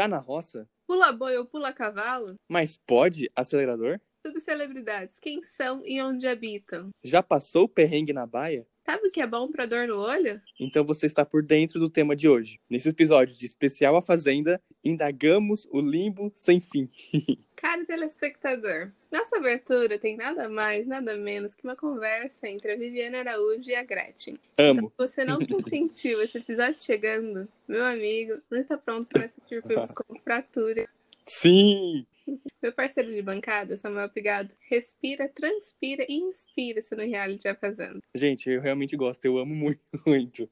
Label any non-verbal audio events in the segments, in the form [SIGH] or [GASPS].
Tá na roça? Pula boi ou pula cavalo? Mas pode acelerador? Subcelebridades, quem são e onde habitam? Já passou o perrengue na baia? Sabe o que é bom pra dor no olho? Então você está por dentro do tema de hoje. Nesse episódio de Especial A Fazenda, indagamos o limbo sem fim. [LAUGHS] Caro telespectador, nossa abertura tem nada mais, nada menos que uma conversa entre a Viviane Araújo e a Gretchen. Amo. Então, você não sentiu esse episódio chegando, meu amigo, não está pronto para assistir filmes [LAUGHS] como Fratura. Sim! Meu parceiro de bancada, Samuel Pigado, respira, transpira e inspira-se no reality A Fazenda. Gente, eu realmente gosto, eu amo muito, [LAUGHS] muito.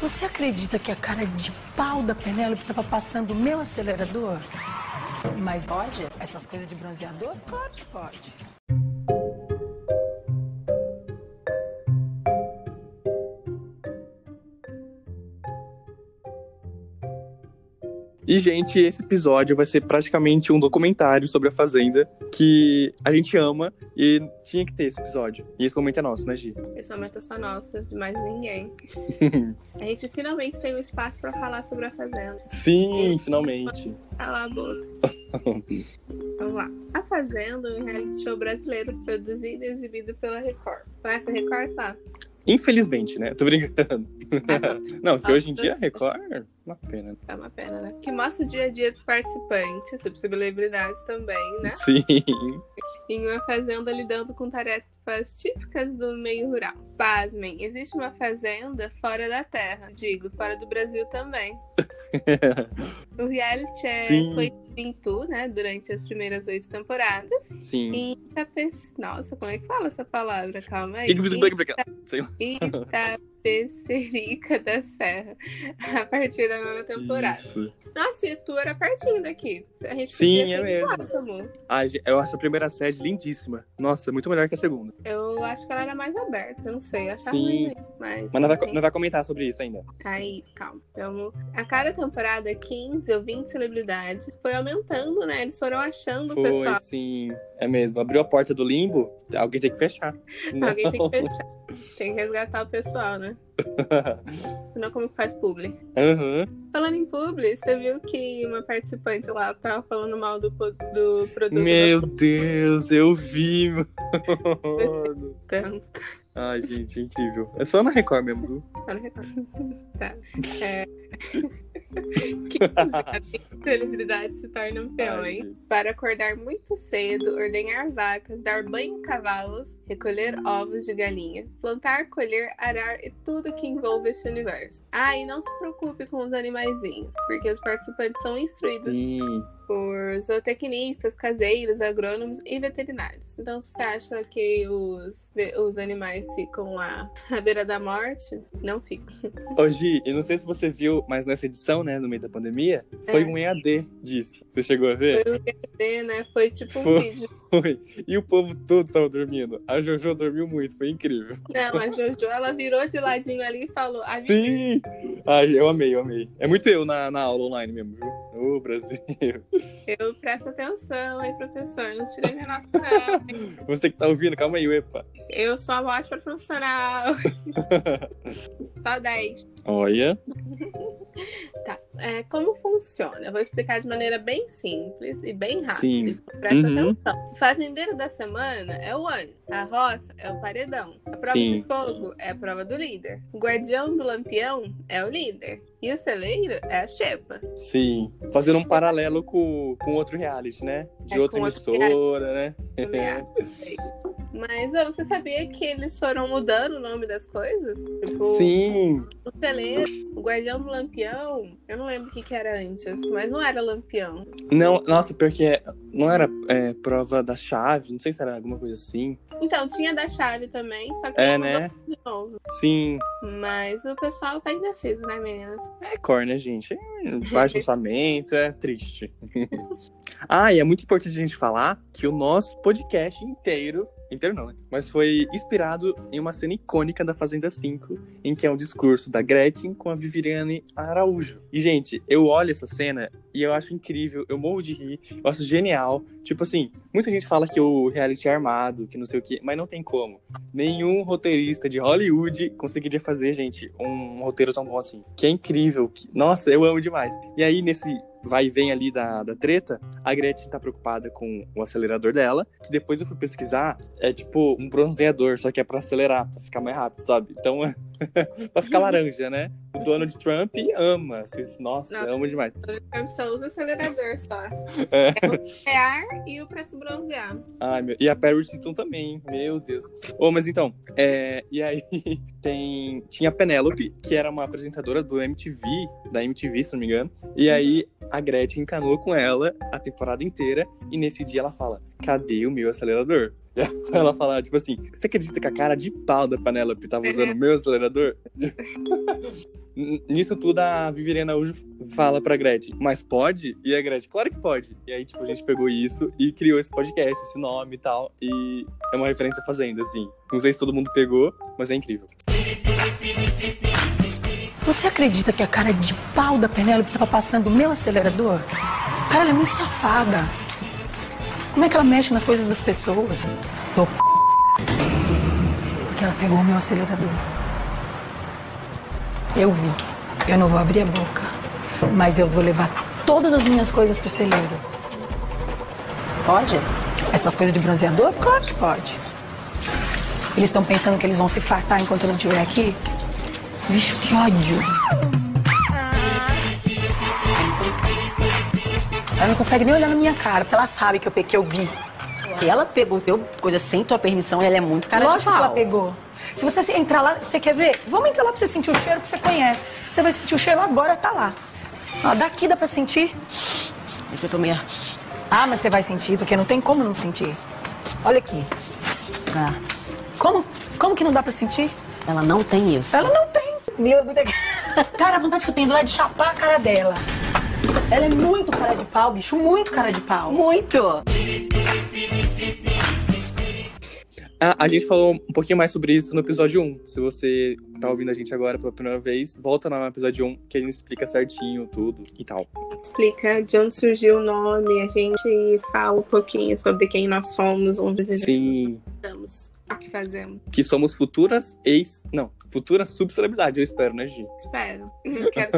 Você acredita que a cara de pau da Penélope estava passando o meu acelerador? Mas pode? Essas coisas de bronzeador? Claro que pode. E, gente, esse episódio vai ser praticamente um documentário sobre a Fazenda que a gente ama e tinha que ter esse episódio. E esse momento é nosso, né, Gi? Esse momento é só nosso, de mais ninguém. [LAUGHS] a gente finalmente tem um espaço para falar sobre a Fazenda. Sim, finalmente. Cala a boca. Vamos lá. A Fazenda é um reality show brasileiro produzido e exibido pela Record. Conhece a Record, sabe? Infelizmente, né? Tô brincando. [LAUGHS] Não, que hoje em dia a Record uma pena. É uma pena, né? Que mostra o dia a dia dos participantes, subcelebridades também, né? Sim. Em uma fazenda lidando com tarefas típicas do meio rural. Pasmem, existe uma fazenda fora da terra, digo, fora do Brasil também. [LAUGHS] o reality é, foi em Tu, né? Durante as primeiras oito temporadas. Sim. Em Itape... Nossa, como é que fala essa palavra? Calma aí. Itapecerica da Serra. A partir da nona temporada. Isso. Nossa, e Tu era pertinho daqui. A gente Sim, é mesmo. Próximo. Ai, eu acho a primeira sede lindíssima. Nossa, muito melhor que a segunda. Eu acho que ela era mais aberta, eu não sei. Eu achava Sim. ruim, mas. Mas não vai, não vai comentar sobre isso ainda. Aí, calma. A cada temporada, 15 ou 20 celebridades foi aumentando, né? Eles foram achando o Foi, pessoal. sim. É mesmo. Abriu a porta do limbo, alguém tem que fechar. Alguém tem que fechar. Tem que resgatar o pessoal, né? [LAUGHS] Não como que faz publi. Aham. Falando em publi, você viu que uma participante lá tava falando mal do, do produto Meu da Deus, eu vi, mano. Tanto. Ai, gente, é incrível. É só na Record mesmo, viu? Tá no recado. Tá. É... [LAUGHS] que celebridades se tornam peões para acordar muito cedo, ordenhar vacas, dar banho em cavalos, recolher ovos de galinha, plantar, colher, arar e tudo que envolve esse universo. Ah, e não se preocupe com os animaizinhos, porque os participantes são instruídos Sim. Por zootecnistas, caseiros, agrônomos e veterinários. Então, se você acha que os, os animais ficam lá à beira da morte, não ficam. Hoje, [LAUGHS] eu não sei se você viu, mas nessa edição, né, no meio da pandemia, foi É. um EAD disso. Você chegou a ver? Foi um EAD, né? Foi tipo um Foi. vídeo. Foi. E o povo todo tava dormindo. A Jojo dormiu muito, foi incrível. Não, a Jojo, ela virou de ladinho ali e falou: "A Sim! Ai, eu amei, eu amei. É muito eu na, na aula online mesmo, viu? Ô, Brasil. Eu presto atenção, hein, professor? Não tirei minha nota, não. Você que tá ouvindo, calma aí, epa. Eu sou uma ótima profissional. [LAUGHS] Só 10. Olha. Tá. É, como funciona? Eu vou explicar de maneira bem simples e bem rápida. Sim. Presta Uhum. atenção. O fazendeiro da semana é o anjo. A roça é o paredão. A prova Sim. de fogo é a prova do líder. O guardião do lampião é o líder. E o celeiro é a xepa. Sim. Fazendo um paralelo com, com outro reality, né? De É, outra emissora, né? [LAUGHS] Mas você sabia que eles foram mudando o nome das coisas? Tipo, Sim. o celeiro, o guardião do lampião, eu não lembro o que, que era antes, mas não era lampião. Não, nossa, porque não era é, prova da chave, não sei se era alguma coisa assim. Então, tinha da chave também, só que É, né? de novo. Sim. Mas o pessoal tá indeciso, né, meninas? É Record, né, gente? É Baixo orçamento, é triste. [LAUGHS] ah, e é muito importante a gente falar que o nosso podcast inteiro inteiro não, né? Mas foi inspirado em uma cena icônica da Fazenda 5, em que é um discurso da Gretchen com a Viviane Araújo. E, gente, eu olho essa cena e eu acho incrível, eu morro de rir, eu acho genial. Tipo assim, muita gente fala que o reality é armado, que não sei o quê, mas não tem como. Nenhum roteirista de Hollywood conseguiria fazer, gente, um roteiro tão bom assim. Que é incrível. Que... Nossa, eu amo demais. E aí, nesse vai e vem ali da, da treta, a Gretchen tá preocupada com o acelerador dela, que depois eu fui pesquisar, é tipo um bronzeador, só que é pra acelerar, pra ficar mais rápido, sabe? Então, [LAUGHS] pra ficar laranja, né? O Donald Trump ama, nossa, Não, ama demais. O Donald Trump só usa acelerador, só. É, é o bronzear e o pra se bronzear. Ai, meu, e a Paris Hilton também, meu Deus. Oh, mas então, é, e aí tem, tinha a Penélope, que era uma apresentadora do MTV, da MTV, se não me engano, e aí a Gretchen encanou com ela a temporada inteira e nesse dia ela fala: Cadê o meu acelerador? [LAUGHS] Ela fala, tipo assim, você acredita que a cara de pau da Penélope tava usando o meu acelerador? [LAUGHS] Nisso tudo, a Viviane Araújo fala pra Gretchen, mas pode? E a Gretchen, claro que pode. E aí, tipo, a gente pegou isso e criou esse podcast, esse nome e tal. E é uma referência fazenda, assim. Não sei se todo mundo pegou, mas é incrível. Você acredita que a cara de pau da Penélope estava passando o meu acelerador? Cara, ela é muito safada. Como é que ela mexe nas coisas das pessoas? Tô porque ela pegou o meu acelerador. Eu vi. Eu não vou abrir a boca. Mas eu vou levar todas as minhas coisas pro celeiro. Pode? Essas coisas de bronzeador? Claro que pode. Eles estão pensando que eles vão se fartar enquanto eu não estiver aqui? Bicho, que ódio. Ela não consegue nem olhar na minha cara, porque ela sabe que eu, que eu vi. Se ela pegou coisa sem tua permissão, ela é muito cara Lógico de pau. que ela pegou. Se você entrar lá, você quer ver? Vamos entrar lá pra você sentir o cheiro que você conhece. Você vai sentir o cheiro agora, tá lá. Ó, daqui dá pra sentir. É que eu tomei a... Ah, mas você vai sentir, porque não tem como não sentir. Olha aqui. Ah. Como? Como que não dá pra sentir? Ela não tem isso. Ela não tem. Meu Deus. [LAUGHS] Cara, a vontade que eu tenho lá é de chapar a cara dela. Ela é muito cara de pau, bicho. Muito cara de pau. Muito. Ah, a gente falou um pouquinho mais sobre isso no episódio 1. Se você tá ouvindo a gente agora pela primeira vez, volta lá no episódio 1 que a gente explica certinho tudo e tal. Explica de onde surgiu o nome, a gente fala um pouquinho sobre quem nós somos, onde vivemos. Sim. Estamos, o que fazemos. Que somos futuras ex. Não, futura subcelebridade, eu espero, né, Gi? Espero. Quero.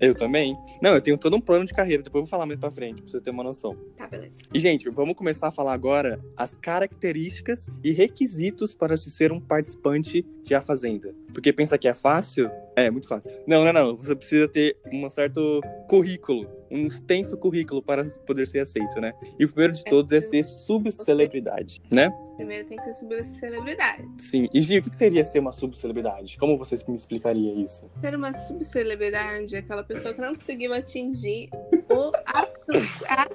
Eu também. Não, eu tenho todo um plano de carreira, depois eu vou falar mais pra frente, pra você ter uma noção. Tá, beleza. E, gente, vamos começar a falar agora as características e requisitos para se ser um participante de A Fazenda. Porque pensa que é fácil? É, muito fácil. Não, não, não. Você precisa ter um certo currículo, um extenso currículo para poder ser aceito, né? E o primeiro de todos é ser subcelebridade, né? Primeiro tem que ser subcelebridade. Sim. E, Gi, o que seria ser uma subcelebridade? Como você me explicaria isso? Ser uma subcelebridade é aquela pessoa que não conseguiu atingir o. A, a,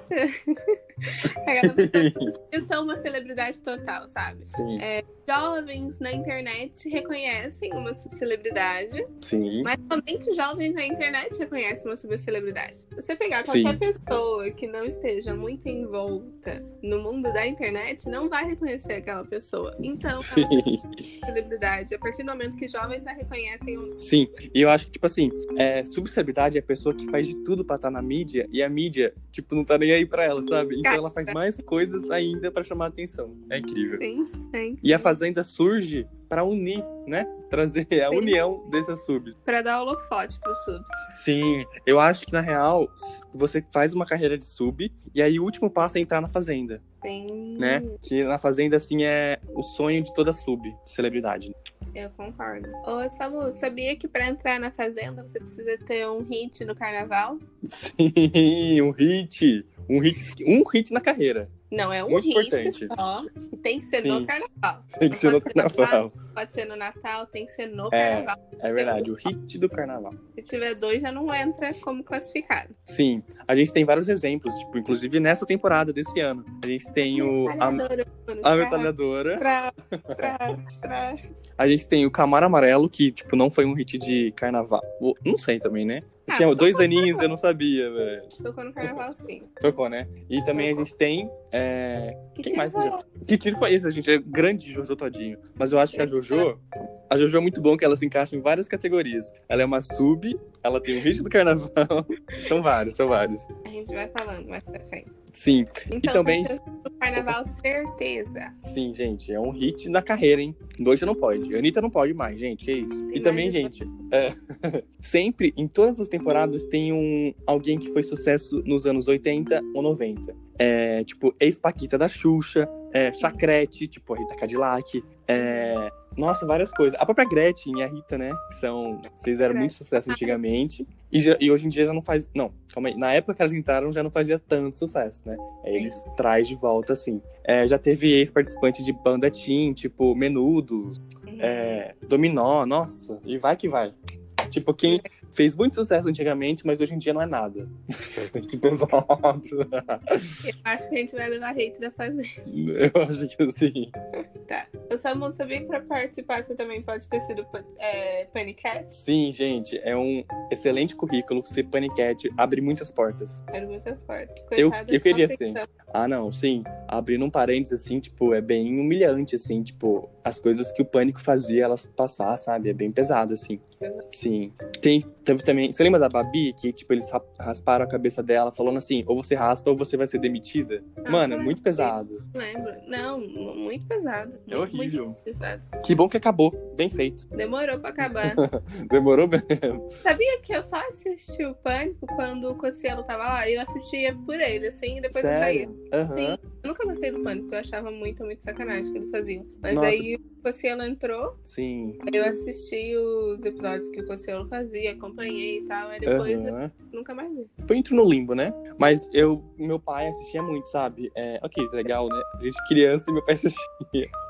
aquela pessoa que não conseguiu ser uma celebridade total, sabe? Sim. É, jovens na internet reconhecem uma subcelebridade, Sim. mas somente jovens na internet reconhecem uma subcelebridade. Você pegar qualquer Sim. pessoa que não esteja muito envolta no mundo da internet, não vai reconhecer aquela pessoa. Então, é celebridade. A partir do momento que jovens a reconhecem um Sim, e eu acho que, tipo assim, é, subcelebridade é a pessoa que faz de tudo pra estar na mídia e a mídia, tipo, não tá nem aí pra ela, sabe? Então ela faz mais coisas ainda pra chamar a atenção. É incrível. Sim, sim. E a Fazenda surge pra unir, né? Trazer a Sim. união desses subs. Pra dar holofote pros subs. Sim, eu acho que na real, você faz uma carreira de sub e aí o último passo é entrar na Fazenda, Sim. né? Que na Fazenda, assim, é o sonho de toda sub, celebridade. Eu concordo. Ô, Samu, sabia que pra entrar na Fazenda você precisa ter um hit no carnaval? Sim, um hit. Um hit, um hit na carreira. Não, é um Muito hit importante. só. E tem que ser Sim. no carnaval. Tem que ser no carnaval. Pode ser no Natal, tem que ser no É. carnaval. É verdade, o hit do carnaval. Se tiver dois, já não entra como classificado. Sim, a gente tem vários exemplos, tipo, inclusive nessa temporada desse ano. A gente tem o a, Metralhadora, a tra- metralhadora, tra- [LAUGHS] tra- tra- a gente tem o Camaro Amarelo, que, tipo, não foi um hit de carnaval. Não sei também, né? Ah, tinha dois aninhos, eu não sabia, velho. Tocou no carnaval sim. Tocou, né? E também a gente tem. É... Que Quem mais? foi Que, tiro foi esse? A gente é grande Jojo Todinho. Mas eu acho que a Jojo. A Jojo é muito bom que ela se encaixa em várias categorias. Ela é uma sub, ela tem o hit do carnaval. [LAUGHS] são vários, são vários. A gente vai falando mais pra frente. Sim, Então, também- tá no carnaval, certeza. sim, gente. É um hit na carreira, hein? Doja não pode. Anitta não pode mais, gente. Que isso? E Imagina. também, gente, é, [LAUGHS] sempre, em todas as temporadas, tem um alguém que foi sucesso nos anos 80 ou 90. É, tipo, ex-Paquita da Xuxa, é, Chacrete, tipo, a Rita Cadillac. É, nossa, várias coisas. A própria Gretchen e a Rita, né? Que são, fizeram muito sucesso antigamente. E, e hoje em dia já não faz. Não, calma aí. Na época que elas entraram já não fazia tanto sucesso, né? Aí eles traz de volta, assim. É, já teve ex-participante de banda teen, tipo, Menudos, é, Dominó, nossa, e vai que vai. Tipo, quem fez muito sucesso antigamente, mas hoje em dia não é nada. [LAUGHS] que pesado. Eu acho que a gente vai levar hate da fazenda. [LAUGHS] Eu acho que sim. Tá. O Samu, sabia que pra participar você também pode ter sido é, Panicat? Sim, gente, é um excelente currículo. Ser paniquete abre muitas portas. Era muitas portas. Eu- Coitada, eu só queria aceitando. Ah, não, sim. Abrindo um parênteses, assim, tipo, é bem humilhante, assim, tipo, as coisas que o pânico fazia elas passar, sabe? É bem pesado, assim. Sim. Tem, teve também. Você lembra da Babi, que, tipo, eles ra- rasparam a cabeça dela, falando assim, ou você raspa ou você vai ser demitida? Nossa, Mano, é muito pesado. Lembro. Não, mu- muito pesado. É Muito, horrível. Muito pesado. Que bom que acabou. Bem feito. Demorou pra acabar. [LAUGHS] Demorou mesmo. Sabia que eu só assisti o Pânico quando o Cossielo tava lá? Eu assistia por ele, assim, e depois eu saía. Sério? Aham. Sim. Eu nunca gostei do Pânico, eu achava muito, muito sacanagem que eles faziam. Mas Nossa. aí o Cossielo entrou, Sim. eu assisti os episódios que o Cossielo fazia, acompanhei e tal, aí depois eu Aham. nunca mais vi. Foi entro no limbo, né? Mas eu, meu pai assistia muito, sabe? É, ok, legal, né? A gente criança e meu pai assistia.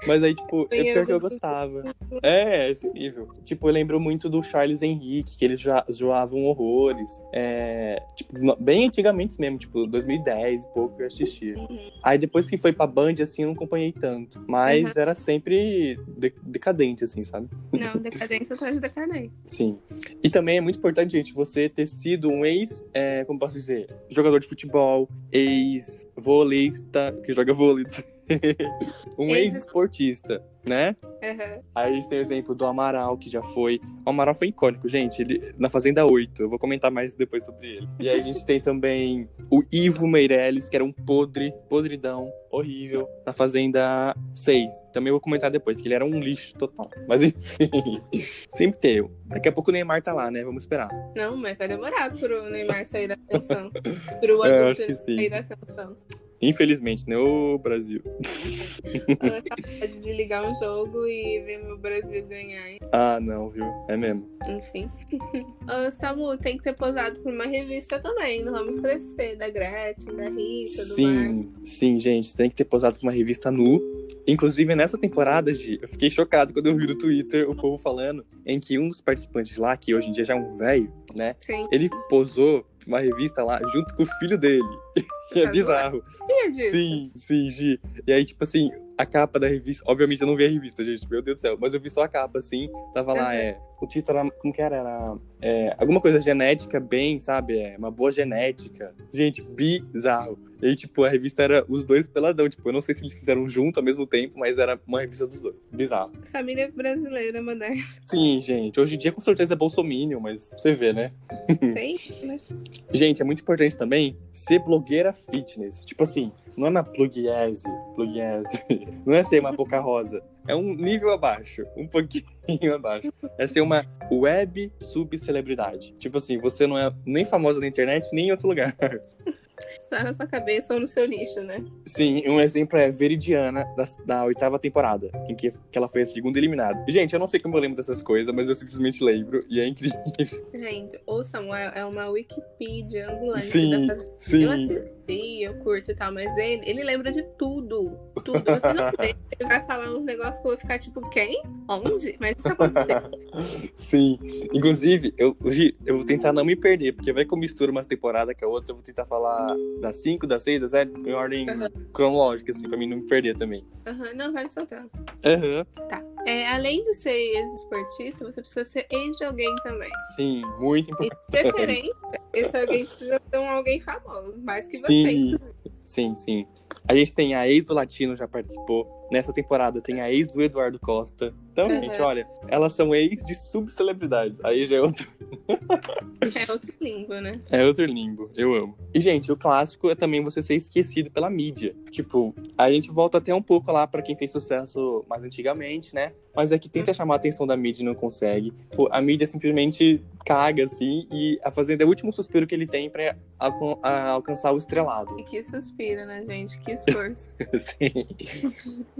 Mas aí, tipo, é pior que eu gostava. É, esse nível. Tipo, eu lembro muito do Charles Henrique, que eles já zoavam horrores. É, tipo, bem antigamente mesmo, tipo, 2010 e pouco eu assistia. Aí depois que foi pra Band, assim, eu não acompanhei tanto. Mas era sempre de- decadente, assim, sabe? Não, decadência atrás de decadência. Sim. E também é muito importante, gente, você ter sido um ex, é, como posso dizer, jogador de futebol, ex-voleista, que joga vôlei, [LAUGHS] um Ex- ex-esportista, né? Aham. Aí a gente tem o exemplo do Amaral, que já foi. O Amaral foi icônico, gente. Ele na Fazenda 8. Eu vou comentar mais depois sobre ele. E aí a gente tem também o Ivo Meirelles, que era um podre, podridão, horrível, na Fazenda 6. Também vou comentar depois, que ele era um lixo total. Mas [LAUGHS] enfim, sempre teve. Daqui a pouco o Neymar tá lá, né? Vamos esperar. Não, mas vai demorar pro Neymar sair da atenção. [LAUGHS] Pro É, adulto sim. sair da atenção. Infelizmente, né? Ô, Brasil. Eu de ligar um jogo e ver meu Brasil ganhar, hein? Ah, não, viu? É mesmo. Enfim. Ô, Samu, tem que ter posado por uma revista também. Não vamos crescer. Da Gretchen, da Rita, do. Sim, sim, gente. Tem que ter posado com uma revista nu. Inclusive, nessa temporada, Gi, eu fiquei chocado quando eu vi no Twitter o povo falando em que um dos participantes lá, que hoje em dia já é um velho, né? Sim. Ele posou uma revista lá junto com o filho dele. [LAUGHS] É bizarro. Disso? Sim, sim, Gi. E aí, tipo assim, a capa da revista. Obviamente eu não vi a revista, gente. Meu Deus do céu. Mas eu vi só a capa, assim. Tava lá, Uhum. é. O título era. Como que era? Era. é, alguma coisa genética, bem, sabe? É, uma boa genética. Gente, bizarro. E aí, tipo, a revista era os dois peladão. Tipo, eu não sei se eles fizeram junto ao mesmo tempo, mas era uma revista dos dois. Bizarro. Família brasileira moderna. Sim, gente. Hoje em dia, com certeza, é bolsominion, mas você vê, né? Tem, né? [LAUGHS] Gente, é muito importante também ser blogueira fitness. Tipo assim, não é uma plugiese, plugiese. [LAUGHS] Não é ser uma boca rosa. É um nível abaixo, um pouquinho abaixo. É ser uma web subcelebridade. Tipo assim, você não é nem famosa na internet, nem em outro lugar. [LAUGHS] Na sua cabeça ou no seu nicho, né? Sim, um exemplo é Veridiana, da, da oitava temporada, em que, que ela foi a segunda eliminada. Gente, eu não sei como eu lembro dessas coisas, mas eu simplesmente lembro, e é incrível. Gente, o Samuel é uma Wikipedia ambulante Sim, da Fazenda. sim. Eu assisti, eu curto e tal, mas ele, ele lembra de tudo. Tudo. Você não vê. Ele vai falar uns negócios que eu vou ficar tipo, quem? Onde? Mas isso aconteceu. [LAUGHS] Sim. Inclusive, eu, eu vou tentar não me perder, porque vai que eu misturo uma temporada com a outra, eu vou tentar falar das 5, das 6, das 7, em ordem Aham. cronológica, assim, pra mim não me perder também. Aham, não, vai no seu tempo. Aham. Tá. É, além de ser ex-esportista, você precisa ser ex de alguém também. Sim, muito E importante. de preferência, esse alguém precisa ser um alguém famoso, mais que você. Sim, sim, sim. A gente tem a ex do Latino, já participou. Nessa temporada tem a ex do Eduardo Costa. Então, Uhum. gente, olha, elas são ex de subcelebridades. Aí já é outro, É outro limbo, né? é outro limbo. Eu amo. E, gente, o clássico é também você ser esquecido pela mídia. Tipo, a gente volta até um pouco lá pra quem fez sucesso mais antigamente, né? Mas é que tenta chamar a atenção da mídia e não consegue. Pô, a mídia simplesmente caga, assim, e a Fazenda é o último suspiro que ele tem pra alcan- a- alcançar o estrelado. E que suspiro, né, gente? Que esforço. [LAUGHS] Sim. [LAUGHS]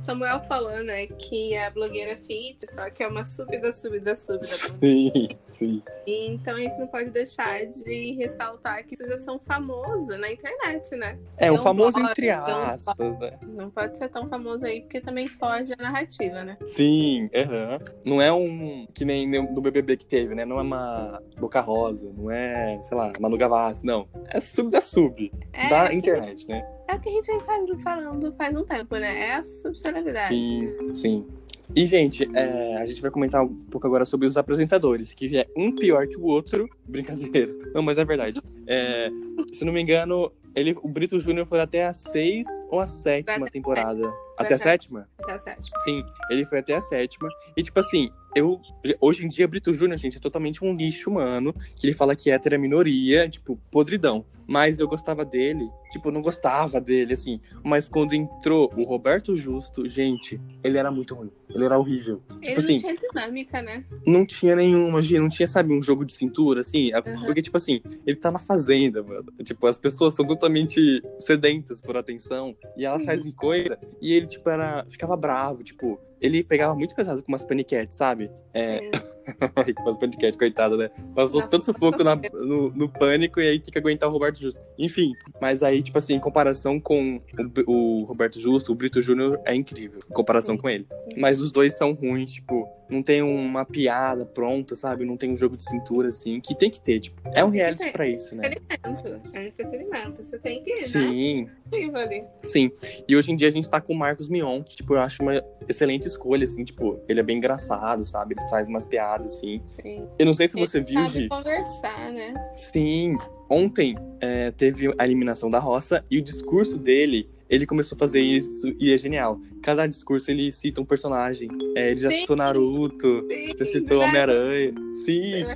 Samuel falou, né, que a blogueira fit, só que é uma subida, subida, subida. [LAUGHS] Sim, sim. E então a gente não pode deixar de ressaltar que vocês já são famosos na internet, né? É, o famoso bora, entre aspas, né? Não pode ser tão famoso aí, porque também foge a narrativa, né? Sim, aham. Não é um que nem do BBB que teve, né? Não é uma Boca Rosa, não é, sei lá, Manu Gavassi, não. É sub da sub, É, da que- internet, né? É o que a gente vem faz- falando faz um tempo, né? É a subcelebridade. Sim, sim. E, gente, é, a gente vai comentar um pouco agora sobre os apresentadores, que é um pior que o outro. [LAUGHS] Brincadeira. Não, mas é verdade. É, se não me engano, ele, o Brito Júnior foi até a seis ou a sétima temporada. até a sétima? Até a sétima. Sim, ele foi até a sétima. E, tipo assim, eu. Hoje em dia, Brito Júnior, gente, é totalmente um lixo humano. Que ele fala que hétero é minoria, tipo, podridão. Mas eu gostava dele. Tipo, eu não gostava dele, assim. Mas quando entrou o Roberto Justo, gente, ele era muito ruim. Ele era horrível. Ele assim, não tinha dinâmica, né? Não tinha nenhuma, gente, não tinha, sabe, um jogo de cintura, assim. Uhum. Porque, tipo assim, ele tá na fazenda, mano. Tipo, as pessoas são totalmente sedentas por atenção. E elas fazem coisa. E ele, tipo, era. Ficava bravo, tipo. Ele pegava muito pesado com umas paniquetes, sabe? É. [LAUGHS] com umas paniquetes, coitada, né? Passou Nossa, tanto sufoco na- no, no pânico e aí tem que aguentar o Roberto Justo. Enfim, mas aí, tipo assim, em comparação com o, o Roberto Justo, o Brito Júnior é incrível. Em comparação Sim. com ele. Mas os dois são ruins, tipo, não tem uma piada pronta, sabe? Não tem um jogo de cintura, assim, que tem que ter, tipo. É um Tem reality ter. pra isso, né? Entretenimento. É entretenimento. Você tem que, né? Sim, ali. sim. E hoje em dia a gente tá com o Marcos Mion, que, tipo, eu acho uma excelente escolha, assim, tipo, ele é bem engraçado, sabe? Ele faz umas piadas, assim. Sim. Eu não sei se Ele você viu, Gi. conversar, né? Sim. Ontem é, teve a eliminação da roça e o discurso dele, ele começou a fazer isso e é genial. Cada discurso ele cita um personagem. É, ele já Sim. citou Naruto, Sim, já citou. Homem-Aranha. Sim. Eu.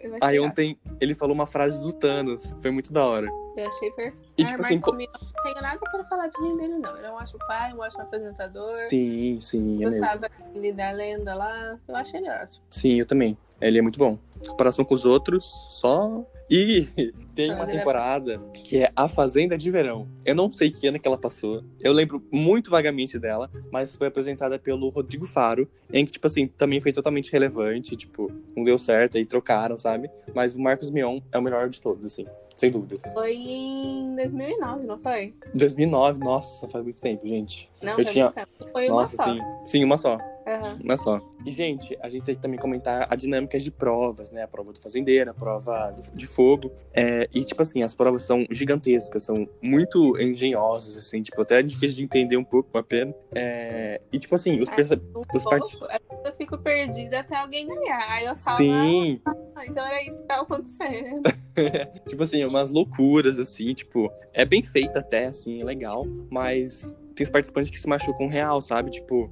Eu Aí ontem ele falou uma frase do Thanos. Foi muito da hora. Eu achei perfeito. E, Ah, tipo assim, co- não tenho nada pra falar de mim dele, não. Ele é um ótimo pai, um ótimo apresentador. Sim, sim, é mesmo. Gostava dele da lenda lá. Eu achei ele ótimo. Sim, eu também. Ele é muito bom. Em comparação com os outros, só. E [LAUGHS] tem uma temporada que é A Fazenda de Verão. Eu não sei que ano que ela passou. Eu lembro muito vagamente dela, mas foi apresentada pelo Rodrigo Faro, em que, tipo assim, também foi totalmente relevante. Tipo, não deu certo, aí trocaram, sabe? Mas o Marcos Mion é o melhor de todos, assim. Sem dúvidas. Foi em 2009, não foi? 2009, nossa, faz muito tempo, gente. Não, Eu foi tinha- muito tempo. Foi uma Nossa, só. sim. Sim, uma só. Aham. Uma só. E, gente, a gente tem que também comentar a dinâmica de provas, né? A prova do fazendeiro, a prova de fogo. É, e, tipo assim, as provas são gigantescas, são muito engenhosas, assim, tipo, até é difícil de entender um pouco a pena. É, e, tipo assim, os, É. perce- Um Os pouco, partici- às vezes eu fico perdida até alguém ganhar. Aí eu falo, Sim, ah, então era isso que tava acontecendo. [LAUGHS] [LAUGHS] tipo assim, umas loucuras, assim, tipo, é bem feita até, assim, é legal, mas tem os participantes que se machucam real, sabe? Tipo,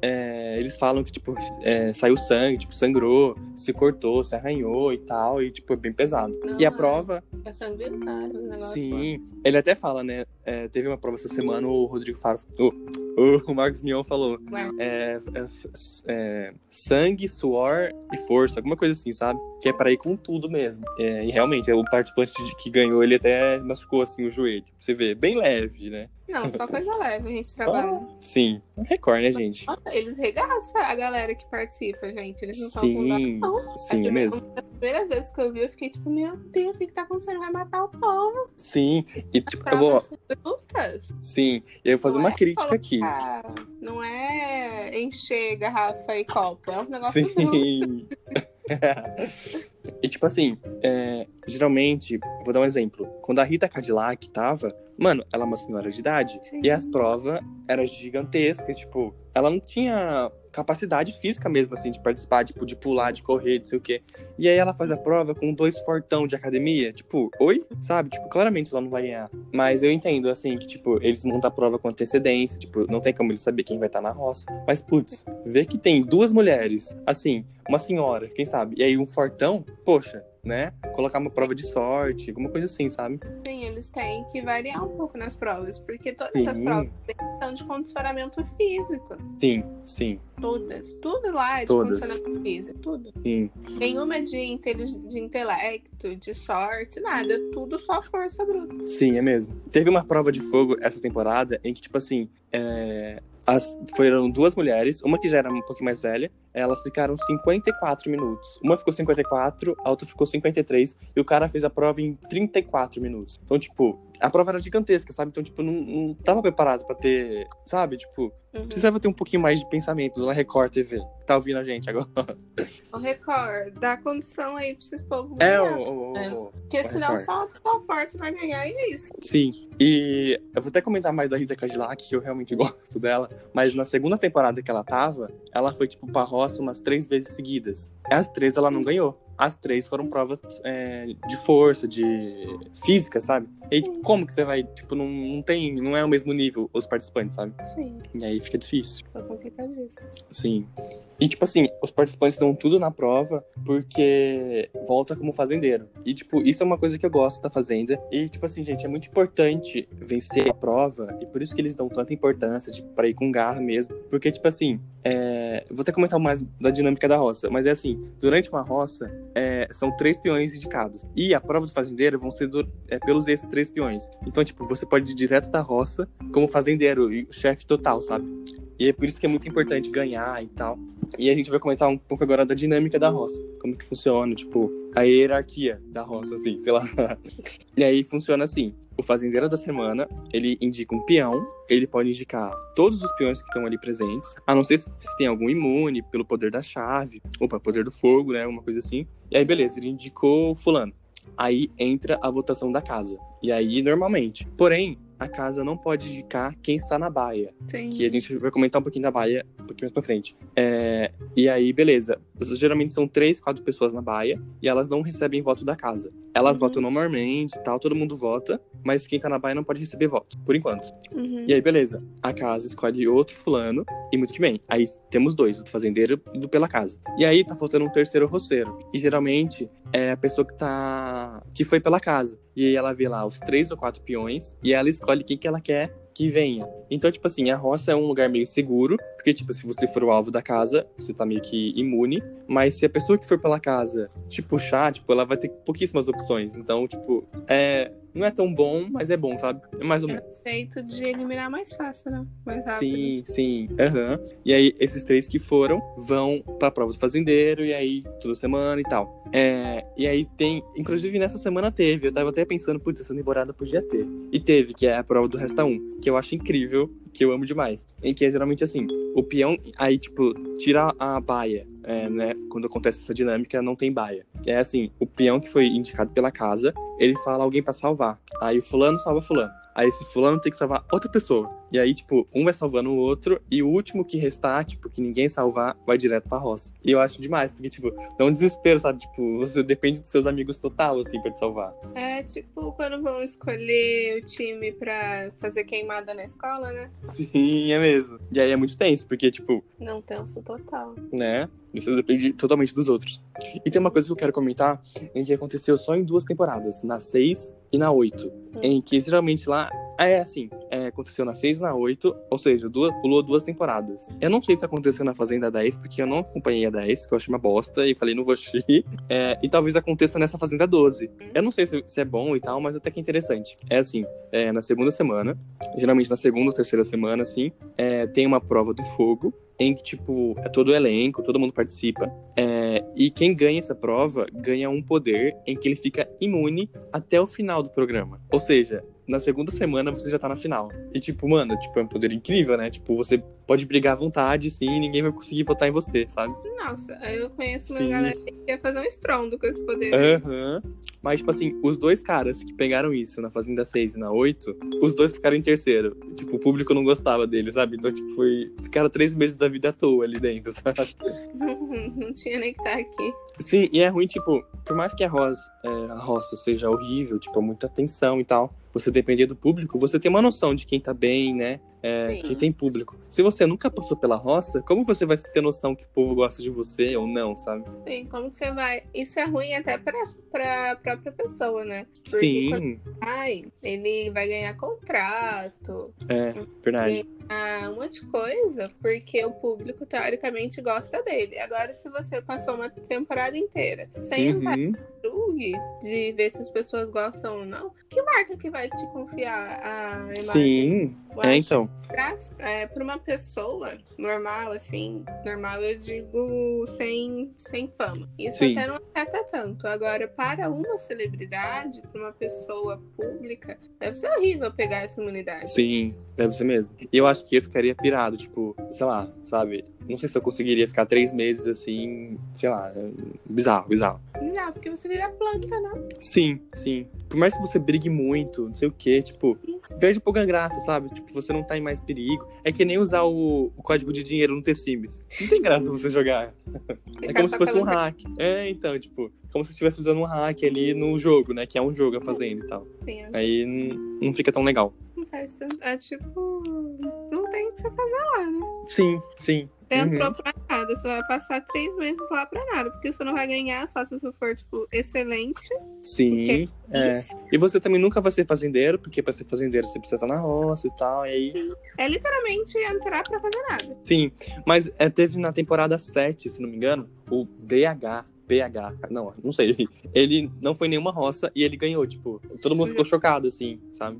é, eles falam que, tipo, é, saiu sangue, tipo, sangrou, se cortou, se arranhou e tal, e, tipo, é bem pesado. E a Não, prova, É sanguinário o negócio. sim, ele até fala, né? é, teve uma prova essa semana, o Rodrigo Faro, o, o Marcos Mion falou, é, é, é, sangue, suor e força, alguma coisa assim, sabe? Que é pra ir com tudo mesmo. E realmente, o participante que ganhou, ele até machucou assim o joelho. Você ver, bem leve, né? Não, só coisa leve, a gente [LAUGHS] trabalha. Sim, um recorde, né, gente? Nossa, eles regaçam a galera que participa, gente. Eles não são com dó, Sim, não. sim, é mesmo. Uma das primeiras vezes que eu vi, eu fiquei tipo, meu Deus, o que, que tá acontecendo? Vai matar o povo. Sim, e As tipo, eu vou, sim, eu vou fazer Não uma é crítica aqui. colocar- Não é encher garrafa e copo. É um negócio. Sim. [LAUGHS] [LAUGHS] e tipo assim, é, geralmente, vou dar um exemplo. Quando a Rita Cadillac tava, Mano, ela é uma senhora de idade. Sim. E as provas eram gigantescas, tipo, ela não tinha capacidade física mesmo, assim, de participar, tipo, de pular, de correr, não sei o quê. E aí ela faz a prova com dois fortão de academia, tipo, oi? Sabe? Tipo, claramente ela não vai ganhar. Mas eu entendo, assim, que, tipo, eles montam a prova com antecedência, tipo, não tem como eles saber quem vai estar na roça. Mas, putz, ver que tem duas mulheres, assim, uma senhora, quem sabe, e aí um fortão, poxa, né? Colocar uma prova de sorte, alguma coisa assim, sabe? Sim, eles têm que variar um pouco nas provas, porque todas Sim. as provas são de condicionamento físico. Sim, sim, Todas. Tudo lá é de Todas. condicionamento físico. Tudo. sim. Nenhuma de, de intelecto, de sorte, nada. Tudo só força bruta. Sim, é mesmo. Teve uma prova de fogo essa temporada em que, tipo assim, é, as, foram duas mulheres, uma que já era um pouquinho mais velha, elas ficaram 54 minutos. Uma ficou 54, a outra ficou 53, e o cara fez a prova em 34 minutos. Então, tipo, a prova era gigantesca, sabe? Então, tipo, não, não tava preparado pra ter, sabe? Tipo, Uhum. precisava ter um pouquinho mais de pensamento na Record TV, que tá ouvindo a gente agora. O Record, dá condição aí pra esses povos É, ganhar. o. o- o- Porque o senão Record. só, só forte vai ganhar e é isso. Sim. E eu vou até comentar mais da Rita Cadillac, que eu realmente [LAUGHS] gosto dela. Mas na segunda temporada que ela tava, ela foi, tipo, pra roça umas três vezes seguidas. As três ela não ganhou. As três foram provas é, de força, de física, sabe? E aí, tipo, como que você vai, tipo, não, não tem, não é o mesmo nível os participantes, sabe? Sim, E aí fica difícil. foi complicadíssimo. Sim. E, tipo assim, os participantes dão tudo na prova porque volta como fazendeiro. E, tipo, isso é uma coisa que eu gosto da Fazenda. E, tipo assim, gente, é muito importante vencer a prova. E por isso que eles dão tanta importância, tipo, pra ir com garra mesmo. Porque, tipo assim, é... vou até comentar mais da dinâmica da roça. Mas é assim, durante uma roça, é, são três peões indicados. E a prova do fazendeiro vão ser do- é, pelos esses três peões. Então, tipo, você pode ir direto da roça como fazendeiro e chefe total, sabe? E é por isso que é muito importante ganhar e tal. E a gente vai comentar um pouco agora da dinâmica da roça. Como que funciona, tipo, a hierarquia da roça, assim, sei lá. [LAUGHS] E aí funciona assim. O fazendeiro da semana, ele indica um peão, ele pode indicar todos os peões que estão ali presentes, a não ser se tem algum imune pelo poder da chave, ou para poder do fogo, né, uma coisa assim. E aí, beleza, ele indicou fulano. Aí entra a votação da casa. E aí, normalmente. Porém, a casa não pode indicar quem está na baia Sim. que a gente vai comentar um pouquinho da baia um pouquinho mais pra frente. É, e aí, beleza. Geralmente são três, quatro pessoas na baia e elas não recebem voto da casa. Elas Uhum. votam normalmente e tal, todo mundo vota, mas quem tá na baia não pode receber voto, por enquanto. Uhum. E aí, beleza. A casa escolhe outro fulano e muito que bem. Aí temos dois, o do fazendeiro e do pela casa. E aí tá faltando um terceiro roceiro. E geralmente é a pessoa que tá. que foi pela casa. E aí ela vê lá os três ou quatro peões e ela escolhe quem que ela quer que venha. Então, tipo assim, a roça é um lugar meio seguro, porque, tipo, se você for o alvo da casa, você tá meio que imune. Mas se a pessoa que for pela casa te puxar, tipo, ela vai ter pouquíssimas opções. Então, tipo, é. Não é tão bom, mas é bom, sabe? É mais ou menos. É feito de eliminar mais fácil, né? Mais rápido. Sim, sim. Aham. E aí, esses três que foram vão pra prova do fazendeiro, e aí, toda semana e tal. É, e aí tem. Inclusive, nessa semana teve. Eu tava até pensando, putz, essa temporada podia ter. E teve, que é a prova do Resta 1, que eu acho incrível, que eu amo demais. Em que é geralmente assim: o peão, aí, tipo, tira a baia. É, né? Quando acontece essa dinâmica, não tem baia. É assim: o peão que foi indicado pela casa, ele fala alguém pra salvar. Aí o fulano salva fulano. Aí esse fulano tem que salvar outra pessoa. E aí, tipo, um vai salvando o outro, e o último que restar, tipo, que ninguém salvar, vai direto pra roça. E eu acho demais, porque, tipo, dá um desespero, sabe? Tipo, você depende dos seus amigos total, assim, pra te salvar. É tipo quando vão escolher o time pra fazer queimada na escola, né? Sim, é mesmo. E aí é muito tenso, porque, tipo, Não tenso total. né? Isso depende totalmente dos outros. E tem uma coisa que eu quero comentar, em que aconteceu só em duas temporadas, na 6 e na 8. Em que geralmente lá. É assim, é, aconteceu na 6 e na 8, ou seja, duas, pulou duas temporadas. Eu não sei se aconteceu na Fazenda 10, porque eu não acompanhei a 10, que eu achei uma bosta, e falei, não vou assistir. [LAUGHS] É, e talvez aconteça nessa Fazenda 12. Eu não sei se, se é bom e tal, mas até que é interessante. É assim, é, na segunda semana, geralmente na segunda ou terceira semana, assim, é, tem uma prova do fogo, em que, tipo, é todo o elenco, todo mundo participa. É, e quem ganha essa prova ganha um poder em que ele fica imune até o final do programa. Ou seja, na segunda semana você já tá na final. E, tipo, mano, tipo, é um poder incrível, né? Tipo, você pode brigar à vontade, sim, e ninguém vai conseguir votar em você, sabe? Nossa, eu conheço uma Sim. galera que ia fazer um estrondo com esse poder. Aham. Mas, tipo assim, os dois caras que pegaram isso na Fazenda 6 e na 8, os dois ficaram em terceiro. Tipo, o público não gostava deles, sabe? Então, tipo, foi. Ficaram três meses da vida à toa ali dentro, [LAUGHS] sabe? [LAUGHS] Não tinha nem que estar aqui. Sim, e é ruim, tipo, por mais que a roça, é, a roça seja horrível, tipo, muita tensão e tal, você depender do público, você tem uma noção de quem tá bem, né? É, quem tem público. Se você nunca passou pela roça, como você vai ter noção que o povo gosta de você ou não, sabe? Sim, como que você vai. Isso é ruim até pra, pra própria pessoa, né? Porque Sim, vai, ele vai ganhar contrato, é, verdade. ah, um monte de coisa, porque o público teoricamente gosta dele. Agora, se você passou uma temporada inteira sem Uhum. plug de ver se as pessoas gostam ou não, que marca que vai te confiar a imagem? Sim, é, então. Pra, é, pra uma pessoa normal, assim, normal eu digo sem, sem fama. Isso Sim. até não afeta tanto. Agora, para uma celebridade, para uma pessoa pública, deve ser horrível pegar essa imunidade. Sim, deve ser mesmo. E eu acho que eu ficaria pirado, tipo, sei lá, sabe? Não sei se eu conseguiria ficar três meses assim, sei lá, é bizarro, bizarro. Não, porque você vira planta, né? Sim, sim. Por mais que você brigue muito, não sei o quê, tipo, perde um pouco a graça, sabe? Tipo, você não tá em mais perigo. É que nem usar o, o código de dinheiro no T-Sims. Não tem graça você jogar. É como se fosse um hack. É, então, tipo, como se estivesse usando um hack ali no jogo, né? Que é um jogo a fazenda e tal. Aí não fica tão legal. não faz tanto. É tipo. Não tem que você fazer lá, né? Sim, sim. Você Uhum. entrou pra nada, você vai passar três meses lá pra nada, porque você não vai ganhar só se você for, tipo, excelente. Sim, é. Isso. E você também nunca vai ser fazendeiro, porque pra ser fazendeiro você precisa estar na roça e tal, e aí... É literalmente entrar pra fazer nada. Sim, mas é, teve na temporada 7, se não me engano, o BH, PH, não, não sei. [LAUGHS] Ele não foi nenhuma roça e ele ganhou, tipo, todo mundo ficou chocado, assim, sabe?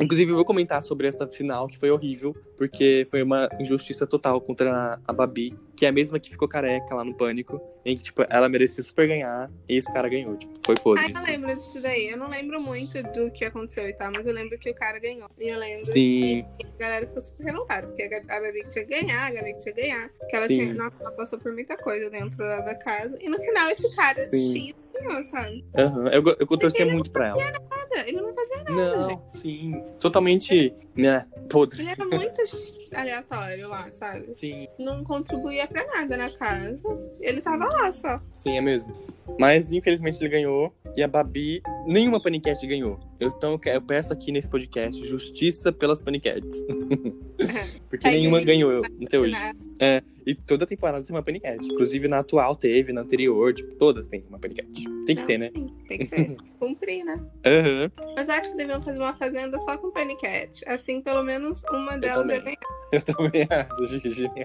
Inclusive, eu vou comentar sobre essa final, que foi horrível, porque foi uma injustiça total contra a Babi, que é a mesma que ficou careca lá no Pânico, em que, tipo, ela merecia super ganhar, e esse cara ganhou, tipo, foi podre. Ah, eu assim. lembro disso daí. Eu não lembro muito do que aconteceu e tal, mas eu lembro que o cara ganhou. E eu lembro Sim, que a galera ficou super revoltada, porque a Gabi- tinha que ganhar, a Gabi tinha que ganhar. Porque ela Sim. tinha. Nossa, ela passou por muita coisa dentro lá da casa. E no final, esse cara Sim. X ganhou, sabe? aham, eu, go- eu torcia muito pra ela. Nada, Ele não fazia nada, gente. Não, sim, totalmente, né, podre. Ele era muito x- [LAUGHS] aleatório lá, sabe? Sim, Não contribuía pra nada na casa. Ele tava lá só. sim, é mesmo. Mas, infelizmente, ele ganhou, e a Babi, nenhuma paniquete ganhou. Eu- Então, eu eu peço aqui nesse podcast, justiça pelas paniquetes. [LAUGHS] Porque Aí nenhuma ele- ganhou até hoje. Né? É, e toda temporada tem uma paniquete. Inclusive na atual teve, na anterior, tipo, todas têm uma paniquete. Tem que Não, ter, né? sim, tem que ter. [LAUGHS] Cumprir, né? Aham, Mas acho que deviam fazer uma fazenda só com paniquete. Assim, pelo menos uma delas ia ganhar. eu também acho, Gigi. [LAUGHS]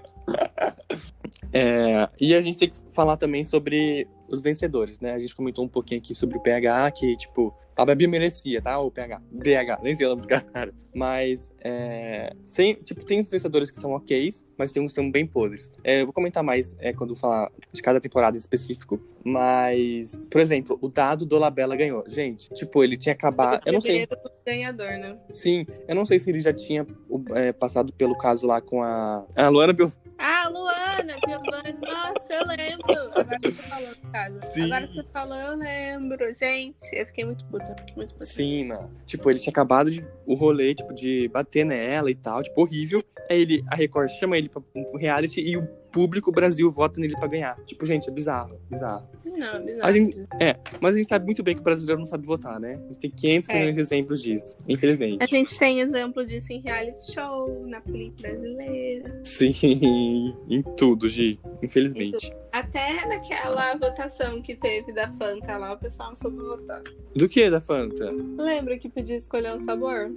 É, e a gente tem que falar também sobre os vencedores, né? A gente comentou um pouquinho aqui sobre o PH, que, tipo, a Babi merecia, tá? O PH. DH, nem sei o nome do cara. Mas, é, sem, tipo, tem os vencedores que são ok, mas tem uns que são bem podres. É, eu vou comentar mais é, quando falar de cada temporada em específico. Mas, por exemplo, o dado do Labella ganhou. Gente, tipo, ele tinha acabado. Eu não sei. Primeiro ganhador, né? Sim, eu não sei se ele já tinha é, passado pelo caso lá com a. A Luana. Ah, Luana, Giovanni, nossa, eu lembro. Agora você falou. Sim. Agora que você falou, eu lembro. Gente, eu fiquei muito puta. Muito puta. Sim, mano. Tipo, ele tinha acabado de, o rolê, tipo, de bater nela e tal, tipo, horrível. Aí ele, a Record chama ele pra um reality e o público o Brasil vota nele pra ganhar. Tipo, gente, é bizarro, bizarro. Não, é bizarro. A gente- Mas a gente sabe muito bem que o brasileiro não sabe votar, né? A gente tem 500 É. milhões de exemplos disso, infelizmente. A gente tem exemplo disso em reality show, na política brasileira. Sim, em tudo, Gi, infelizmente. Até naquela votação que teve da Fanta lá, o pessoal não soube votar. Do que da Fanta? Lembra que podia escolher um sabor?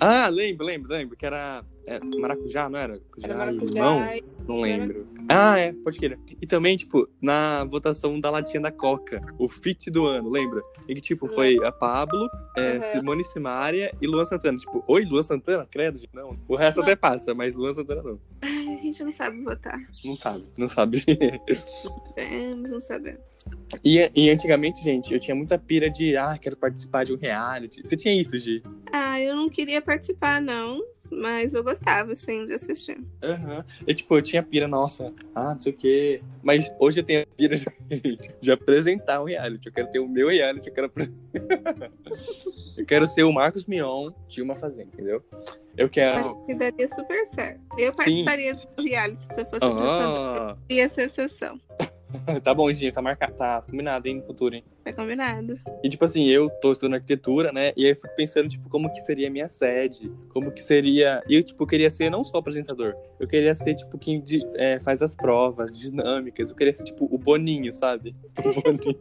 Ah, lembro, lembro, lembro, que era é, maracujá, não era? Era Maracujá limão? maracujá e Não lembro. Ah, é, pode querer. E também, tipo, na votação da latinha da Coca, o fit do ano, lembra? E que, tipo, foi a Pablo, é, Uhum. Simone Simaria e Luan Santana. Tipo, oi, Luan Santana? Credo, gente. Não. O resto Não. até passa, mas Luan Santana não. Ai, a gente não sabe votar. Não sabe, não sabe. [LAUGHS] Sabemos, não sabemos. E, e antigamente, gente, eu tinha muita pira de, ah, quero participar de um reality. Você tinha isso, Gi? Ah, eu não queria participar, não. Mas eu gostava, sim, de assistir. Aham. E, tipo, eu tinha pira, nossa, ah, não sei o quê. Mas hoje eu tenho a pira de, [LAUGHS] de apresentar um reality. Eu quero ter o meu reality, eu quero... [LAUGHS] eu quero ser o Marcos Mion de uma fazenda, entendeu? Eu quero... Que daria super certo. Eu participaria do seu reality se você fosse ah. Ia ser exceção. [LAUGHS] tá bom, gente, tá marcado, tá combinado, hein, no futuro, hein? Tá combinado. E, tipo assim, eu tô estudando arquitetura, né? E aí eu fico pensando, tipo, como que seria a minha sede? Como que seria... E eu, tipo, queria ser não só apresentador. Eu queria ser, tipo, quem é, faz as provas dinâmicas. Eu queria ser, tipo, o Boninho, sabe? [LAUGHS] O Boninho.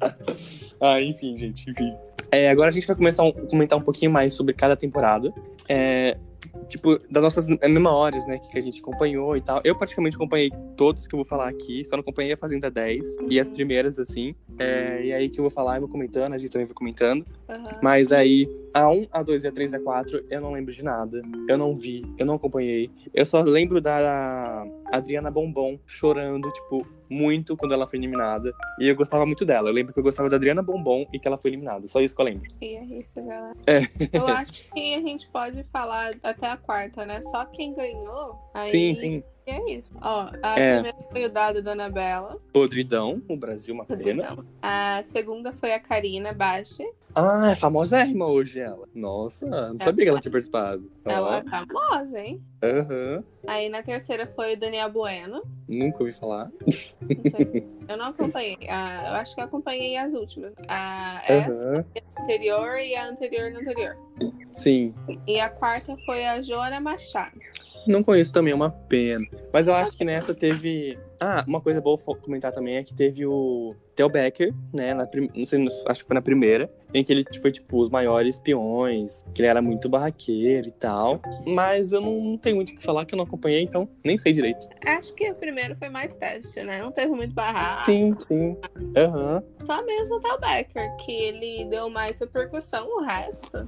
[LAUGHS] ah, enfim, gente, enfim. É, agora a gente vai começar a comentar um pouquinho mais sobre cada temporada. É, tipo, das nossas memórias, né, que a gente acompanhou e tal. Eu praticamente acompanhei todos que eu vou falar aqui, só não acompanhei a Fazenda 10 e as primeiras, assim. É, e aí que eu vou falar, eu vou comentando, a gente também vai comentando. Aham. Mas aí, a 1, a 2, a 3 e a 4, eu não lembro de nada. Eu não vi, eu não acompanhei. Eu só lembro da Adriana Bombom chorando, tipo, muito quando ela foi eliminada. E eu gostava muito dela. Eu lembro que eu gostava da Adriana Bombom e que ela foi eliminada. Só isso que eu lembro. E é isso, galera. É. Eu acho que a gente pode falar até a quarta, né? Só quem ganhou. Aí Sim, sim. É isso. Ó, a É. primeira foi o dado da Anabela. Podridão, o Brasil, uma pena. Não. A segunda foi a Karina Bache. Ah, é famosérrima hoje ela. Nossa, não sabia que ela tinha participado. Ela é famosa, hein? Aham. Aí na terceira foi o Daniel Bueno. Nunca ouvi falar. Não eu não acompanhei. Ah, eu acho que eu acompanhei as últimas. A essa Aham. anterior e a anterior na anterior. Sim. E a quarta foi a Joana Machado. Não conheço também, é uma pena. Mas eu acho que nessa teve. Ah, uma coisa boa comentar também é que teve o Theo Becker, né? Na prim... Não sei, acho que foi na primeira, em que ele foi, tipo, os maiores peões, que ele era muito barraqueiro e tal. Mas eu não, tenho muito o que falar, que eu não acompanhei, então nem sei direito. Acho que o primeiro foi mais teste, né? Não teve muito barraco. Sim, sim. Aham. Só mesmo o Tal Becker, que ele deu mais repercussão, o resto.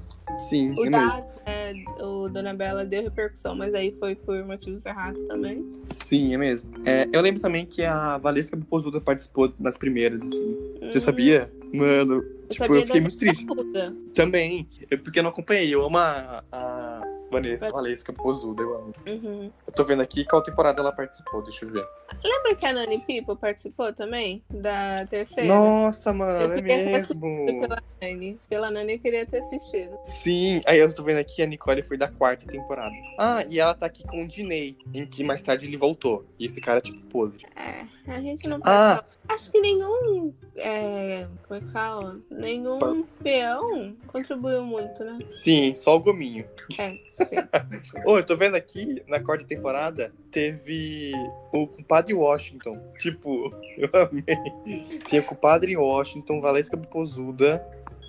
Sim, O é dado, né, o Dona Bela deu repercussão, mas aí foi por motivos errados também. Sim, é mesmo. É, eu lembro também que a Valesca Popozuda participou das primeiras, assim. Você sabia? Mano, Eu tipo, eu fiquei muito triste. Duda. Também. É porque eu não acompanhei. Eu amo a, a Vanessa Valesca Popozuda, eu amo. Uhum. Eu tô vendo aqui qual temporada ela participou, deixa eu ver. Lembra que a Nani People participou também? Da terceira? Nossa, mano, Eu é mesmo. Pela Nani. Pela Nani eu queria ter assistido. Sim, aí eu tô vendo aqui a Nicole foi da quarta temporada. Ah, e ela tá aqui com o Diney, em que mais tarde ele voltou. E esse cara é tipo podre. É, a gente não pode Ah. falar. Acho que nenhum. É, como é que fala? Nenhum peão contribuiu muito, né? Sim, só o gominho. É, sim. [LAUGHS] Ô, eu tô vendo aqui, na quarta temporada, teve o compadre Washington. Tipo, eu amei. Tinha o compadre Washington, Valesca Popozuda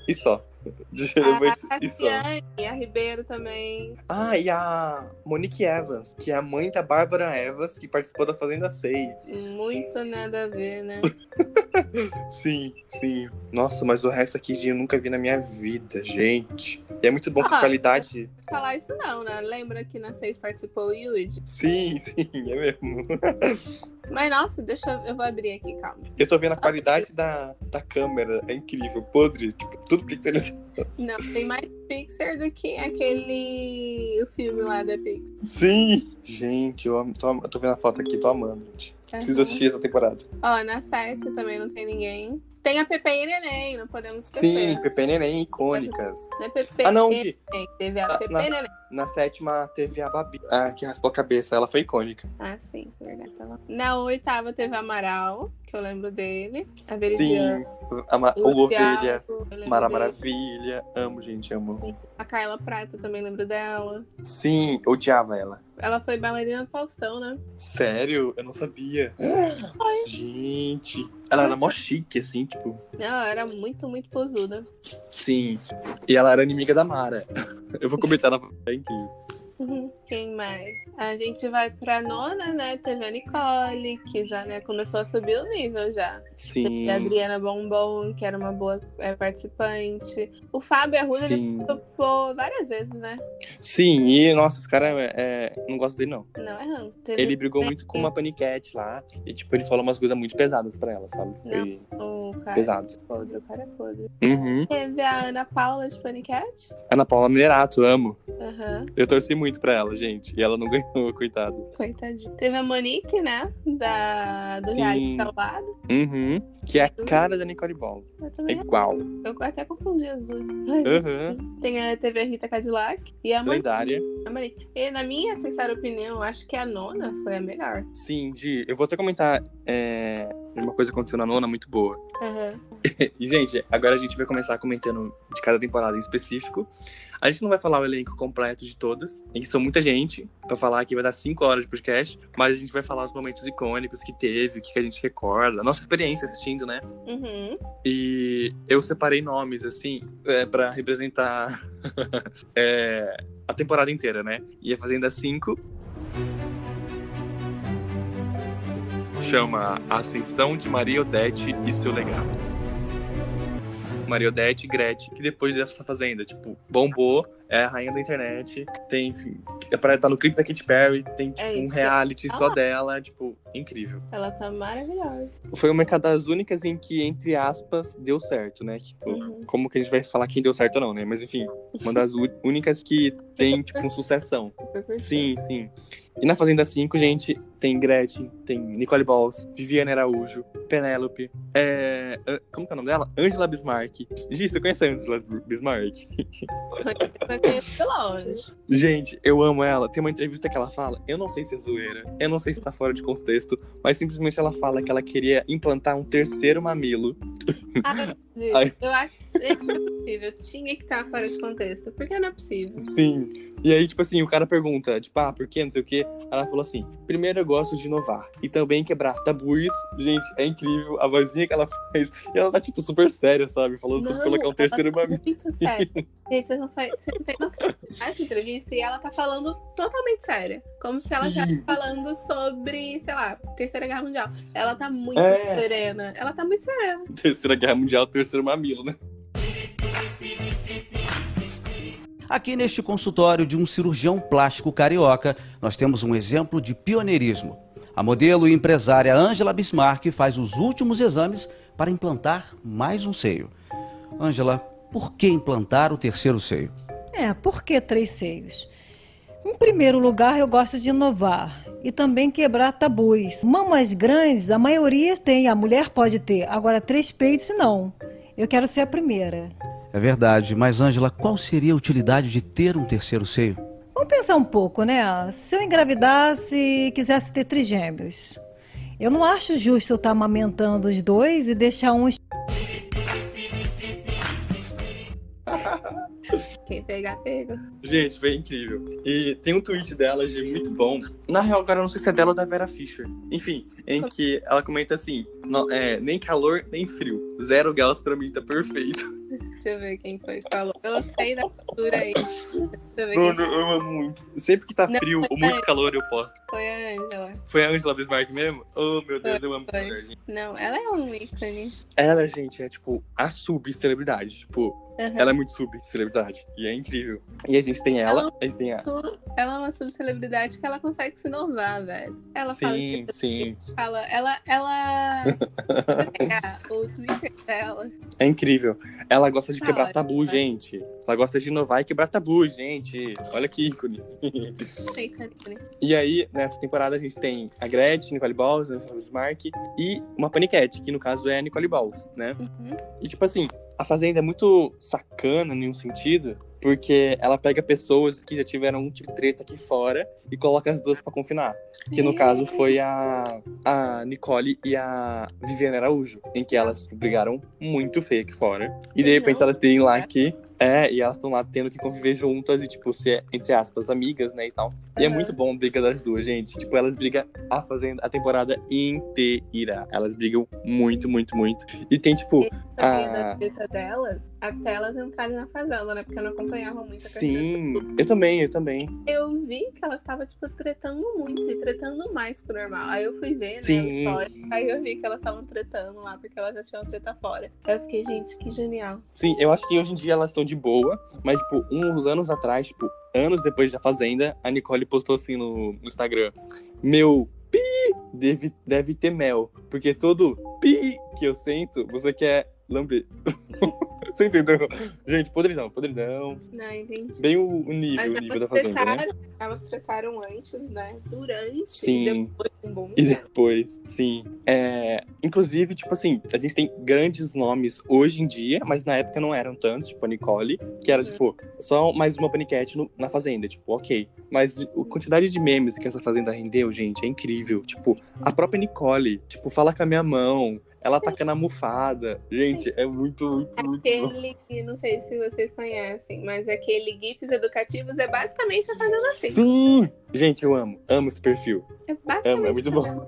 e só. [LAUGHS] A. Cassiane a Ribeiro também. Ah, e a Monique Evans, que é a mãe da Bárbara Evans, que participou da Fazenda 6. Muito nada a ver, né? [LAUGHS] Sim, sim. Nossa, mas o resto aqui eu nunca vi na minha vida, gente. E é muito bom que a Ah. qualidade. Falar isso não, né? Lembra que na 6 participou o Yuji? Sim, [LAUGHS] sim, é mesmo. Mas nossa, deixa eu. Eu vou abrir aqui, calma. Eu tô vendo a qualidade da, da câmera, é incrível, podre, tipo, tudo pixelizado. [LAUGHS] Não, tem mais Pixar do que aquele. O filme lá da Pixar. Sim! Gente, eu, amo- tô, eu tô vendo a foto aqui, tô amando, gente. Preciso Aham. assistir essa temporada. Ó, na 7 também não tem ninguém. Tem a Pepe e Neném, não podemos esquecer. Sim, Pepe e Neném icônicas. Não é Pepe Ah, não, e. Neném, teve a Ah, Pepe e Neném. Na sétima teve a Babi, a que raspou a cabeça, ela foi icônica. Ah, sim, isso é verdade. Tá. Na oitava teve a Amaral, que eu lembro dele. A Sim, Veridiana. a, Ma- o Ovelha, Mara dele. Maravilha, amo, gente, amo. A Carla Prata também lembro dela. Sim, odiava ela. Ela foi bailarina do Faustão, né? Sério? Eu não sabia. [GASPS] Gente, ela era mó chique, assim, tipo. Ela era muito, muito posuda. Sim. E ela era inimiga da Mara. [LAUGHS] Eu vou comentar na. É incrível. Uhum. Quem mais? A gente vai pra nona, né? Teve a Nicole, que já né, começou a subir o nível já. Sim. Teve a Adriana Bombom, que era uma boa é, participante. O Fábio Arruda, ele topou várias vezes, né? Sim, e nossa, os caras é, não gosto dele, não. Não é ranço. Teve Ele brigou muito com uma paniquete lá. E, tipo, ele falou umas coisas muito pesadas pra ela, sabe? Foi O cara pesado. podre, o cara é podre. Uhum. Teve a Ana Paula de Panicat. Ana Paula Minerato, amo. Aham, Eu torci muito pra ela, gente. E ela não ganhou, coitada. coitadinha. Teve a Monique, né? Da, do Sim. reality Salvado. Uhum. Que é a cara da Nicole Ball. É igual. Eu até confundi as duas. Mas, Aham. Tem a, teve a Rita Cadillac e a Monique. Lendária. a Monique. E na minha sincera opinião, acho que a nona foi a melhor. Sim, Gi, eu vou até comentar é, uma coisa que aconteceu na nona muito boa. Aham. [LAUGHS] E, gente, agora a gente vai começar comentando de cada temporada em específico. A gente não vai falar o elenco completo de todas, em que são muita gente, pra falar que vai dar cinco horas de podcast, mas a gente vai falar os momentos icônicos que teve, o que, que a gente recorda, a nossa experiência assistindo, né? Uhum. E eu separei nomes, assim, é, para representar [LAUGHS] é, a temporada inteira, né? E a Fazenda 5 chama Ascensão de Maria Odete e seu legado. Maria Odete e Gretchen, que depois dessa Fazenda, tipo, bombou, é a rainha da internet, tem, enfim, é pra estar no clipe da Katy Perry, tem, tipo, É um reality só Ah. dela, tipo, incrível Ela tá maravilhosa. foi uma das únicas em que, entre aspas, deu certo, né? Tipo, Uhum. como que a gente vai falar quem deu certo ou não, né? Mas enfim, uma das únicas que tem, tipo, um sucessão. [LAUGHS] Sim, sim. E na Fazenda 5, gente, tem Gretchen, tem Nicole Balls, Viviane Araújo, Penélope, é... como que é o nome dela? Angela Bismarck. Gi, você conhece a Angela Bismarck? Eu conheço de longe. Gente, eu amo ela. Tem uma entrevista que ela fala, eu não sei se é zoeira, eu não sei se tá fora de contexto, mas simplesmente ela fala que ela queria implantar um terceiro mamilo. Ah, Ai. [LAUGHS] eu acho que não é possível. Tinha que estar fora de contexto. Porque não é possível. Sim. E aí, tipo assim, o cara pergunta, tipo, ah, por quê? Não sei o quê. Ela falou assim: primeiro eu gosto de inovar e também quebrar tabus. Gente, é incrível a vozinha que ela faz. E ela tá, tipo, super séria, sabe? Falando sobre colocar um ela terceiro tá mamilo. muito séria. [LAUGHS] Gente, vocês não, fa- vocês não noção. Essa entrevista e ela tá falando totalmente séria. Como se ela estivesse falando sobre, sei lá, Terceira Guerra Mundial. Ela tá muito É. serena. Ela tá muito serena. Terceira Guerra Mundial, terceiro mamilo, né? Aqui neste consultório de um cirurgião plástico carioca, nós temos um exemplo de pioneirismo. A modelo e empresária Angela Bismarck faz os últimos exames para implantar mais um seio. Angela, por que implantar o terceiro seio? É, por que três seios? Em primeiro lugar, eu gosto de inovar e também quebrar tabus. Mamas grandes, a maioria tem, a mulher pode ter. Agora, três peitos, não. Eu quero ser a primeira. É verdade, mas Angela, qual seria a utilidade de ter um terceiro seio? Vamos pensar um pouco, né? Se eu engravidasse e quisesse ter trigêmeos, eu não acho justo eu estar amamentando os dois e deixar um Quem pegar, pega. Gente, foi incrível. E tem um tweet dela de muito bom. Na real, agora eu não sei se é dela ou da Vera Fischer. Enfim, em que ela comenta assim: "Não- é, nem calor, nem frio. Zero graus pra mim tá perfeito. Deixa eu ver quem foi que falou. Eu sei da cultura aí. Deixa eu amo muito. Sempre que tá Não, frio ou muito calor, eu posto. foi a Angela. Foi a Angela Bismarck mesmo? Oh, meu Deus, eu amo essa Foi. mulher, gente. Não, ela é um ícone. Ela, gente, é tipo a sub-celebridade. Tipo, Aham. ela é muito sub-celebridade. E é incrível. E a gente tem ela, Ela- a gente tem a. Ela é uma subcelebridade que ela consegue se inovar, velho. Ela fala Sim, que- sim. fala, ela, ela [LAUGHS] pegar o Twitter dela. É incrível. Ela gosta de Da quebrar hora, tabu, né? gente. Ela gosta de inovar e quebrar tabu, gente. Olha que ícone. [LAUGHS] Eita, ícone. E aí, nessa temporada, a gente tem a Gretchen, Nicole Balls, Angela Bismarck e uma paniquete, que no caso é a Nicole Balls, né? Uhum. E tipo assim, a Fazenda é muito sacana em um sentido, porque ela pega pessoas que já tiveram um tipo de treta aqui fora e coloca as duas pra confinar. Que no caso foi a, a Nicole e a Viviane Araújo, em que elas brigaram muito feio aqui fora. E de repente elas terem lá aqui. É, e elas estão lá tendo que conviver juntas e, tipo, ser, entre aspas, amigas, né, e tal. E é muito bom a briga das duas, gente. Tipo, elas brigam a fazenda a temporada inteira. Elas brigam muito, muito, muito. E tem, tipo, da treta delas até elas entrarem na fazenda, né? Porque eu não acompanhava muito a sim. Eu também, eu também. Eu vi que elas estavam, tipo, tretando muito e tretando mais que o normal. Aí eu fui ver, né? Sim. a. Aí eu vi que elas estavam tretando lá, porque elas já tinham treta fora. Aí eu fiquei, gente, que genial. Sim, eu acho que hoje em dia elas estão de boa, mas, tipo, uns anos atrás, tipo, anos depois da Fazenda, a Nicole postou assim no, no Instagram: Meu pi deve, deve ter mel, porque todo pi que eu sinto, você quer lamber. [LAUGHS] [LAUGHS] você entendeu? Gente, podridão, podridão. Não, entendi. Bem o, o nível, Mas o nível da Fazenda, né? tretaram, elas tretaram antes, né? Durante Sim. e depois um bom E depois, sim. É, inclusive, tipo assim, a gente tem grandes nomes hoje em dia, mas na época não eram tantos, tipo a Nicole, que era, Uhum. tipo, só mais uma paniquete no- na Fazenda, tipo, ok. Mas a quantidade de memes que essa Fazenda rendeu, gente, é incrível. Tipo, a própria Nicole, tipo, fala com a minha mão, ela atacando a almofada. Gente, é muito, muito, muito. Aquele que, não sei se vocês conhecem, mas aquele GIFs educativos é basicamente a fazenda assim. Sim! Gente, eu amo, amo esse perfil. É basicamente Amo, é muito bom. fazenda.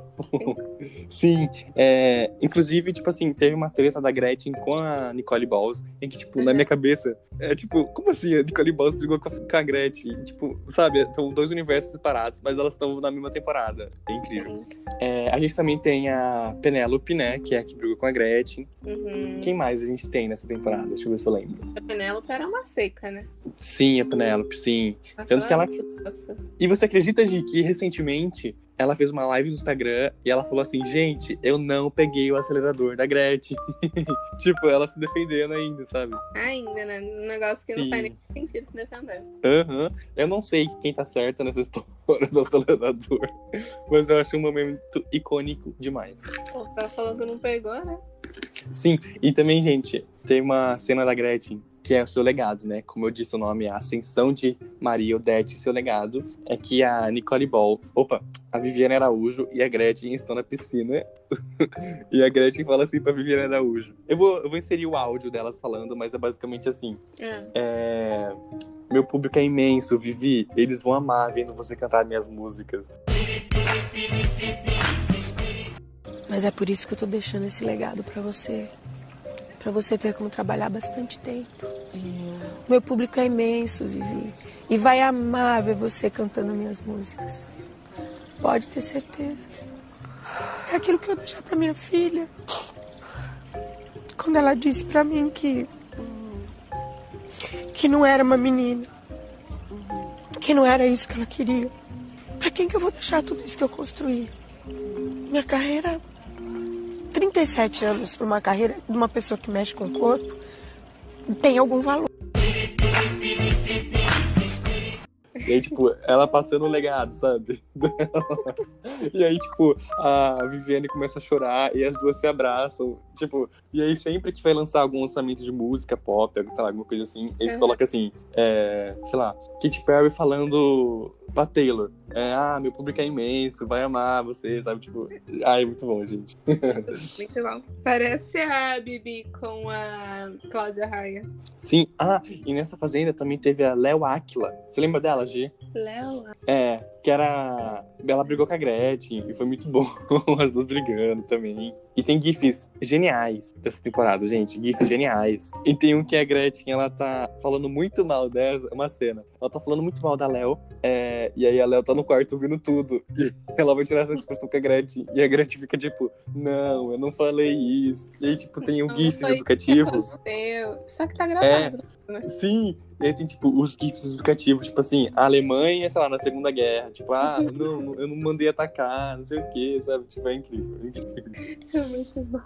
[LAUGHS] Sim, é, inclusive, tipo assim, teve uma treta da Gretchen com a Nicole Balls, em que, tipo, na Uhum. minha cabeça, é tipo, como assim a Nicole Balls brigou com a, com a Gretchen? Tipo, sabe, são dois universos separados, mas elas estão na mesma temporada. É incrível. É, a gente também tem a Penélope, né, que é que brigou com a Gretchen. Uhum. Quem mais a gente tem nessa temporada? Deixa eu ver se eu lembro. A Penélope era uma seca, né? Sim, a Penélope, sim. Nossa, Tanto que ela- Nossa. E você acredita, Gi, que recentemente ela fez uma live no Instagram e ela falou assim, gente, eu não peguei o acelerador da Gretchen. [LAUGHS] tipo, ela se defendendo ainda, sabe? Ainda, né? Um negócio que não Sim. faz nem sentido se defender. Aham. Eu não sei quem tá certa nessa história do acelerador, [LAUGHS] mas eu acho um momento icônico demais. Pô, ela falou que não pegou, né? Sim, e também, gente, tem uma cena da Gretchen que é o seu legado, né? Como eu disse, o nome é a Ascensão de Maria Odete, seu legado. É que a Nicole Ball, opa, a Viviane Araújo e a Gretchen estão na piscina. [LAUGHS] e a Gretchen fala assim pra Viviane Araújo. Eu vou, eu vou inserir o áudio delas falando, mas é basicamente assim. É. É... Meu público é imenso, Vivi. Eles vão amar vendo você cantar minhas músicas. Mas é por isso que eu tô deixando esse legado pra você. Pra você ter como trabalhar bastante tempo. Meu público é imenso, Vivi. E vai amar ver você cantando minhas músicas. Pode ter certeza. É aquilo que eu deixar pra minha filha. Quando ela disse pra mim que. que não era uma menina. Que não era isso que ela queria. Pra quem que eu vou deixar tudo isso que eu construí? Minha carreira 37 anos para uma carreira de uma pessoa que mexe com o corpo tem algum valor. E aí, tipo, ela passando o legado, sabe? [LAUGHS] e aí, tipo, a Viviane começa a chorar e as duas se abraçam. Tipo, e aí sempre que vai lançar algum lançamento de música pop, sei lá, alguma coisa assim, eles colocam assim, é, sei lá, Katy Perry falando pra Taylor. É, ah, meu público é imenso, vai amar você, sabe? Tipo, ai, muito bom, gente. [LAUGHS] Muito bom. Parece a Bibi com a Cláudia Raia. Sim, ah, e nessa fazenda também teve a Léo Aquila. Você lembra dela, G? Léo. É, que era. Ela brigou com a Gretchen e foi muito bom [LAUGHS] as duas brigando também. E tem GIFs geniais dessa temporada, gente. GIFs geniais. E tem um que a Gretchen, ela tá falando muito mal dessa, uma cena. Ela tá falando muito mal da Léo. é, e aí a Léo tá no quarto ouvindo tudo. E [LAUGHS] ela vai tirar essa discussão com a Gretchen. E a Gretchen fica tipo, não, eu não falei isso. E aí, tipo, tem um Não GIF educativo. Só que tá gravado. Né? Sim, e aí tem, tipo, os GIFs educativos, tipo assim, a Alemanha, sei lá, na Segunda Guerra, tipo, ah, [LAUGHS] não, eu não mandei atacar, não sei o que, sabe? Tipo, é incrível. é incrível. É muito bom.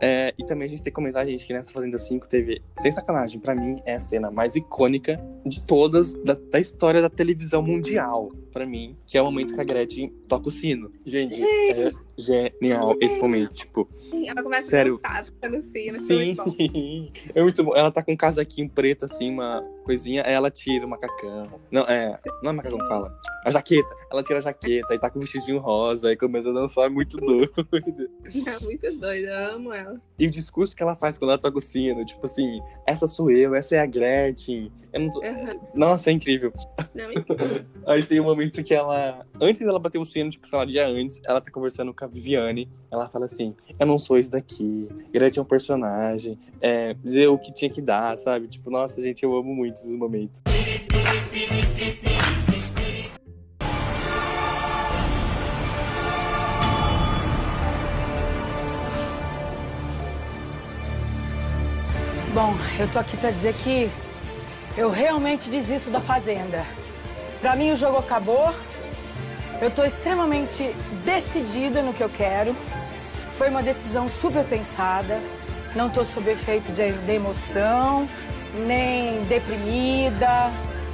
É, e também a gente tem que comentar, gente, que nessa Fazenda 5 teve, sem sacanagem, pra mim é a cena mais icônica de todas da, da história da televisão mundial, pra mim, que é o momento que a Gretchen toca o sino. Gente, é, genial esse momento, tipo. Sim, ela começa Sério. a dançar, ficando assim, né? Sim. [LAUGHS] É muito bom. Ela tá com um casaquinho preto, assim, uma coisinha, aí ela tira o macacão. Não, é. Não é macacão que fala. A jaqueta. Ela tira a jaqueta e tá com o vestidinho rosa e começa a dançar, é muito doido. [LAUGHS] É muito doida, eu amo ela. E o discurso que ela faz quando ela toca o sino, tipo assim, essa sou eu, essa é a Gretchen. Eu não tô- Aham. Nossa, é incrível. Não, então, [LAUGHS] Aí tem um momento que ela, antes dela bater o sino, tipo, sei lá, dia antes, ela tá conversando com a Viviane. Ela fala assim: Eu não sou isso daqui. Gretchen é um personagem. É, dizer o que tinha que dar, sabe? Tipo, nossa, gente, eu amo muito esses momentos. Bom, eu tô aqui pra dizer que eu realmente desisto da Fazenda. Pra mim o jogo acabou. Eu tô extremamente decidida no que eu quero. Foi uma decisão super pensada. Não tô sob efeito de, de emoção, nem deprimida.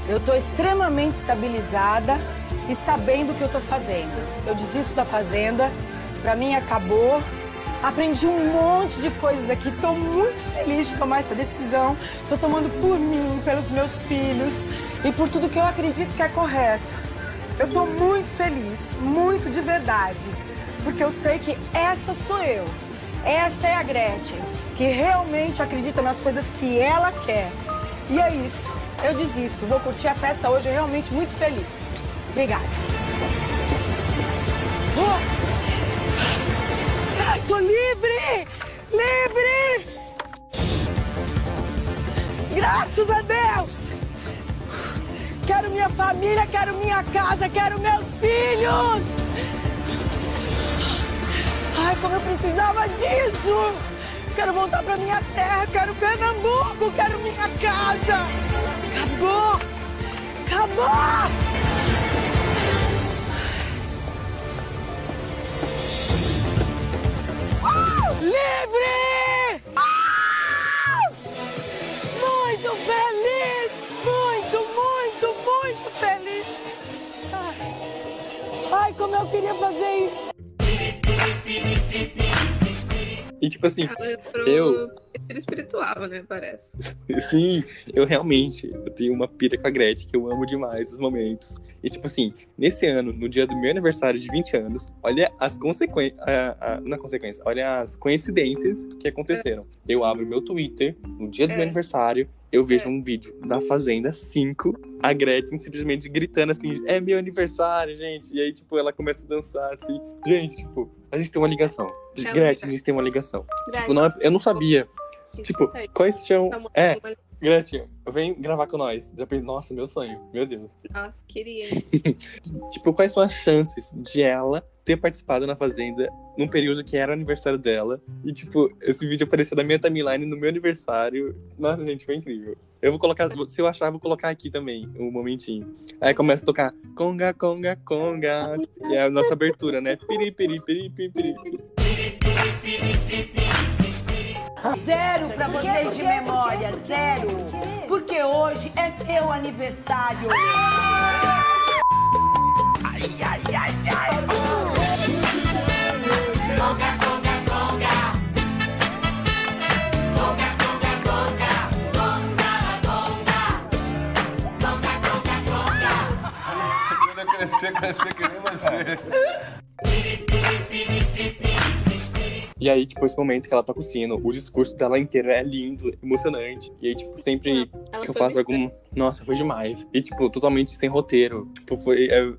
Eu tô extremamente estabilizada e sabendo o que eu tô fazendo. Eu desisto da Fazenda. Pra mim acabou. Aprendi um monte de coisas aqui. Estou muito feliz de tomar essa decisão. Estou tomando por mim, pelos meus filhos e por tudo que eu acredito que é correto. Eu estou muito feliz, muito de verdade, porque eu sei que essa sou eu. Essa é a Gretchen, que realmente acredita nas coisas que ela quer. E é isso. Eu desisto. Vou curtir a festa hoje realmente muito feliz. Obrigada. Oh! Ai, tô livre! Livre! Graças a Deus! Quero minha família, quero minha casa, quero meus filhos! Ai, como eu precisava disso! Quero voltar pra minha terra, quero Pernambuco, quero minha casa! Acabou! Acabou! Livre! Ah! Ai, como eu queria fazer isso! E tipo assim, eu- terceiro espiritual, né? Parece. [LAUGHS] Sim, eu realmente, eu tenho uma pira com a Gretchen, que eu amo demais os momentos. E tipo assim, nesse ano, no dia do meu aniversário de 20 anos, olha as consequências, não é consequência, olha as coincidências que aconteceram. Eu abro meu Twitter, no dia do É. meu aniversário, eu vejo É. um vídeo da Fazenda 5, a Gretchen simplesmente gritando assim, é meu aniversário, gente. E aí, tipo, ela começa a dançar assim. Gente, tipo, a gente tem uma ligação. É Gretchen, a gente tem uma ligação. Tipo, não é- eu não sabia. Tipo, aí. quais são. Tá muito É. Gretchen, vem gravar com nós. Já pensei, nossa, meu sonho, meu Deus. Nossa, queria. [LAUGHS] Tipo, quais são as chances de ela ter participado na Fazenda num período que era o aniversário dela? E, tipo, esse vídeo apareceu na minha timeline no meu aniversário. Nossa, gente, foi incrível. Eu vou colocar, se eu achar, eu vou colocar aqui também, um momentinho. Aí começa a tocar conga, conga, conga. E é a nossa abertura, né? Piri, piri, piri, piri, piri. Zero pra vocês de memória, zero. Porque hoje é teu aniversário. Quando eu crescer, crescer que nem você. E aí, tipo, esse momento que ela toca o sino, o discurso dela inteiro é lindo, emocionante. E aí, tipo, sempre Ela que eu faço algum. Nossa, foi demais. E, tipo, totalmente sem roteiro. Tipo, foi. É,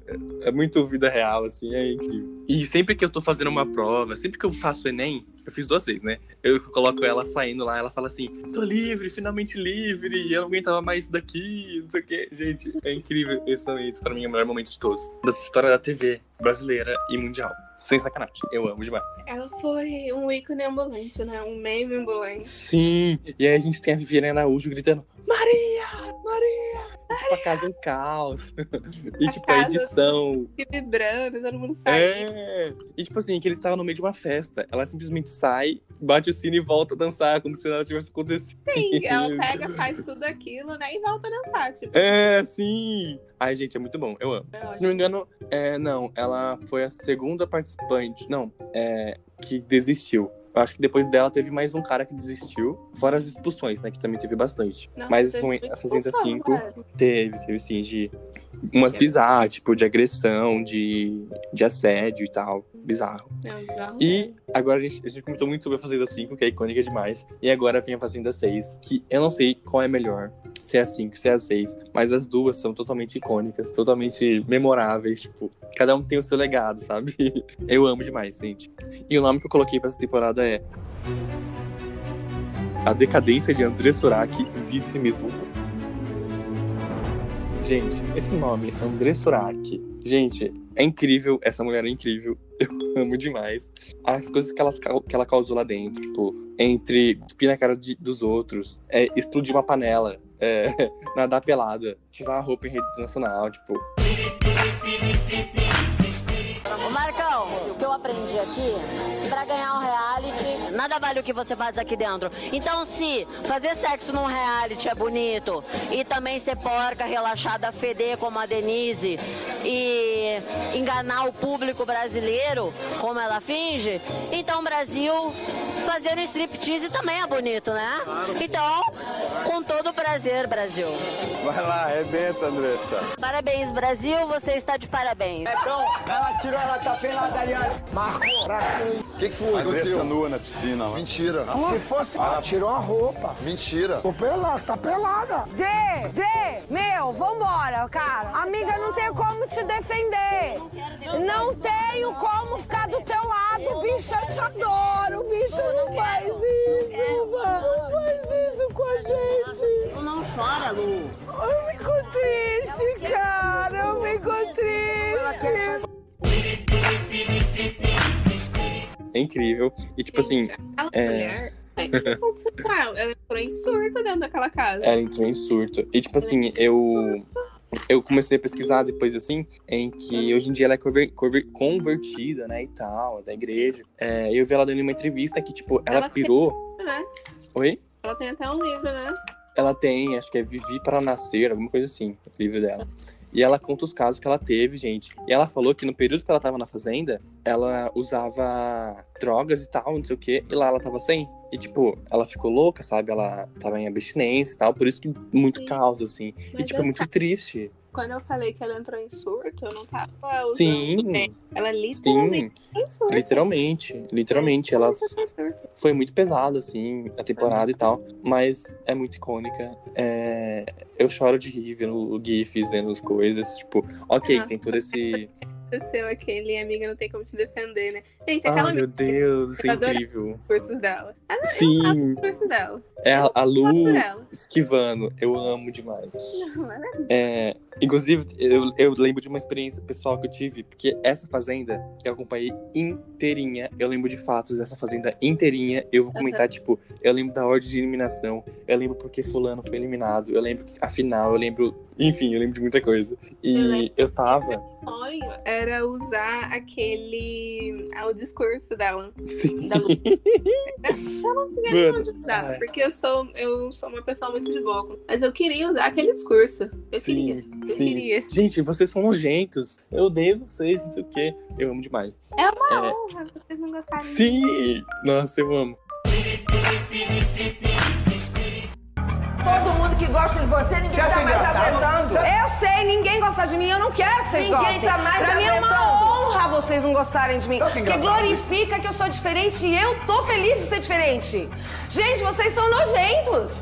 é muito vida real, assim, é incrível. E sempre que eu tô fazendo uma prova, sempre que eu faço Enem, eu fiz duas vezes, né? Eu coloco ela saindo lá, ela fala assim: tô livre, finalmente livre, eu não aguentava mais daqui, não sei o quê. Gente, é incrível esse momento. Pra mim é o melhor momento de todos. Da história da TV brasileira e mundial. Sem sacanagem. Eu amo demais. Ela foi um ícone ambulante, né? Um meme ambulante. Sim! E aí a gente tem a Viviane Araújo gritando: Maria! Maria! Tipo, a casa um caos. [LAUGHS] e, A tipo, a edição. Vibrando, todo mundo saindo. É! E, tipo assim, que ele tava no meio de uma festa. Ela simplesmente sai, bate o sino e volta a dançar, como se nada tivesse acontecido. Sim, ela [LAUGHS] pega, faz tudo aquilo, né? E volta a dançar. Tipo, É, sim. Ai, gente, é muito bom. Eu amo. é Se não me engano, é, não, ela foi a segunda participante, não, é, que desistiu. Eu acho que depois dela teve mais um cara que desistiu, fora as expulsões, né, que também teve bastante. Nossa, Mas foi muita a Fazenda expulsão, 5 velho. teve, teve sim, de umas bizarras, tipo, de agressão, de, de assédio e tal. Bizarro. Não, E agora a gente, a gente comentou muito sobre a Fazenda 5, que é icônica demais. E agora vem a Fazenda 6, que eu não sei qual é melhor, se é a 5, se é a 6. Mas as duas são totalmente icônicas, totalmente memoráveis. Tipo, cada um tem o seu legado, sabe? [LAUGHS] Eu amo demais, gente. E o nome que eu coloquei pra essa temporada é. A Decadência de André Surak, Vice Mesmo. Gente, esse nome, André Surak. Gente, é incrível. Essa mulher é incrível. [LAUGHS] Eu amo demais. As coisas que ela, que ela causou lá dentro, tipo, entre cuspir na cara de- dos outros, é, explodir uma panela, é, [LAUGHS] nadar pelada, tirar a roupa em rede nacional, tipo. Ô Marcão, o que eu aprendi aqui, pra ganhar um reality, nada vale o que você faz aqui dentro. Então, se fazer sexo num reality é bonito e também ser porca, relaxada, feder como a Denise e enganar o público brasileiro, como ela finge, então Brasil fazendo striptease também é bonito, né? Então, com todo prazer, Brasil. Vai lá, arrebenta, Andressa. Parabéns, Brasil, você está de parabéns. Ela tirou, ela tá pelada ali, olha. Marcou. O que, que foi? Andressa nua na piscina. Lá. Mentira. Se fosse, tirou a roupa. Mentira. Tô pelada, tá pelada. Dê, Dê, meu, vambora, cara. Amiga, não tenho como te defender. Não tenho como ficar do teu lado, bicho, eu te adoro, bicho, não faz isso, não faz isso com a gente. Não chora, Lu. Eu fico triste, cara, eu fico triste. É incrível. E tipo assim, Aquela é. mulher. com ela? Entrou em surto dentro daquela casa. ela entrou em surto. E tipo assim, eu. Eu comecei a pesquisar depois, assim, em que hoje em dia ela é conver- conver- convertida, né, e tal, da igreja. É, eu vi ela dando uma entrevista que, tipo, ela, Ela tem- pirou. Né? Oi? Ela tem até um livro, né? Ela tem, acho que é Vivi para Nascer, alguma coisa assim, o livro dela. E ela conta os casos que ela teve, gente. E ela falou que no período que ela tava na fazenda, ela usava drogas e tal, não sei o quê, e lá ela tava sem. E, tipo, ela ficou louca, sabe? Ela tava em abstinência e tal, por isso que muito Sim. caos, assim. Mas e, tipo, é muito triste. Quando eu falei que ela entrou em surto, eu não tava usando. Sim. Ela Sim, literalmente entrou em surto. literalmente. Literalmente, ela foi muito pesada, assim, a temporada e tal, mas é muito icônica. É, Eu choro de rir vendo GIFs, vendo as coisas, tipo, ok, tem todo esse. Aconteceu aquele amiga não tem como te defender, né? Gente, aquela Ai, meu Deus, isso é incrível. os cursos dela. Ela é Sim, os cursos dela. é a, a Lu esquivando, eu amo demais. Não, ela É, inclusive, eu, eu lembro de uma experiência pessoal que eu tive, porque essa fazenda eu acompanhei inteirinha. Eu lembro de fatos dessa fazenda inteirinha. Eu vou comentar, tipo, eu lembro da ordem de eliminação, eu lembro porque Fulano foi eliminado, eu lembro que, afinal, eu lembro. Enfim, eu lembro de muita coisa. E eu tava. Sonho era usar aquele. ah, o discurso dela. Sim. Da. [LAUGHS] Eu não tinha nem onde usar, ai. porque eu sou, eu sou uma pessoa muito de boca. Mas eu queria usar aquele discurso. Eu queria. Eu sim. queria. Gente, vocês são nojentos. Eu odeio vocês, não sei o quê. Eu amo demais. É uma É. honra vocês não gostarem. Sim! Nossa, eu amo. Todo mundo que gosta de você, ninguém tá mais aguentando. Eu sei, ninguém gosta de mim, eu não quero que vocês Ninguém gostem. tá mais pra mim é uma aguentando. honra vocês não gostarem de mim. Tá Porque engraçado glorifica que eu sou diferente e eu tô feliz de ser diferente. Gente, vocês são nojentos.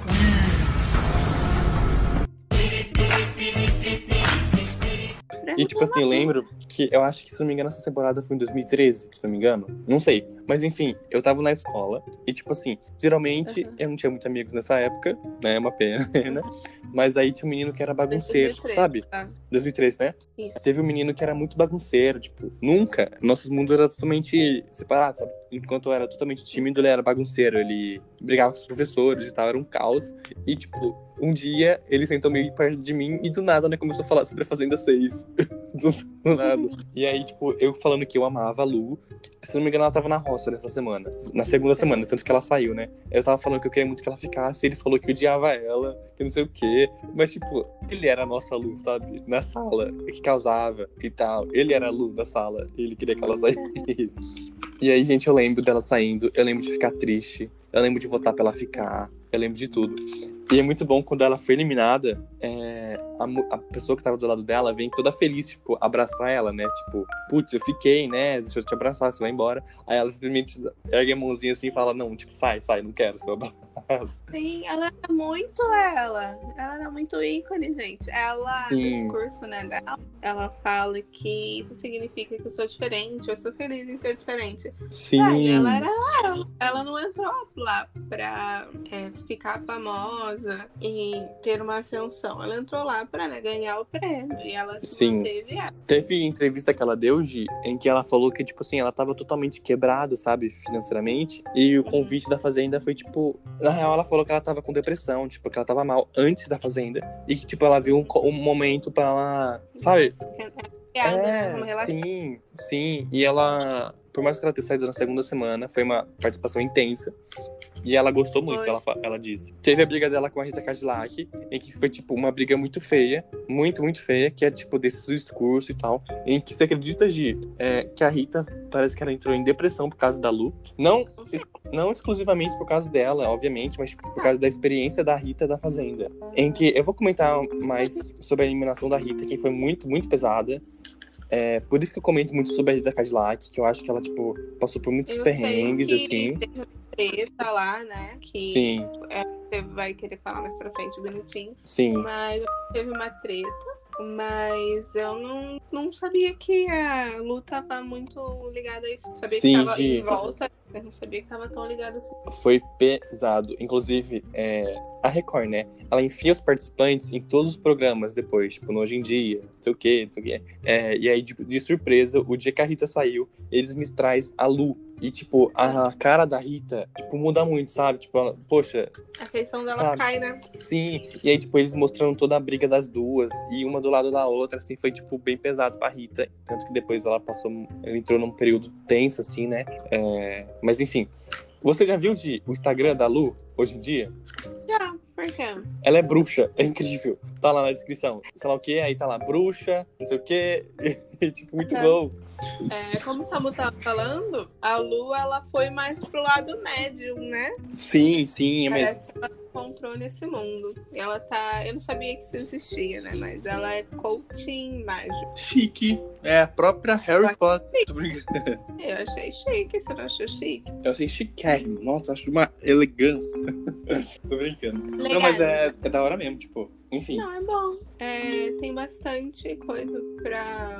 E, tipo assim, eu lembro que eu acho que, se não me engano, essa temporada foi em 2013, se não me engano. Não sei. Mas, enfim, eu tava na escola e, tipo assim, geralmente eu não tinha muitos amigos nessa época, né? É uma pena, [LAUGHS] né? Mas aí tinha um menino que era bagunceiro, 2013, sabe? tá? 2013, né? Isso. Teve um menino que era muito bagunceiro, tipo, nunca. Nossos mundos eram totalmente separados, sabe? Enquanto eu era totalmente tímido, ele era bagunceiro. Ele brigava com os professores e tal, era um caos. E, tipo, um dia ele sentou meio perto de mim e do nada, né, começou a falar sobre a Fazenda 6. [LAUGHS] do, nada. E aí, tipo, eu falando que eu amava a Lu. Se não me engano, ela tava na roça nessa semana. Na segunda semana, tanto que ela saiu, né? Eu tava falando que eu queria muito que ela ficasse. Ele falou que odiava ela, que não sei o quê. Mas, tipo, ele era a nossa Lu, sabe? Na sala, que causava e tal. Ele era a Lu da sala. Ele queria que ela saísse. E aí, gente, eu lembro dela saindo. Eu lembro de ficar triste. Eu lembro de votar pra ela ficar. Eu lembro de tudo. E é muito bom quando ela foi eliminada, é, a, a, pessoa que tava do lado dela vem toda feliz, tipo, abraçar ela, né? Tipo, putz, eu fiquei, né? Deixa eu te abraçar, você vai embora. Aí ela simplesmente ergue a mãozinha assim e fala, não, tipo, sai, sai, não quero seu abraço. Sim, ela é muito ela. Ela é muito ícone, gente. Ela, Sim. no discurso, né, dela, ela fala que isso significa que eu sou diferente, eu sou feliz em ser diferente. Sim. Aí, ela era ela. Ela não entrou lá pra é, ficar famosa e ter uma ascensão. Ela entrou lá pra né, ganhar o prêmio. E ela se Sim. manteve ela. Teve entrevista que ela deu, Gi, em que ela falou que, tipo assim, ela tava totalmente quebrada, sabe, financeiramente. E o convite da Fazenda foi, tipo. Na real, ela falou que ela tava com depressão, tipo, que ela tava mal antes da Fazenda. E que, tipo, ela viu um, um momento pra ela. Sabe? É, sim, sim. E ela, por mais que ela tenha saído na segunda semana, foi uma participação intensa. E ela gostou muito, ela, ela disse. Teve a briga dela com a Rita Cadillac, em que foi, tipo, uma briga muito feia, muito, muito feia, que é, tipo, desse discurso e tal, em que você acredita, Gi, é, que a Rita parece que ela entrou em depressão por causa da Lu. Não, ex não exclusivamente por causa dela, obviamente, mas tipo, por causa da experiência da Rita da Fazenda. Em que eu vou comentar mais sobre a eliminação da Rita, que foi muito, muito pesada. É, por isso que eu comento muito sobre a Rita Cadillac, que eu acho que ela, tipo, passou por muitos Eu perrengues, assim. Teve treta lá, né? Que Sim. é, você vai querer falar mais pra frente bonitinho. Sim. Mas teve uma treta. Mas eu não, não sabia que a Lu tava muito ligada a isso. Sabia Sim, que tava em volta. Eu não sabia que tava tão ligada assim. Foi pesado. Inclusive, é, a Record, né? Ela enfia os participantes em todos os programas depois, tipo, no Hoje em Dia, não sei o quê, não sei o quê. É, e aí, de, de surpresa, o dia que a Rita saiu, eles me traz a Lu. E, tipo, a cara da Rita, tipo, muda muito, sabe? Tipo, ela, poxa, A feição dela Sabe? cai, né? sim. E aí, tipo, eles mostrando toda a briga das duas, e uma do lado da outra, assim, foi, tipo, bem pesado pra Rita. Tanto que depois ela passou, ela entrou num período tenso, assim, né? É, mas, enfim. Você já viu de, o Instagram da Lu, hoje em dia? Já, por quê? Ela é bruxa, [LAUGHS] é incrível. Tá lá na descrição. Sei lá o que, aí tá lá, bruxa, não sei o que. [LAUGHS] tipo, muito É. bom. É, como o Samu tava falando, a Lu ela foi mais pro lado médium, né? Sim, sim, é mesmo. Parece encontrou nesse mundo. E ela tá. Eu não sabia que isso existia, né? Mas ela é coaching mágico. Chique. É a própria Harry Potter. [LAUGHS] Eu achei chique, você não achou chique? Eu achei chiquérrimo. Nossa, acho uma elegância. [LAUGHS] Tô brincando. Não, Legal. mas é, é da hora mesmo, tipo. Enfim. Não, é bom. É, tem bastante coisa pra.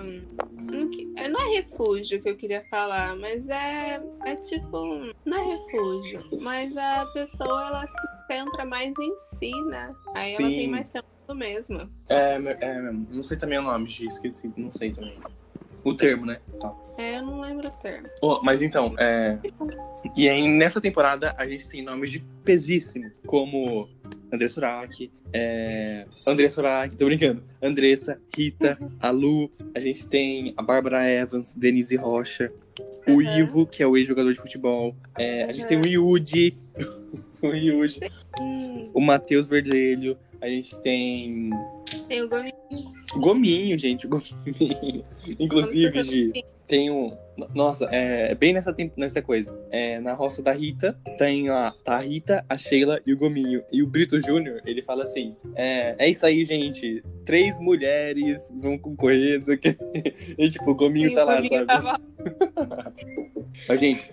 Não que- é, Não é refúgio que eu queria falar, mas é, é tipo. Não é refúgio, mas a pessoa ela se centra mais em si, né? Aí ela Sim. tem mais tempo mesmo. É, é, não sei também o nome, esqueci. Não sei também. O termo, né? Tá. É, eu não lembro o termo. Oh, mas então, é... E aí, nessa temporada, a gente tem nomes de pesíssimo, como André Surak, é... André Surak, tô brincando, Andressa, Rita, a Lu, a gente tem a Bárbara Evans, Denise Rocha, o Ivo, que é o ex-jogador de futebol, é, a gente tem o Yudi, o Yudi, o Matheus Verdelho, a gente tem Tem o Gominho. Gominho, gente, Gominho. Inclusive, Gi, tem um. Nossa, é bem nessa, nessa coisa. É, na roça da Rita, tem lá, tá a Rita, a Sheila e o Gominho. E o Brito Júnior, ele fala assim: é, é isso aí, gente. Três mulheres vão concorrer, não sei o quê. [LAUGHS] E tipo, o Gominho E tá o lá, Gominho sabe? tava- [LAUGHS] Mas, gente,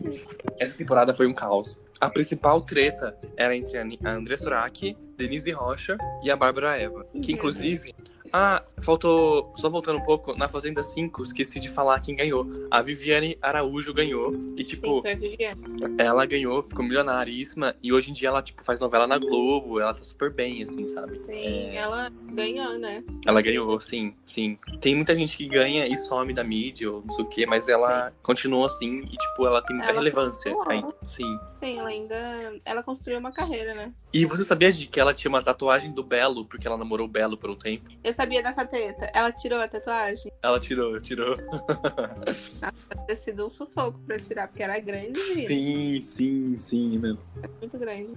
essa temporada foi um caos. A principal treta era entre a André Surak, Denise Rocha e a Bárbara Eva. Que, inclusive... Ah, faltou... Só voltando um pouco, na Fazenda 5, esqueci de falar quem ganhou. A Viviane Araújo ganhou. E, tipo, Viviane. ela ganhou, ficou milionaríssima. E hoje em dia ela, tipo, faz novela na Globo. Ela tá super bem, assim, sabe? Sim, ela ganhou, né? Ela ganhou, sim, sim. Tem muita gente que ganha e some da mídia, ou não sei o quê, mas ela continua assim e, tipo, ela tem muita Ela relevância. sim. Sim, ela ainda. Ela construiu uma carreira, né? E você sabia de que ela tinha uma tatuagem do Belo, porque ela namorou o Belo por um tempo? Eu sabia dessa treta. Ela tirou a tatuagem? Ela tirou, tirou. [LAUGHS] Deve ter sido um sufoco pra tirar, porque era grande. sim, sim, sim, mesmo. Muito grande.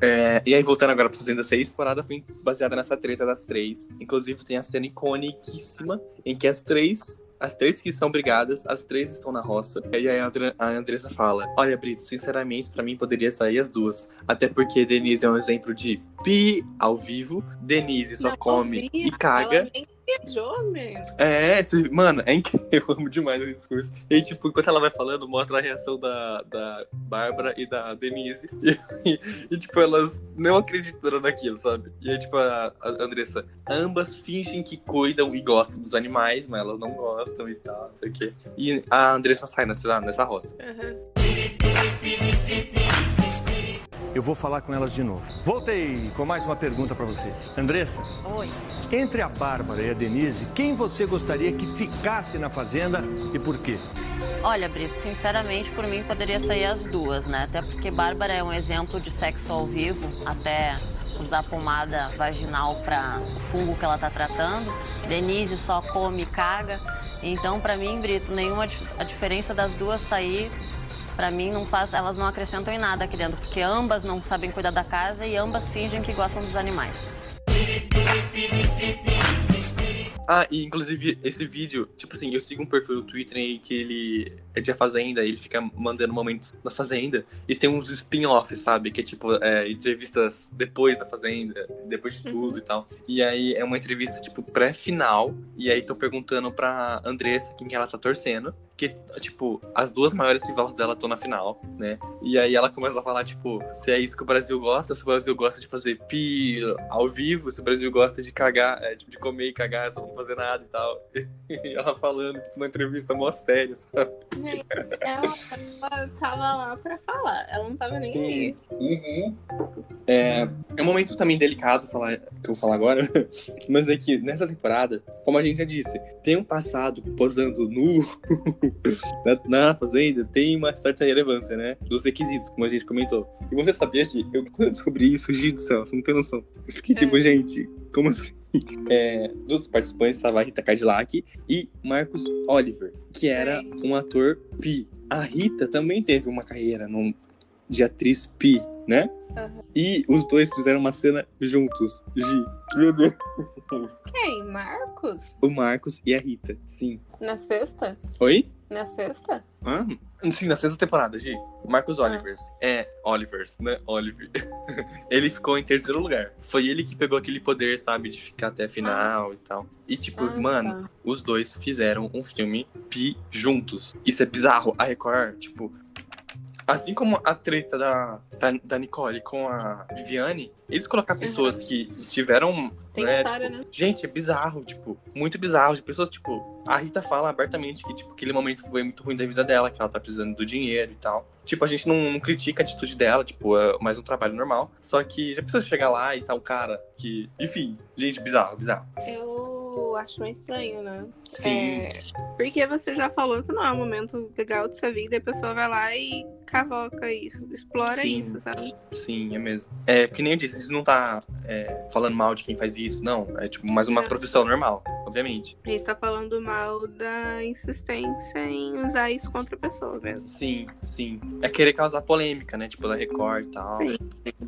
É, e aí, voltando agora pra Fazenda 6, a temporada foi baseada nessa treta das três. Inclusive, tem a cena iconiquíssima em que as três. As três que são brigadas, as três estão na roça. E aí a, Andra- a Andressa fala: Olha, Brito, sinceramente, pra mim poderia sair as duas. Até porque Denise é um exemplo de pi ao vivo. Denise só Não, come e caga. Ela nem viajou. É, esse- mano, é incrível, [LAUGHS] eu amo demais esse discurso. E aí, tipo, enquanto ela vai falando, mostra a reação da, da Bárbara e da Denise. [LAUGHS] E, e, tipo, elas não acreditaram naquilo, sabe? E aí, tipo, a, a Andressa, ambas fingem que cuidam e gostam dos animais, mas elas não gostam e tal, não sei o quê. E a Andressa sai nessa, nessa roça. Eu vou falar com elas de novo. Voltei com mais uma pergunta para vocês. Andressa, Oi. entre a Bárbara e a Denise, quem você gostaria que ficasse na fazenda e por quê? Olha, Brito, sinceramente, por mim poderia sair as duas, né? Até porque Bárbara é um exemplo de sexo ao vivo, até usar pomada vaginal para o fungo que ela tá tratando. Denise só come e caga. Então, pra mim, Brito, nenhuma a diferença das duas sair, pra mim não faz, elas não acrescentam em nada aqui dentro, porque ambas não sabem cuidar da casa e ambas fingem que gostam dos animais. Ah, e inclusive esse vídeo, tipo assim, eu sigo um perfil no Twitter em que ele é de A Fazenda, ele fica mandando momentos da Fazenda e tem uns spin-offs, sabe? Que é tipo, é, entrevistas depois da Fazenda, depois de tudo e tal. E aí é uma entrevista, tipo, pré-final, e aí estão perguntando pra Andressa quem que ela tá torcendo. Que, tipo, as duas maiores rivais dela estão na final, né? E aí ela começa a falar, tipo, se é isso que o Brasil gosta, se o Brasil gosta de fazer pi ao vivo, se o Brasil gosta de cagar, é, tipo, de comer e cagar, só não fazer nada e tal. [LAUGHS] E ela falando, tipo, uma entrevista mó séria, sabe? Gente, ela, ela tava lá pra falar. Ela não tava nem aí. Uhum. É, é um momento também delicado falar, que eu vou falar agora, [LAUGHS] mas é que nessa temporada, como a gente já disse, tem um passado posando nu [LAUGHS] na, na Fazenda, tem uma certa relevância, né? Dos requisitos, como a gente comentou. E você sabia, Gi? Eu, quando eu descobri isso, Gi do céu, você não tem noção. Eu fiquei tipo, gente, como assim? É, dos participantes estava a Rita Cadillac e Marcos Oliver, que era um ator pi. A Rita também teve uma carreira num, de atriz pi, né? E os dois fizeram uma cena juntos. Gi, meu Deus. Quem? Marcos? O Marcos e a Rita, sim. Na sexta? Oi? Na sexta? Hã? Sim, na sexta temporada, Gi. Marcos Olivers. É, Olivers, né? Oliver. [LAUGHS] ele ficou em terceiro lugar. Foi ele que pegou aquele poder, sabe, de ficar até a final e tal. E, tipo, Ah, mano, tá. os dois fizeram um filme pi juntos. Isso é bizarro. A Record, tipo. Assim como a treta da, da, da Nicole com a Viviane, eles colocar pessoas que tiveram. Tem né, história, tipo, né? Gente, é bizarro, tipo, muito bizarro. De pessoas, tipo, a Rita fala abertamente que, tipo, aquele momento foi muito ruim da vida dela, que ela tá precisando do dinheiro e tal. Tipo, a gente não, não critica a atitude dela, tipo, é mais um trabalho normal. Só que já precisa chegar lá e tá um cara que. Enfim, gente, bizarro, bizarro. Eu acho meio estranho, né? Sim. É, porque você já falou que não é um momento legal de sua vida e a pessoa vai lá e cavoca isso, explora Sim. isso, sabe? Sim, é mesmo. É, que nem eu disse, a gente não tá é, falando mal de quem faz isso, não. É tipo mais uma profissão normal, obviamente. A gente tá falando mal da insistência em usar isso contra a pessoa mesmo. Sim, sim. É querer causar polêmica, né? Tipo, da Record e tal.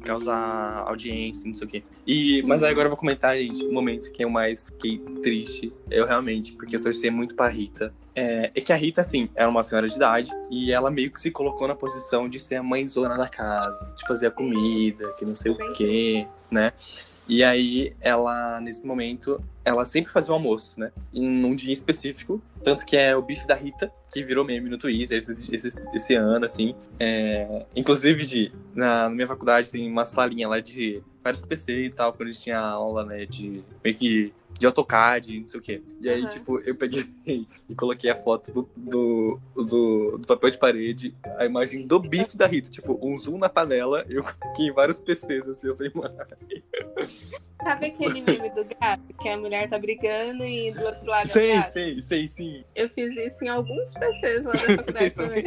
Causar audiência, não sei o quê. E, mas aí agora eu vou comentar, gente, o momento que eu mais fiquei triste. Eu realmente, porque eu torcia muito pra Rita. É, é que a Rita, assim, era uma senhora de idade e ela meio que se colocou na posição de ser a mãezona da casa, de fazer a comida, que não sei o quê, né? E aí, ela, nesse momento, ela sempre fazia o almoço, né? Em um dia específico. Tanto que é o bife da Rita, que virou meme no Twitter esse, esse, esse ano, assim. É, inclusive, de, na, na minha faculdade tem uma salinha lá de vários PC e tal, quando a gente tinha aula, né? De meio que de AutoCAD, não sei o quê. E aí, Aham. tipo, eu peguei [LAUGHS] e coloquei a foto do, do, do, do papel de parede, a imagem do bife da Rita, tipo, um zoom na panela, eu coloquei em vários PCs, assim, essa imagem. Sabe aquele meme do gato? Que a mulher tá brigando e do outro lado é Sei, gato? sei, sei, sim. Eu fiz isso em alguns PCs lá da faculdade [LAUGHS] também.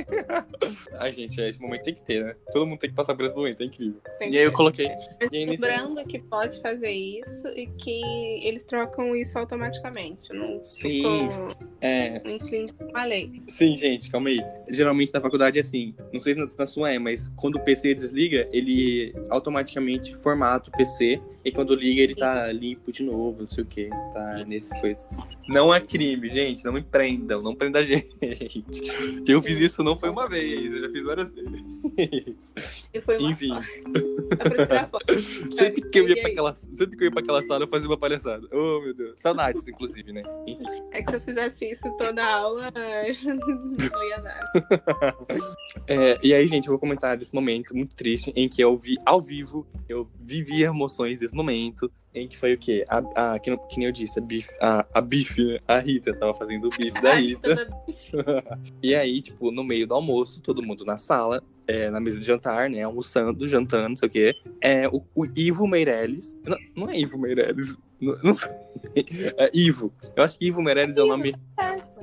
Ai, gente, esse momento tem que ter, né? Todo mundo tem que passar por esse momento, é incrível. Tem e aí eu que- coloquei. Nesse... Lembrando que pode fazer isso e que eles trocam isso automaticamente. Não Sim. ficam É, infringindo a lei. sim, gente, calma aí. Geralmente na faculdade é assim. Não sei se na sua é, mas quando o PC desliga, ele automaticamente formata o PC. E quando liga, ele tá limpo de novo, não sei o que. Tá nesse coisa. Não é crime, gente. Não me prendam. Não prenda a gente. Eu fiz isso não foi uma vez. Eu já fiz várias vezes. E foi uma Enfim. [LAUGHS] Sempre que eu ia pra aquela, sempre que eu ia pra aquela sala, eu fazia uma palhaçada. Oh, meu Deus. Saudades, inclusive, né? Enfim. É que se eu fizesse isso toda aula, [LAUGHS] não ia dar. É, e aí, gente, eu vou comentar desse momento muito triste em que eu vi ao vivo, eu vivi emoções desse momento, em que foi o quê? A, a, que, que nem eu disse, a bife, a, a bife, né? a Rita tava fazendo o bife da [LAUGHS] Rita. e aí, tipo, no meio do almoço, todo mundo na sala, é, na mesa de jantar, né? Almoçando, jantando, não sei o quê. É, o, o Ivo Meirelles. Não, não é Ivo Meirelles. Não, não sei. [LAUGHS] É Ivo. Eu acho que Ivo Meirelles é o nome.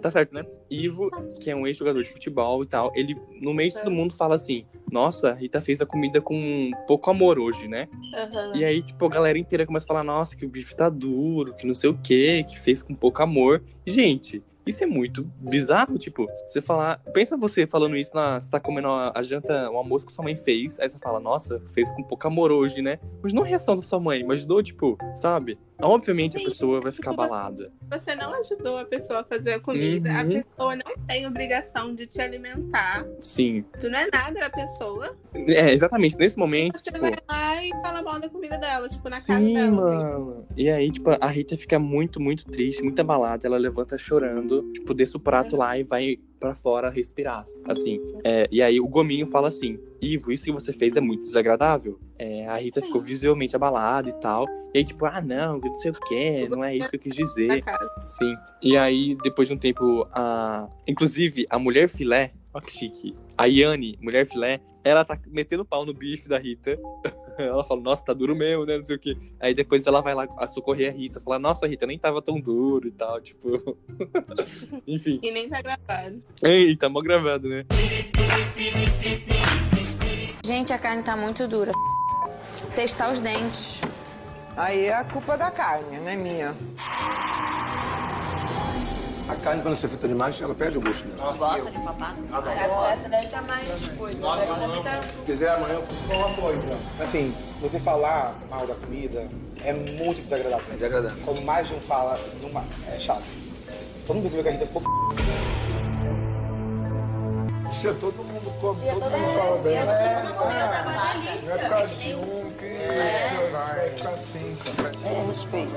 Tá certo, né? Ivo, que é um ex-jogador de futebol e tal, ele, no meio de todo mundo, fala assim: Nossa, Rita fez a comida com pouco amor hoje, né? Aham. E aí, tipo, a galera inteira começa a falar: Nossa, que o bife tá duro, que não sei o quê, que fez com pouco amor. E, gente. Isso é muito bizarro, tipo, você falar. Pensa você falando isso na. Você tá comendo a, janta, o almoço que sua mãe fez, aí você fala, nossa, fez com pouco amor hoje, né? Mas não a reação da sua mãe, imaginou, tipo, sabe? Obviamente a Sim, pessoa vai ficar você- abalada. Você não ajudou a pessoa a fazer a comida. A Uhum. pessoa não tem obrigação de te alimentar. Sim. Tu não é nada da pessoa. É, exatamente, nesse momento, Você tipo. vai lá e fala mal da comida dela, tipo, na casa Sim, dela. assim. mano. E aí, tipo, a Rita fica muito, muito triste, muito abalada. Ela levanta chorando, tipo, desce o prato lá e vai pra fora respirar, assim. É, e aí o Gominho fala assim, Ivo, isso que você fez é muito desagradável. É, a Rita ficou visivelmente abalada e tal. E aí, tipo, ah, não, que não sei o quê, não é isso que eu quis dizer. Sim. E aí, depois de um tempo, a... inclusive, a mulher filé, ó que chique, a Yane, mulher filé, ela tá metendo pau no bife da Rita. [LAUGHS] Ela fala, nossa, tá duro mesmo, né? Não sei o quê. Aí depois ela vai lá socorrer a Rita, fala, nossa, Rita, nem tava tão duro e tal, tipo. [LAUGHS] Enfim. E nem tá gravado. Ei, tá mó gravado, né? Gente, a carne tá muito dura. Testar os dentes. Aí é a culpa da carne, não é minha. A carne, quando você feita demais, ela perde o gosto dela. Gosta de papada? Essa daí tá mais coisa. Nossa, tá- Se quiser, amanhã eu faço uma coisa. Assim, você falar mal da comida é muito desagradável. É desagradável. Quando mais de um fala, numa, é chato. Todo mundo percebeu que a Rita ficou Se todo mundo come, todo mundo fala bem. É, não é por causa de um que isso vai ficar assim. É respeito.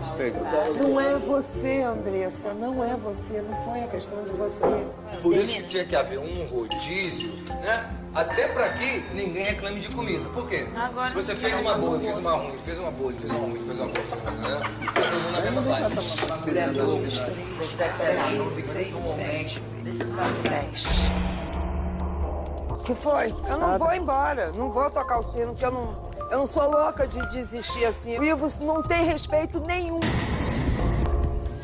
Respeito. Não é você, Andressa, não é você, não foi a questão de você. Por isso que tinha que haver um rodízio, né? Até pra que ninguém reclame de comida. Por quê? Agora- Se você fez uma boa, fiz uma ruim, fez uma boa, ele fez uma ruim, fez uma boa, né? Tá todo mundo na mesma Dez. O que foi? Eu não vou embora, não vou tocar o sino, porque eu não, eu não sou louca de desistir assim. O Ivo não tem respeito nenhum.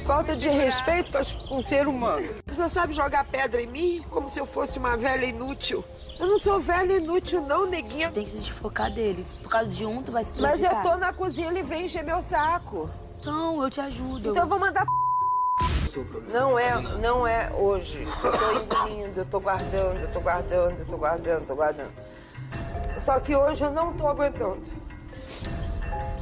Falta de respeito com o ser humano. Você sabe jogar pedra em mim como se eu fosse uma velha inútil? Eu não sou velha inútil, não, neguinha. Tem que se desfocar deles. Por causa de um, tu vai se Mas eu prejudicar. tô na cozinha, ele vem encher meu saco. Então, eu te ajudo. Então eu vou mandar. Não é, não é hoje. Eu tô engolindo, eu tô guardando, eu tô guardando, eu tô guardando, tô guardando. Só que hoje eu não tô aguentando.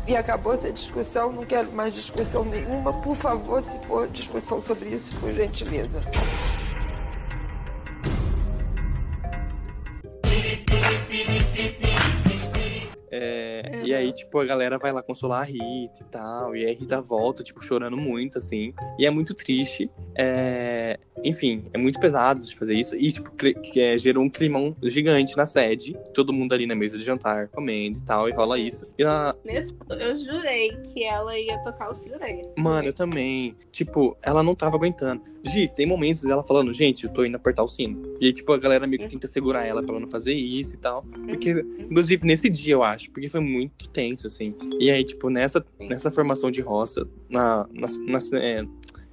E acabou essa discussão, não quero mais discussão nenhuma. Por favor, se for discussão sobre isso, por gentileza. E aí, tipo, a galera vai lá consolar a Rita e tal. E aí a Rita volta, tipo, chorando muito, assim. E é muito triste. É, Enfim, é muito pesado de fazer isso. E, tipo, é, gerou um climão gigante na sede. Todo mundo ali na mesa de jantar, comendo e tal. E rola isso. E na... Nesse, eu jurei que ela ia tocar o jurei. Mano, eu também. Tipo, ela não tava aguentando. Gi, tem momentos dela falando, gente, eu tô indo apertar o sino. E aí, tipo, a galera meio que tenta segurar ela pra ela não fazer isso e tal. Porque, inclusive, nesse dia, eu acho, porque foi muito tenso, assim. E aí, tipo, nessa, nessa formação de roça, na, na, na- é,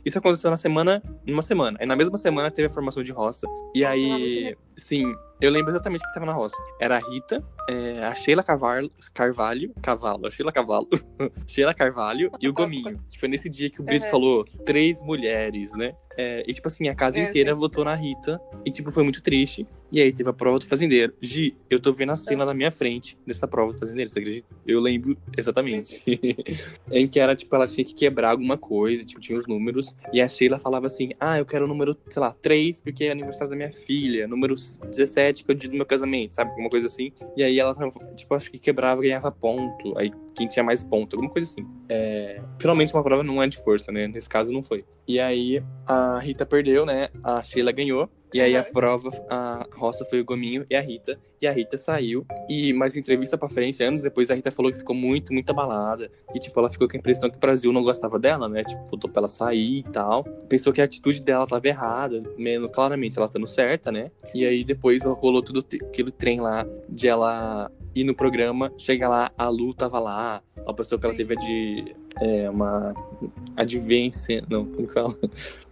isso aconteceu na semana, numa semana. Aí na mesma semana teve a formação de roça. E aí, sim, eu lembro exatamente quem tava na roça. Era a Rita, é, a Sheila Carvalho, Carvalho, Cavalo, a Sheila Cavalo, [LAUGHS] Sheila Carvalho e o Gominho. Que foi nesse dia que o Brito Uhum. falou três mulheres, né? É, e tipo assim, a casa É, inteira sim. votou na Rita. E tipo, foi muito triste. E aí teve a prova do fazendeiro. Gi, eu tô vendo a cena na minha frente dessa prova do fazendeiro, você acredita? Eu lembro exatamente. [LAUGHS] em que era, tipo, ela tinha que quebrar alguma coisa, tipo, tinha os números. E a Sheila falava assim: Ah, eu quero o número, sei lá, 3, porque é aniversário da minha filha. Número 17, que o dia do meu casamento, sabe? Alguma coisa assim. E aí ela, tipo, acho que quebrava ganhava ponto. Aí quem tinha mais ponto, alguma coisa assim. É... Finalmente uma prova não é de força, né? Nesse caso não foi. E aí a Rita perdeu, né? A Sheila ganhou. E aí a prova, a roça foi o Gominho e a Rita. E a Rita saiu. E mais entrevista pra frente, anos depois, a Rita falou que ficou muito, muito abalada. E, tipo, ela ficou com a impressão que o Brasil não gostava dela, né? Tipo, voltou pra ela sair e tal. Pensou que a atitude dela tava errada, mesmo claramente ela estando certa, né? E aí depois rolou tudo aquele trem lá de ela ir no programa, chega lá, a Lu tava lá, a pessoa que ela teve de. É, uma advência, não, como que fala?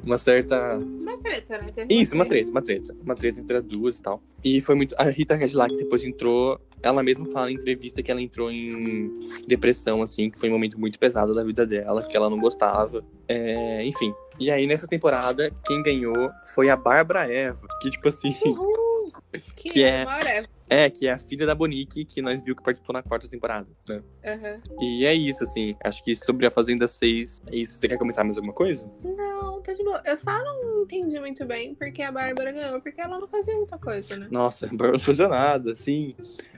Uma certa Uma treta, né? Teve isso, uma treta, uma treta. Uma treta entre as duas e tal. E foi muito. A Rita Cadillac depois entrou. Ela mesma fala em entrevista que ela entrou em depressão, assim, que foi um momento muito pesado da vida dela, que ela não gostava. É, enfim. E aí, nessa temporada, quem ganhou foi a Bárbara Eva, que, tipo assim. Uhul! [LAUGHS] Que, Que é- uma hora. É, que é a filha da Bonique, que nós viu que participou na quarta temporada, né? Aham. E é isso, assim. Acho que sobre a Fazenda 6 é isso. Você quer comentar mais alguma coisa? Não, tá de boa. Eu só não entendi muito bem porque a Bárbara ganhou, porque ela não fazia muita coisa, né? Nossa, Bárbara não fazia nada, assim.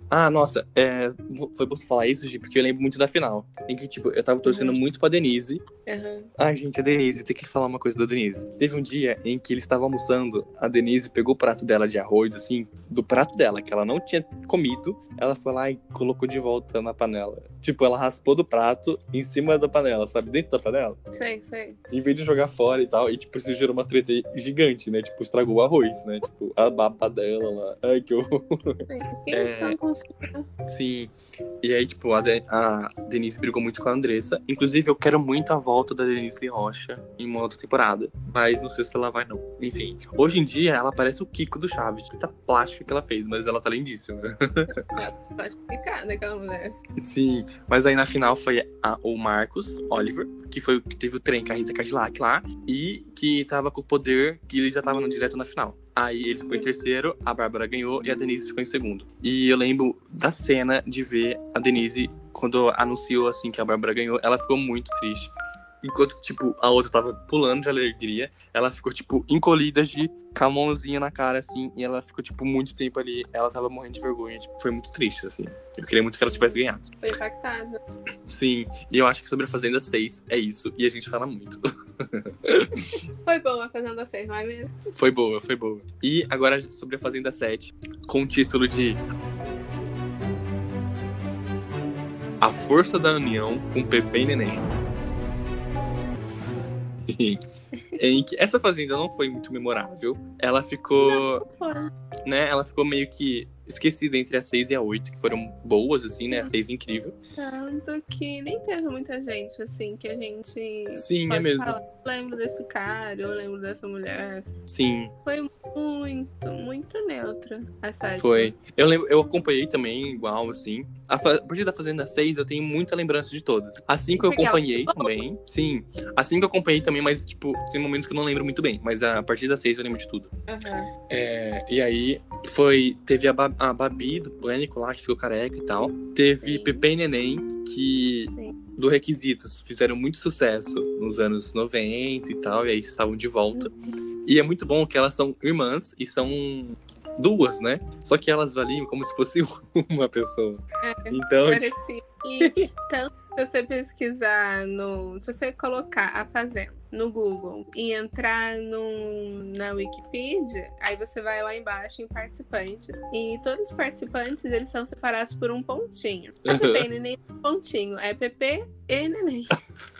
Ah, nossa, é, foi bom você falar isso, Gi, porque eu lembro muito da final. Em que, tipo, eu tava torcendo muito pra Denise. Aham. Ai, gente, a Denise, tem que falar uma coisa da Denise. Teve um dia em que eles estavam almoçando, a Denise pegou o prato dela de arroz, assim, do prato dela, que ela não tinha comido, ela foi lá e colocou de volta na panela. Tipo, ela raspou do prato em cima da panela, sabe? Dentro da panela. Sei, sei. Em vez de jogar fora e tal. E, tipo, isso gerou uma treta gigante, né? Tipo, estragou o arroz, né? Tipo, a baba dela lá. Ai, que horror. Quem É. só Sim. E aí, tipo, a, De- a Denise brigou muito com a Andressa. Inclusive, eu quero muito a volta da Denise Rocha em uma outra temporada. Mas não sei se ela vai, não. Enfim. Hoje em dia, ela parece o Kiko do Chaves. Que tá plástica que ela fez, mas ela tá lindíssima. [LAUGHS] Pode ficar daquela mulher. Sim. Mas aí na final foi a- o Marcos Oliver, que foi o que teve o trem com a Rita Cadillac lá. E que tava com o poder que ele já tava no direto na final. Aí ele ficou em terceiro, a Bárbara ganhou e a Denise ficou em segundo. E eu lembro da cena de ver a Denise, quando anunciou assim que a Bárbara ganhou, ela ficou muito triste. Enquanto, tipo, a outra tava pulando de alegria, ela ficou, tipo, encolhida de com a mãozinha na cara, assim, e ela ficou, tipo, muito tempo ali. Ela tava morrendo de vergonha, tipo, foi muito triste, assim. Eu queria muito que ela tivesse ganhado. Foi impactada. Sim, e eu acho que sobre a Fazenda 6 é isso, e a gente fala muito. [LAUGHS] Foi boa a Fazenda 6, não é mesmo? Foi boa, foi boa. E agora sobre a Fazenda 7, com o título de A Força da União com Pepe e Neném. being em que essa fazenda não foi muito memorável. Ela ficou, né? Ela ficou meio que esquecida entre a 6 e a 8, que foram boas, assim, né? A 6 é incrível. Tanto que nem teve muita gente, assim, que a gente. Sim, é mesmo. falar, Eu lembro desse cara, eu lembro dessa mulher. Sim, Foi muito, muito neutra a sétima. foi. Eu lembro, eu acompanhei também, igual, assim. A, fa- a partir da Fazenda 6, eu tenho muita lembrança de todas. Assim que eu acompanhei também. Sim. Assim que eu acompanhei também, mas, tipo, tem momentos que eu não lembro muito bem. Mas a partir da 6 eu lembro de tudo. Aham. É, e aí foi. Teve a, Ba- a Babi do Pânico lá, que ficou careca e tal. Teve Pepe e Neném, que. Do Requisitos, fizeram muito sucesso nos anos 90 e tal, e aí estavam de volta. E é muito bom que elas são irmãs e são duas, né? Só que elas valiam como se fosse [LAUGHS] uma pessoa. É, Então, parecia. E tanto se você pesquisar no. Se você colocar a Fazenda no Google e entrar no, na Wikipedia, aí você vai lá embaixo em participantes. E todos os participantes eles são separados por um pontinho. E Neném pontinho. É Pepe e Neném. [LAUGHS]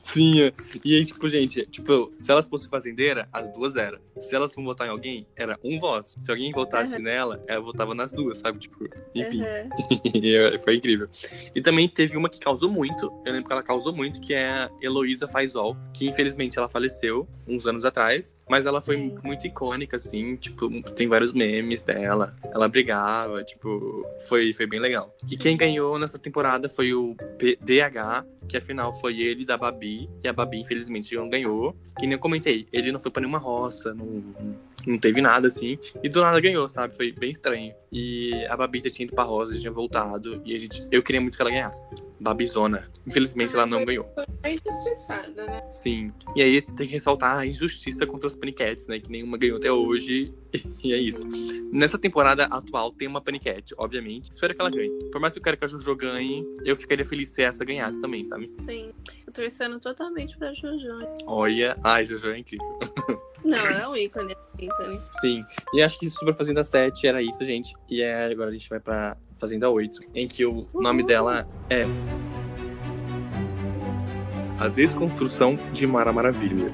Sim, é. e aí, tipo, gente, tipo, se elas fossem fazendeira, as duas eram. Se elas fossem votar em alguém, era um voto. Se alguém votasse Uhum. nela, ela votava nas duas, sabe? Tipo, enfim. Uhum. [LAUGHS] Foi incrível. E também teve uma que causou muito, eu lembro que ela causou muito, que é a Heloísa Faisol, que infelizmente ela faleceu uns anos atrás, mas ela foi muito icônica, assim, tipo, tem vários memes dela, ela brigava, tipo, foi, foi bem legal. E quem ganhou nessa temporada foi o P- Que afinal foi ele da Babi, que a Babi infelizmente não ganhou. Que nem eu comentei, ele não foi pra nenhuma roça, não, não teve nada assim, e do nada ganhou, sabe? Foi bem estranho. E a Babi tinha ido pra roça, já tinha voltado, e a gente, eu queria muito que ela ganhasse. Babizona. Infelizmente ela não ganhou. Foi injustiçada, né? Sim. E aí tem que ressaltar a injustiça contra as paniquetes, né? Que nenhuma ganhou até hoje. [LAUGHS] E é isso. Nessa temporada atual tem uma paniquete, obviamente. Espero que ela ganhe. Por mais que eu quero que a Jojo ganhe, eu ficaria feliz se essa ganhasse também, sabe? Sim. Eu torcendo totalmente pra Jojo. Olha. Ai, Jojo é incrível. [LAUGHS] Não, é um ícone. é um ícone. Sim. E acho que sobre a Fazenda 7 era isso, gente. E é, agora a gente vai pra Fazenda 8, em que o nome dela é. A Desconstrução de Mara Maravilha.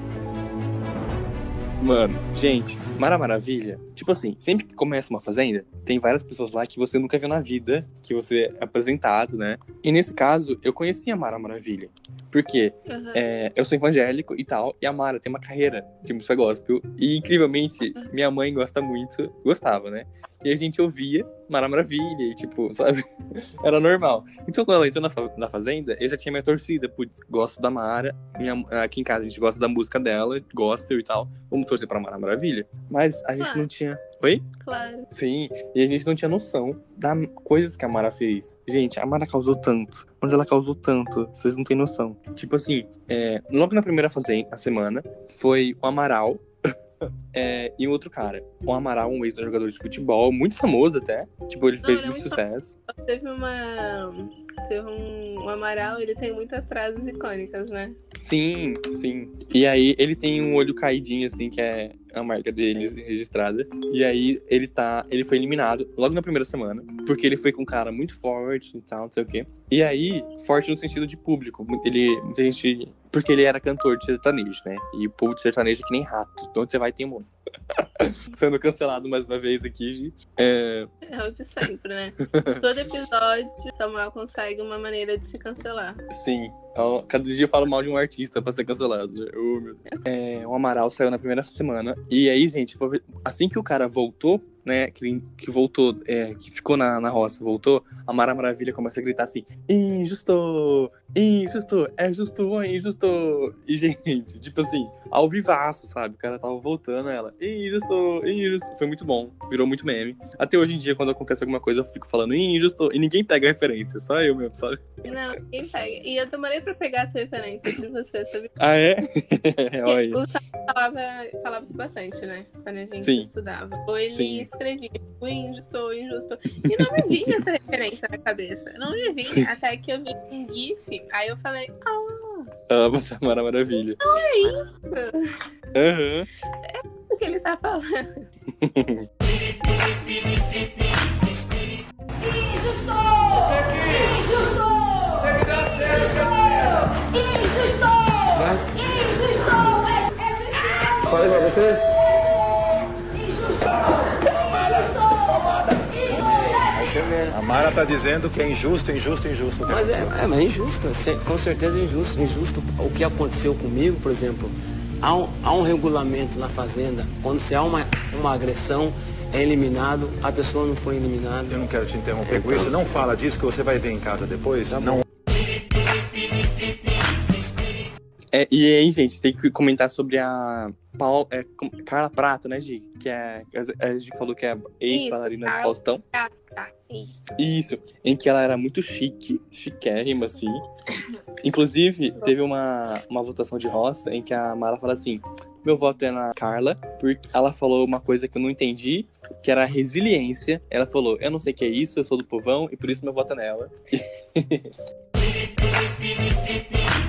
Mano, gente, Mara Maravilha, tipo assim, sempre que começa uma fazenda, tem várias pessoas lá que você nunca viu na vida, que você é apresentado, né? E nesse caso, eu conhecia a Mara Maravilha. Porque Uhum. é, eu sou evangélico e tal, e a Mara tem uma carreira de música gospel, e incrivelmente, minha mãe gosta muito, gostava, né? E a gente ouvia Mara Maravilha, e tipo, [LAUGHS] sabe? Era normal. Então, quando ela entrou na, fa- na Fazenda, eu já tinha minha torcida, putz, gosto da Mara, minha, aqui em casa a gente gosta da música dela, gospel e tal, vamos torcer pra Mara Maravilha. Mas a gente não tinha. Oi? Claro. Sim, e a gente não tinha noção das coisas que a Mara fez. Gente, a Mara causou tanto, mas ela causou tanto, vocês não têm noção. Tipo assim, é, logo na primeira fazenda, na semana, foi o Amaral é, e um outro cara. O Amaral, um ex-jogador de futebol, muito famoso até. Tipo, ele Não, fez ele é muito muito sucesso. Teve uma. Teve um. O Amaral, ele tem muitas frases icônicas, né? Sim, sim. E aí ele tem um olho caidinho, assim, que é a marca dele registrada. E aí ele tá. Ele foi eliminado logo na primeira semana. Porque ele foi com um cara muito forte e tal, não sei o quê. E aí, forte no sentido de público. Ele. Muita gente. Porque ele era cantor de sertanejo, né? E o povo de sertanejo é que nem rato. Então você vai ter um. [LAUGHS] Sendo cancelado mais uma vez aqui, gente. É, É o de sempre, né? [LAUGHS] Todo episódio, Samuel consegue uma maneira de se cancelar. Sim. Ó, Cada dia eu falo mal de um artista pra ser cancelado. Oh, meu Deus. É, o Amaral saiu na primeira semana. E aí, gente, assim que o cara voltou, né? Que, que voltou, é, que ficou na, na roça, voltou, a Mara Maravilha começa a gritar assim: Injusto! Injusto! É justo é injusto? E, gente, [LAUGHS] tipo assim, ao vivaço, sabe? O cara tava voltando ela. Injusto! Injusto! Foi muito bom. Virou muito meme. Até hoje em dia, quando acontece alguma coisa, eu fico falando injusto e ninguém pega a referência, só eu mesmo, sabe? Não, ninguém pega. E eu demorei pra pegar essa referência entre você, sabe? Ah, é? [LAUGHS] Olha. O falava, falava isso bastante, né? Quando a gente Sim. estudava. Ou ele Sim. Escrevia o injusto, o injusto. E não me vinha essa referência na cabeça. Não me vinha. Sim. Até que eu vi um GIF. Aí eu falei, ah, Amo a Mara Maravilha. não é isso. Aham. É isso que ele tá falando. Falei pra você? A Mara tá dizendo que é injusto, injusto, injusto. Mas é, é, mas é injusto, se- com certeza é injusto. Injusto o que aconteceu comigo, por exemplo, há um, há um regulamento na fazenda, quando se há uma, uma agressão, é eliminado, a pessoa não foi eliminada. Eu não quero te interromper com isso. Não fala disso que você vai ver em casa depois. não. É, e aí, gente, tem que comentar sobre a Paula, é, Carla Prata, né, Gi? Que é. A gente falou que é ex-bailarina do Faustão. Prata, Isso. Isso, em que ela era muito chique, chiquérrima, assim. Inclusive, teve uma, uma votação de roça em que a Mara fala assim: meu voto é na Carla, porque ela falou uma coisa que eu não entendi, que era a resiliência. Ela falou: eu não sei o que é isso, eu sou do povão, e por isso meu voto é nela. [LAUGHS]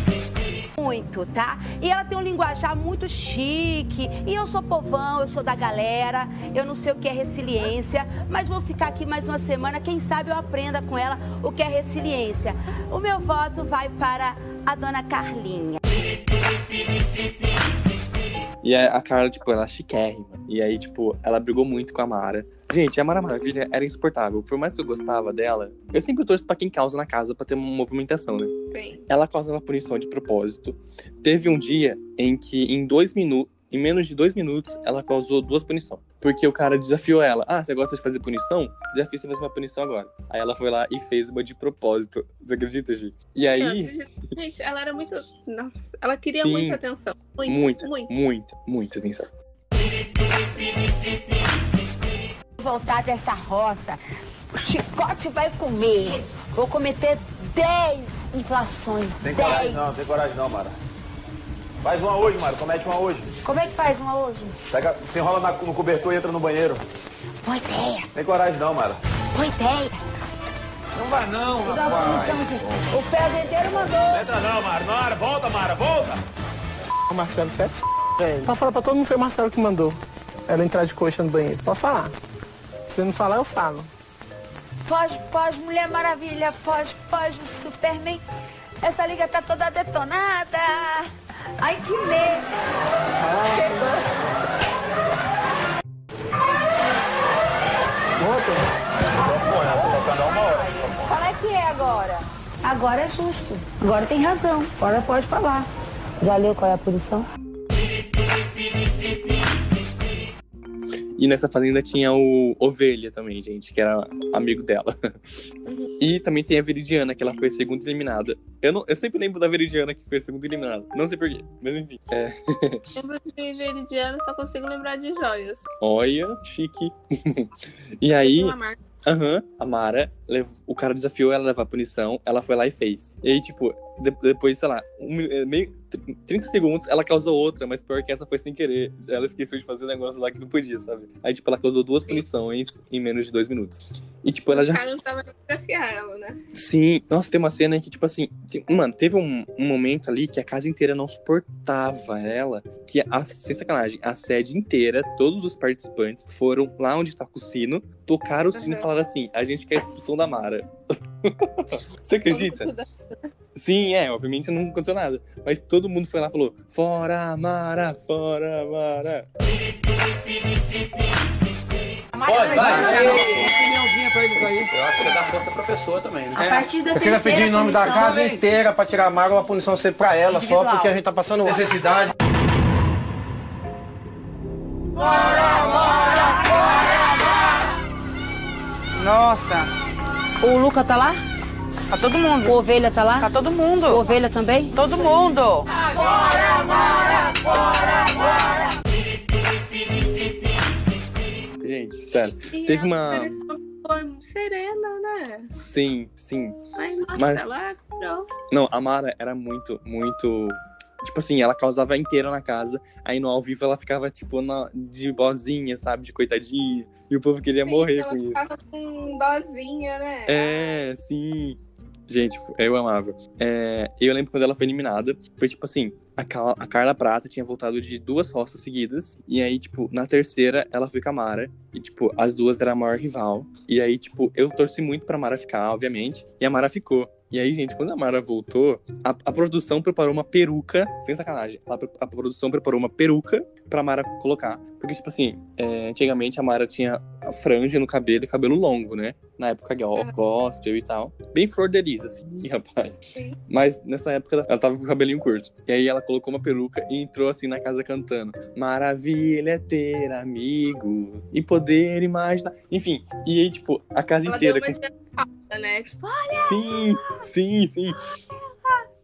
Muito, tá? E ela tem um linguajar muito chique. E eu sou povão, eu sou da galera, eu não sei o que é resiliência, mas vou ficar aqui mais uma semana, quem sabe eu aprenda com ela o que é resiliência. O meu voto vai para a dona Carlinha. E a Carla, tipo, ela é chiquérrima. E aí, tipo, ela brigou muito com a Mara. Gente, a Mara Maravilha era insuportável. Por mais que eu gostava dela, eu sempre torço pra quem causa na casa pra ter uma movimentação, né? Sim. Ela causava punição de propósito. Teve um dia em que, em dois minutos, em menos de dois minutos, ela causou duas punições. Porque o cara desafiou ela. Ah, você gosta de fazer punição? Desafio você fazer uma punição agora. Aí ela foi lá e fez uma de propósito. Você acredita, Gi? E aí. Gente, ela era muito. Nossa, ela queria Sim. muita atenção. Muito, Muita, muito. muita, muita atenção. Voltar dessa roça, o chicote vai comer. Vou cometer 10 inflações. Tem coragem 10. não, tem coragem não, Mara. Faz uma hoje, Mara, comete uma hoje. Como é que faz uma hoje? Pega, se enrola na- no cobertor e entra no banheiro. Boa ideia, Tem coragem não, Mara. boa ideia. Não vai não, O fazendeiro mandou. Entra não, Mara. Mara, volta, Mara, volta. O Marcelo, você é f... velho. Pode falar pra todo mundo que foi o Marcelo que mandou ela entrar de coxa no banheiro. Pode falar. Se não falar, eu falo. Pós, pós, Mulher Maravilha, pós, pós, Superman. Essa liga tá toda detonada. Ai, que medo. Qual é que é agora? Agora é justo. Agora tem razão. Agora pode falar. Já leu qual é a posição? E nessa fazenda tinha o Ovelha também, gente, que era amigo dela. E também tem a Veridiana, que ela foi segunda eliminada. Eu, não, eu sempre lembro da Veridiana que foi segunda eliminada. Não sei porquê, mas enfim. É. [LAUGHS] Lembro de Veridiano, só consigo lembrar de joias. Olha, chique. [LAUGHS] e aí, aham, a Mara, o cara desafiou ela a levar punição, ela foi lá e fez. E aí, tipo, depois, sei lá, um, eh, meio, tr- 30 segundos, ela causou outra, mas pior que essa foi sem querer. Ela esqueceu de fazer um negócio lá que não podia, sabe? Aí, tipo, ela causou duas punições em menos de dois minutos. E, tipo, ela O já cara não tava desafiar ela, né? Sim, nossa, tem uma cena que, tipo assim, tem- mano, teve um, um momento ali que a casa inteira não suportava ela, que a, sem sacanagem, a sede inteira, todos os participantes foram lá onde tá o sino, tocaram o sino e falaram assim: a gente quer a expulsão da Mara. [LAUGHS] Você acredita? Sim, é, obviamente não aconteceu nada. Mas todo mundo foi lá e falou: fora Mara, fora Mara. Pode, vai. Uma opiniãozinha pra eles aí. Eu acho que dá força pra pessoa também, né? A partir da Eu queria pedir em nome da casa inteira pra tirar a Mara uma punição ser pra ela só, porque a gente tá passando necessidade. Nossa. O Luca tá lá? Tá todo mundo. O Ovelha tá lá? Tá todo mundo. O Ovelha também? Todo mundo. Gente, sério. E Teve uma. Serena, né? Sim, sim. Mas, nossa, Mas- ela. Não, a Mara era muito, muito. Tipo assim, ela causava inteira na casa. Aí no ao vivo ela ficava, tipo, na, de bozinha, sabe? De coitadinha. E o povo queria morrer ela com isso. ficava com dozinha, né? É, sim. Gente, eu amava. É, eu lembro quando ela foi eliminada. Foi tipo assim: a, a Carla Prata tinha voltado de duas roças seguidas. E aí, tipo, na terceira, ela foi com a Mara. E, tipo, as duas eram a maior rival. E aí, tipo, eu torci muito pra Mara ficar, obviamente. E a Mara ficou. E aí, gente, quando a Mara voltou, a, a produção preparou uma peruca, sem sacanagem. A, a produção preparou uma peruca pra Mara colocar. Porque, tipo assim, é, antigamente a Mara tinha a franja no cabelo e cabelo longo, né? Na época go- gospel e tal. Bem flor de lis, assim, [LAUGHS] rapaz. Mas nessa época ela- ela tava com o cabelinho curto. E aí ela colocou uma peruca e entrou assim na casa cantando. Maravilha é ter amigo e poder imaginar. Enfim, e aí, tipo, a casa Ela deu inteira. uma com- né? Tipo, olha! Sim, sim, sim.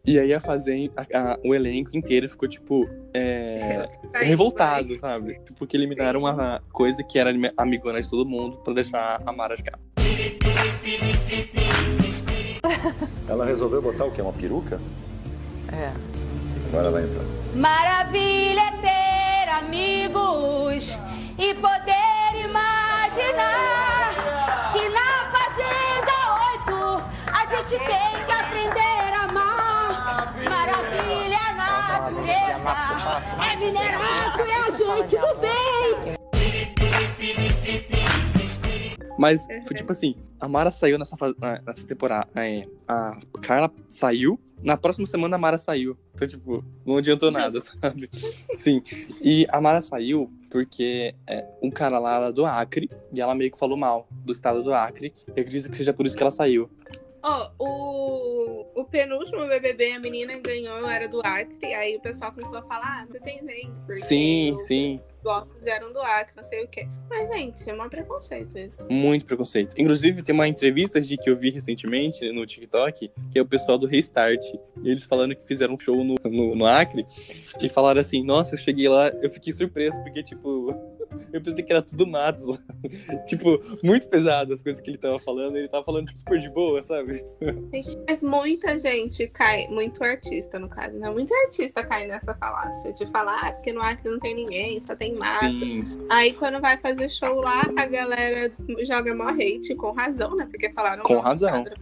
E aí a fazenda, a- a- o elenco inteiro ficou, tipo, é, revoltado, sabe? Tipo, porque eliminaram uma coisa que era amigona de todo mundo pra deixar a Mara ficar. [LAUGHS] Ela resolveu botar o quê? Uma peruca? É. Bora lá então. Maravilha é ter amigos e poder imaginar que na Fazenda 8 a gente tem que aprender a amar. Maravilha é a natureza, é minerado e a gente do bem. Mas foi tipo assim, a Mara saiu nessa, nessa temporada. é, a Carla saiu na próxima semana a Mara saiu. Então, tipo, não adiantou nada, [LAUGHS] sabe? Sim. E a Mara saiu porque é, um cara lá era do Acre e ela meio que falou mal do estado do Acre. E acredito que seja por isso que ela saiu. Ó, o, o penúltimo BBB, a menina ganhou, era do Acre. Aí o pessoal começou a falar, ah, não tem nem. Sim, o- sim. Os votos eram do Acre, não sei o quê. Mas, gente, é um preconceito isso. Muito preconceito. Inclusive, tem uma entrevista de que eu vi recentemente no TikTok, que é o pessoal do Restart. Eles falando que fizeram um show no, no, no Acre e falaram assim: Nossa, eu cheguei lá, eu fiquei surpreso, porque, tipo, eu pensei que era tudo matos lá. [LAUGHS] tipo, muito pesado as coisas que ele tava falando. Ele tava falando tipo, super de boa, sabe? Mas muita gente cai, muito artista no caso, né? Muita artista cai nessa falácia de falar, ah, porque no Acre não tem ninguém, só tem mato. Sim. Aí quando vai fazer show lá, a galera joga mó hate, com razão, né? Porque falaram Com razão. quadros.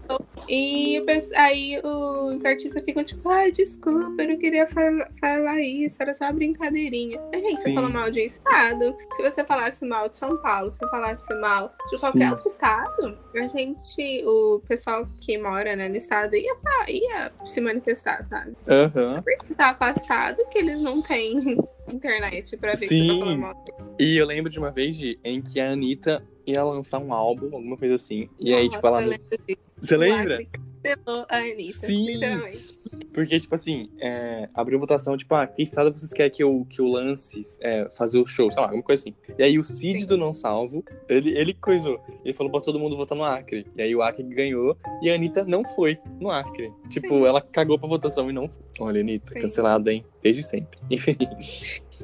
E aí os artistas ficam tipo, ai, desculpa, eu não queria fal- falar isso, era só uma brincadeirinha. Gente, você Sim. falou mal de um estado. Se você falasse mal de São Paulo, se falasse mal de qualquer Sim. outro estado, a gente, o pessoal que mora né, no estado ia, fa- ia se manifestar, sabe? Aham. Porque tá afastado que eles não têm [LAUGHS] internet pra ver tá Sim. mal. E eu lembro de uma vez de, em que a Anitta ia lançar um álbum, alguma coisa assim. E aí, tipo, ela. Você lembra? Cancelou a Anitta, Sim. literalmente. Porque, tipo assim, é, abriu votação, tipo, ah, que estado vocês querem que eu, que eu lance é, fazer o show, sei lá, alguma coisa assim. E aí o Cid do Não Salvo, ele, ele coisou. Ele falou pra todo mundo votar no Acre. E aí o Acre ganhou e a Anitta não foi no Acre. Tipo, ela cagou pra votação e não foi. Olha, Anitta, Sim. cancelada, hein? Desde sempre. [LAUGHS] Enfim.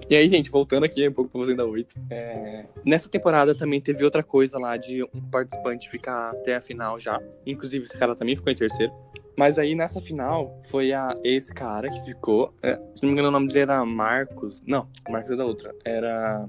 E aí, gente, voltando aqui um pouco pra Fazenda 8. é, Nessa temporada também teve outra coisa lá de um participante ficar até a final já. Inclusive, esse cara também ficou em terceiro. Mas aí nessa final foi a esse cara que ficou. é, se não me engano, o nome dele era Marcos. Não, Marcos é da outra. Era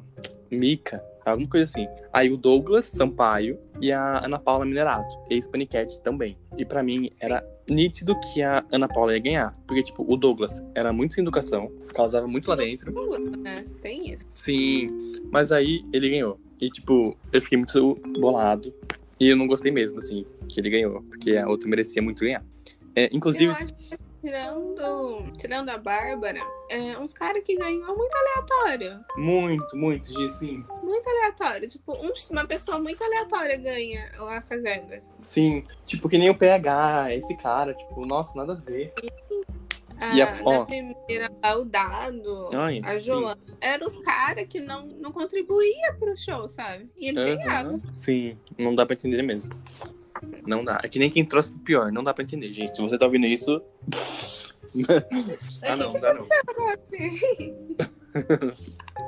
Mika, alguma coisa assim. Aí o Douglas Sampaio e a Ana Paula Minerato, ex-Panicat também. E pra mim era nítido que a Ana Paula ia ganhar. Porque, tipo, o Douglas era muito sem educação, causava muito lá dentro. né? Tem isso. Sim, mas aí ele ganhou. E, tipo, eu fiquei muito bolado. E eu não gostei mesmo, assim, que ele ganhou. Porque a outra merecia muito ganhar. É, inclusive, Eu acho que tirando, tirando a Bárbara, é uns caras que ganhou muito aleatório. muito, muito, de sim. Muito aleatório. Tipo, um- uma pessoa muito aleatória ganha a Fazenda. Sim, tipo, que nem o PH, esse cara, tipo, nossa, nada a ver. A, E a- na ó. primeira, o Dado, Ai, a sim. Joana, eram os caras que não, não contribuía pro show, sabe? E ele Aham. ganhava. Sim, não dá pra entender mesmo. Não dá. É que nem quem trouxe pro pior, não dá pra entender, gente. Se você tá ouvindo isso. ah, não, dá não. [LAUGHS]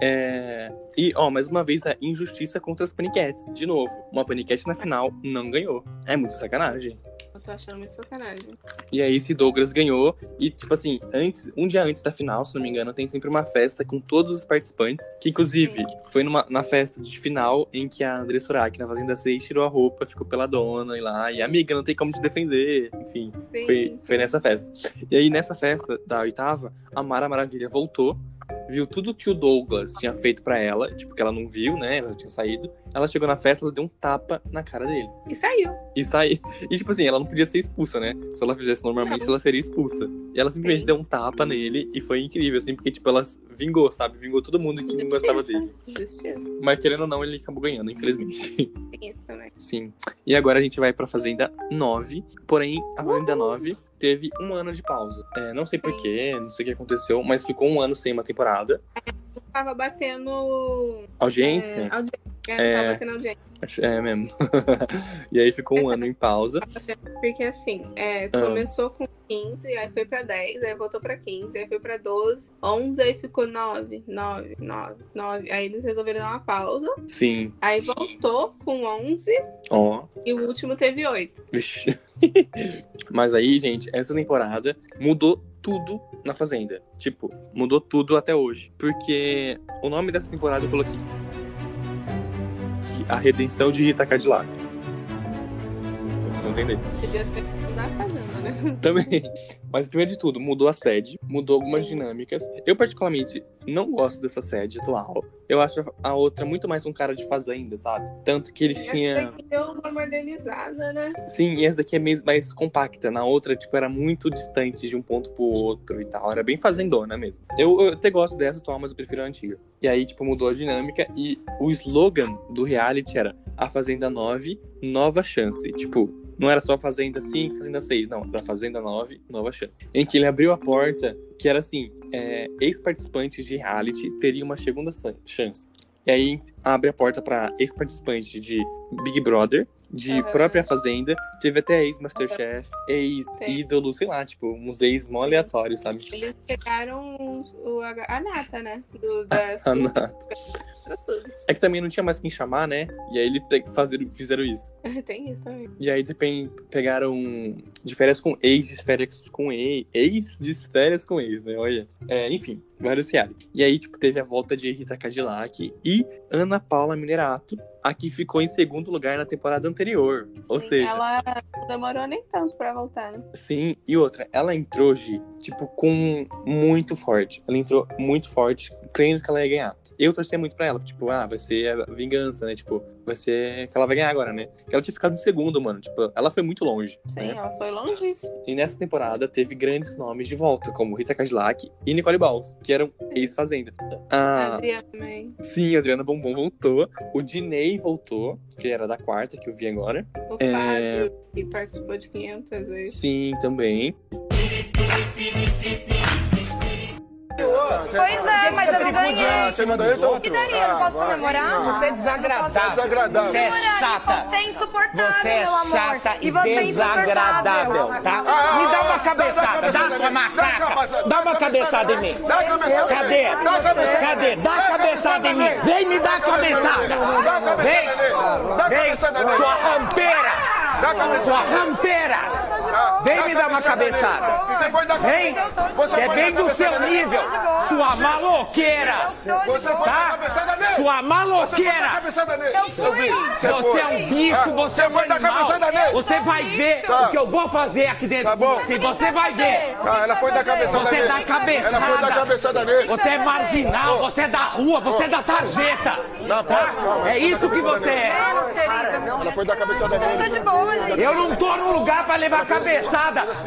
É... E, ó, mais uma vez, a injustiça contra as paniquetes. De novo, uma paniquete na final não ganhou. É muito sacanagem. Tô achando muito sacanagem. E aí esse Douglas ganhou. E, tipo assim, antes, um dia antes da final, se não me engano, tem sempre uma festa com todos os participantes. Que, inclusive, foi numa, na festa de final em que a Andressa Urach, na Fazenda 6, tirou a roupa, ficou pela dona e lá. E, amiga, não tem como te defender. Enfim, Sim. foi, foi nessa festa. E aí, nessa festa da oitava, a Mara Maravilha voltou. Viu tudo que o Douglas tinha feito pra ela, tipo, que ela não viu, né? Ela tinha saído. Ela chegou na festa, ela deu um tapa na cara dele. E saiu. E saiu. E, tipo assim, ela não podia ser expulsa, né? Se ela fizesse normalmente, ela seria expulsa. E ela simplesmente deu um tapa nele e foi incrível, assim, porque, tipo, ela vingou, sabe? Vingou todo mundo que não gostava dele. Justiça. Mas, querendo ou não, ele acabou ganhando, infelizmente. Tem isso também. Sim. E agora a gente vai pra Fazenda 9. Porém, a Fazenda 9 teve um ano de pausa. É, não sei porquê, não sei o que aconteceu, mas ficou um ano sem uma temporada. Tava batendo. Audiência? É, audiência. É, É. Tava batendo audiência. É mesmo. [LAUGHS] e aí ficou um ano em pausa. Porque assim, é, Ah. começou com 15, aí foi pra 10, aí voltou pra 15, aí foi pra 12, 11, aí ficou 9, 9, 9, 9. Aí eles resolveram dar uma pausa, Sim. aí voltou com 11 Ó. e o último teve 8. Vixe. [LAUGHS] Mas aí, gente, essa temporada mudou tudo na Fazenda. Tipo, mudou tudo até hoje. Porque o nome dessa temporada eu coloquei. que A Redenção de Rita Cadillac. vocês vão entender. Fazenda, né? [LAUGHS] Também. Mas primeiro de tudo, mudou a sede, mudou algumas dinâmicas. Eu, particularmente, não gosto dessa sede atual. Eu acho a outra muito mais um cara de fazenda, sabe? Tanto que eles Essa tinham. daqui deu uma modernizada, né? Sim, e essa daqui é mais, mais compacta. Na outra, tipo, era muito distante de um ponto pro outro e tal. Era bem fazendona mesmo. Eu, eu até gosto dessa atual, mas eu prefiro a antiga. E aí, tipo, mudou a dinâmica e o slogan do reality era A Fazenda 9, Nova Chance. Tipo, não era só Fazenda 5, Fazenda 6, não. Era Fazenda 9, Nova Chance. Em que ele abriu a porta, que era assim, é, ex-participantes de reality teriam uma segunda chance. E aí abre a porta para ex-participantes de Big Brother, de Aham. própria Fazenda, teve até ex-Masterchef, ex-ídolo, sei lá, tipo, uns ex mó aleatórios, sabe? Eles pegaram o, a, a nata, né? Do, [LAUGHS] da A nata. É que também não tinha mais quem chamar, né? E aí eles fazeram, fizeram isso. [LAUGHS] Tem isso também. E aí depen- pegaram de férias com ex, de férias com ex, ex de férias com ex, né? Olha. É, enfim, vários reality. E aí, tipo, teve a volta de Rita Cadillac e Ana Paula Minerato, a que ficou em segundo lugar na temporada anterior. Ou seja, Ela não demorou nem tanto pra voltar, né? Sim, e outra, ela entrou, Gi, tipo, com muito forte. Ela entrou muito forte, crendo que ela ia ganhar. Eu torci muito pra ela, tipo, ah, vai ser a vingança, né? Tipo, vai ser que ela vai ganhar agora, né? Que ela tinha ficado em segundo, mano. Tipo, ela foi muito longe. Sim, né? ela foi longe E nessa temporada teve grandes nomes de volta, como Rita Cadillac e Nicole Balls, que eram ex-fazenda. A Ah, Adriana também. sim, a Adriana Bombom voltou. O Dinei voltou, que era da quarta, que eu vi agora. O É, Fábio, que participou de 500 vezes. Sim, também. Pois é, mas eu não ganhei. Você mandou eu, então? E daí, eu não posso Ah, comemorar? Você é desagradável. Você é desagradável. Você é chata. Você é insuportável, Você é meu amor. chata e você é desagradável, tá? Ah, Me dá ah, uma ah, cabeçada, dá sua macaca. Dá uma cabeçada em mim. Dá a cabeçada Cadê? nele. Dá a cabeçada Cadê? Dá a cabeçada em mim. Vem me dar a cabeçada. Dá a cabeçada Vem. nele. Dá a Vem, sua rampeira. Dá a cabeçada Sua rampeira. Vem me dar uma cabeçada nele. Você foi dar Vem. Você É bem do seu nele. nível. Sua maloqueira. Você foi dar Tá? Sua maloqueira. Você é um bicho, Ah, você é um animal. Você vai ver Tá. o que eu vou fazer aqui dentro. Tá bom. Se você vai ver. Ah, ela foi dar cabeçada Você nele. dá cabeçada. Ela foi dar cabeçada nele. Você é marginal, você é da rua, você é da sarjeta. Tá. É isso que você é. Ela foi dar cabeçada nele. Eu não tô num lugar pra levar cabeçada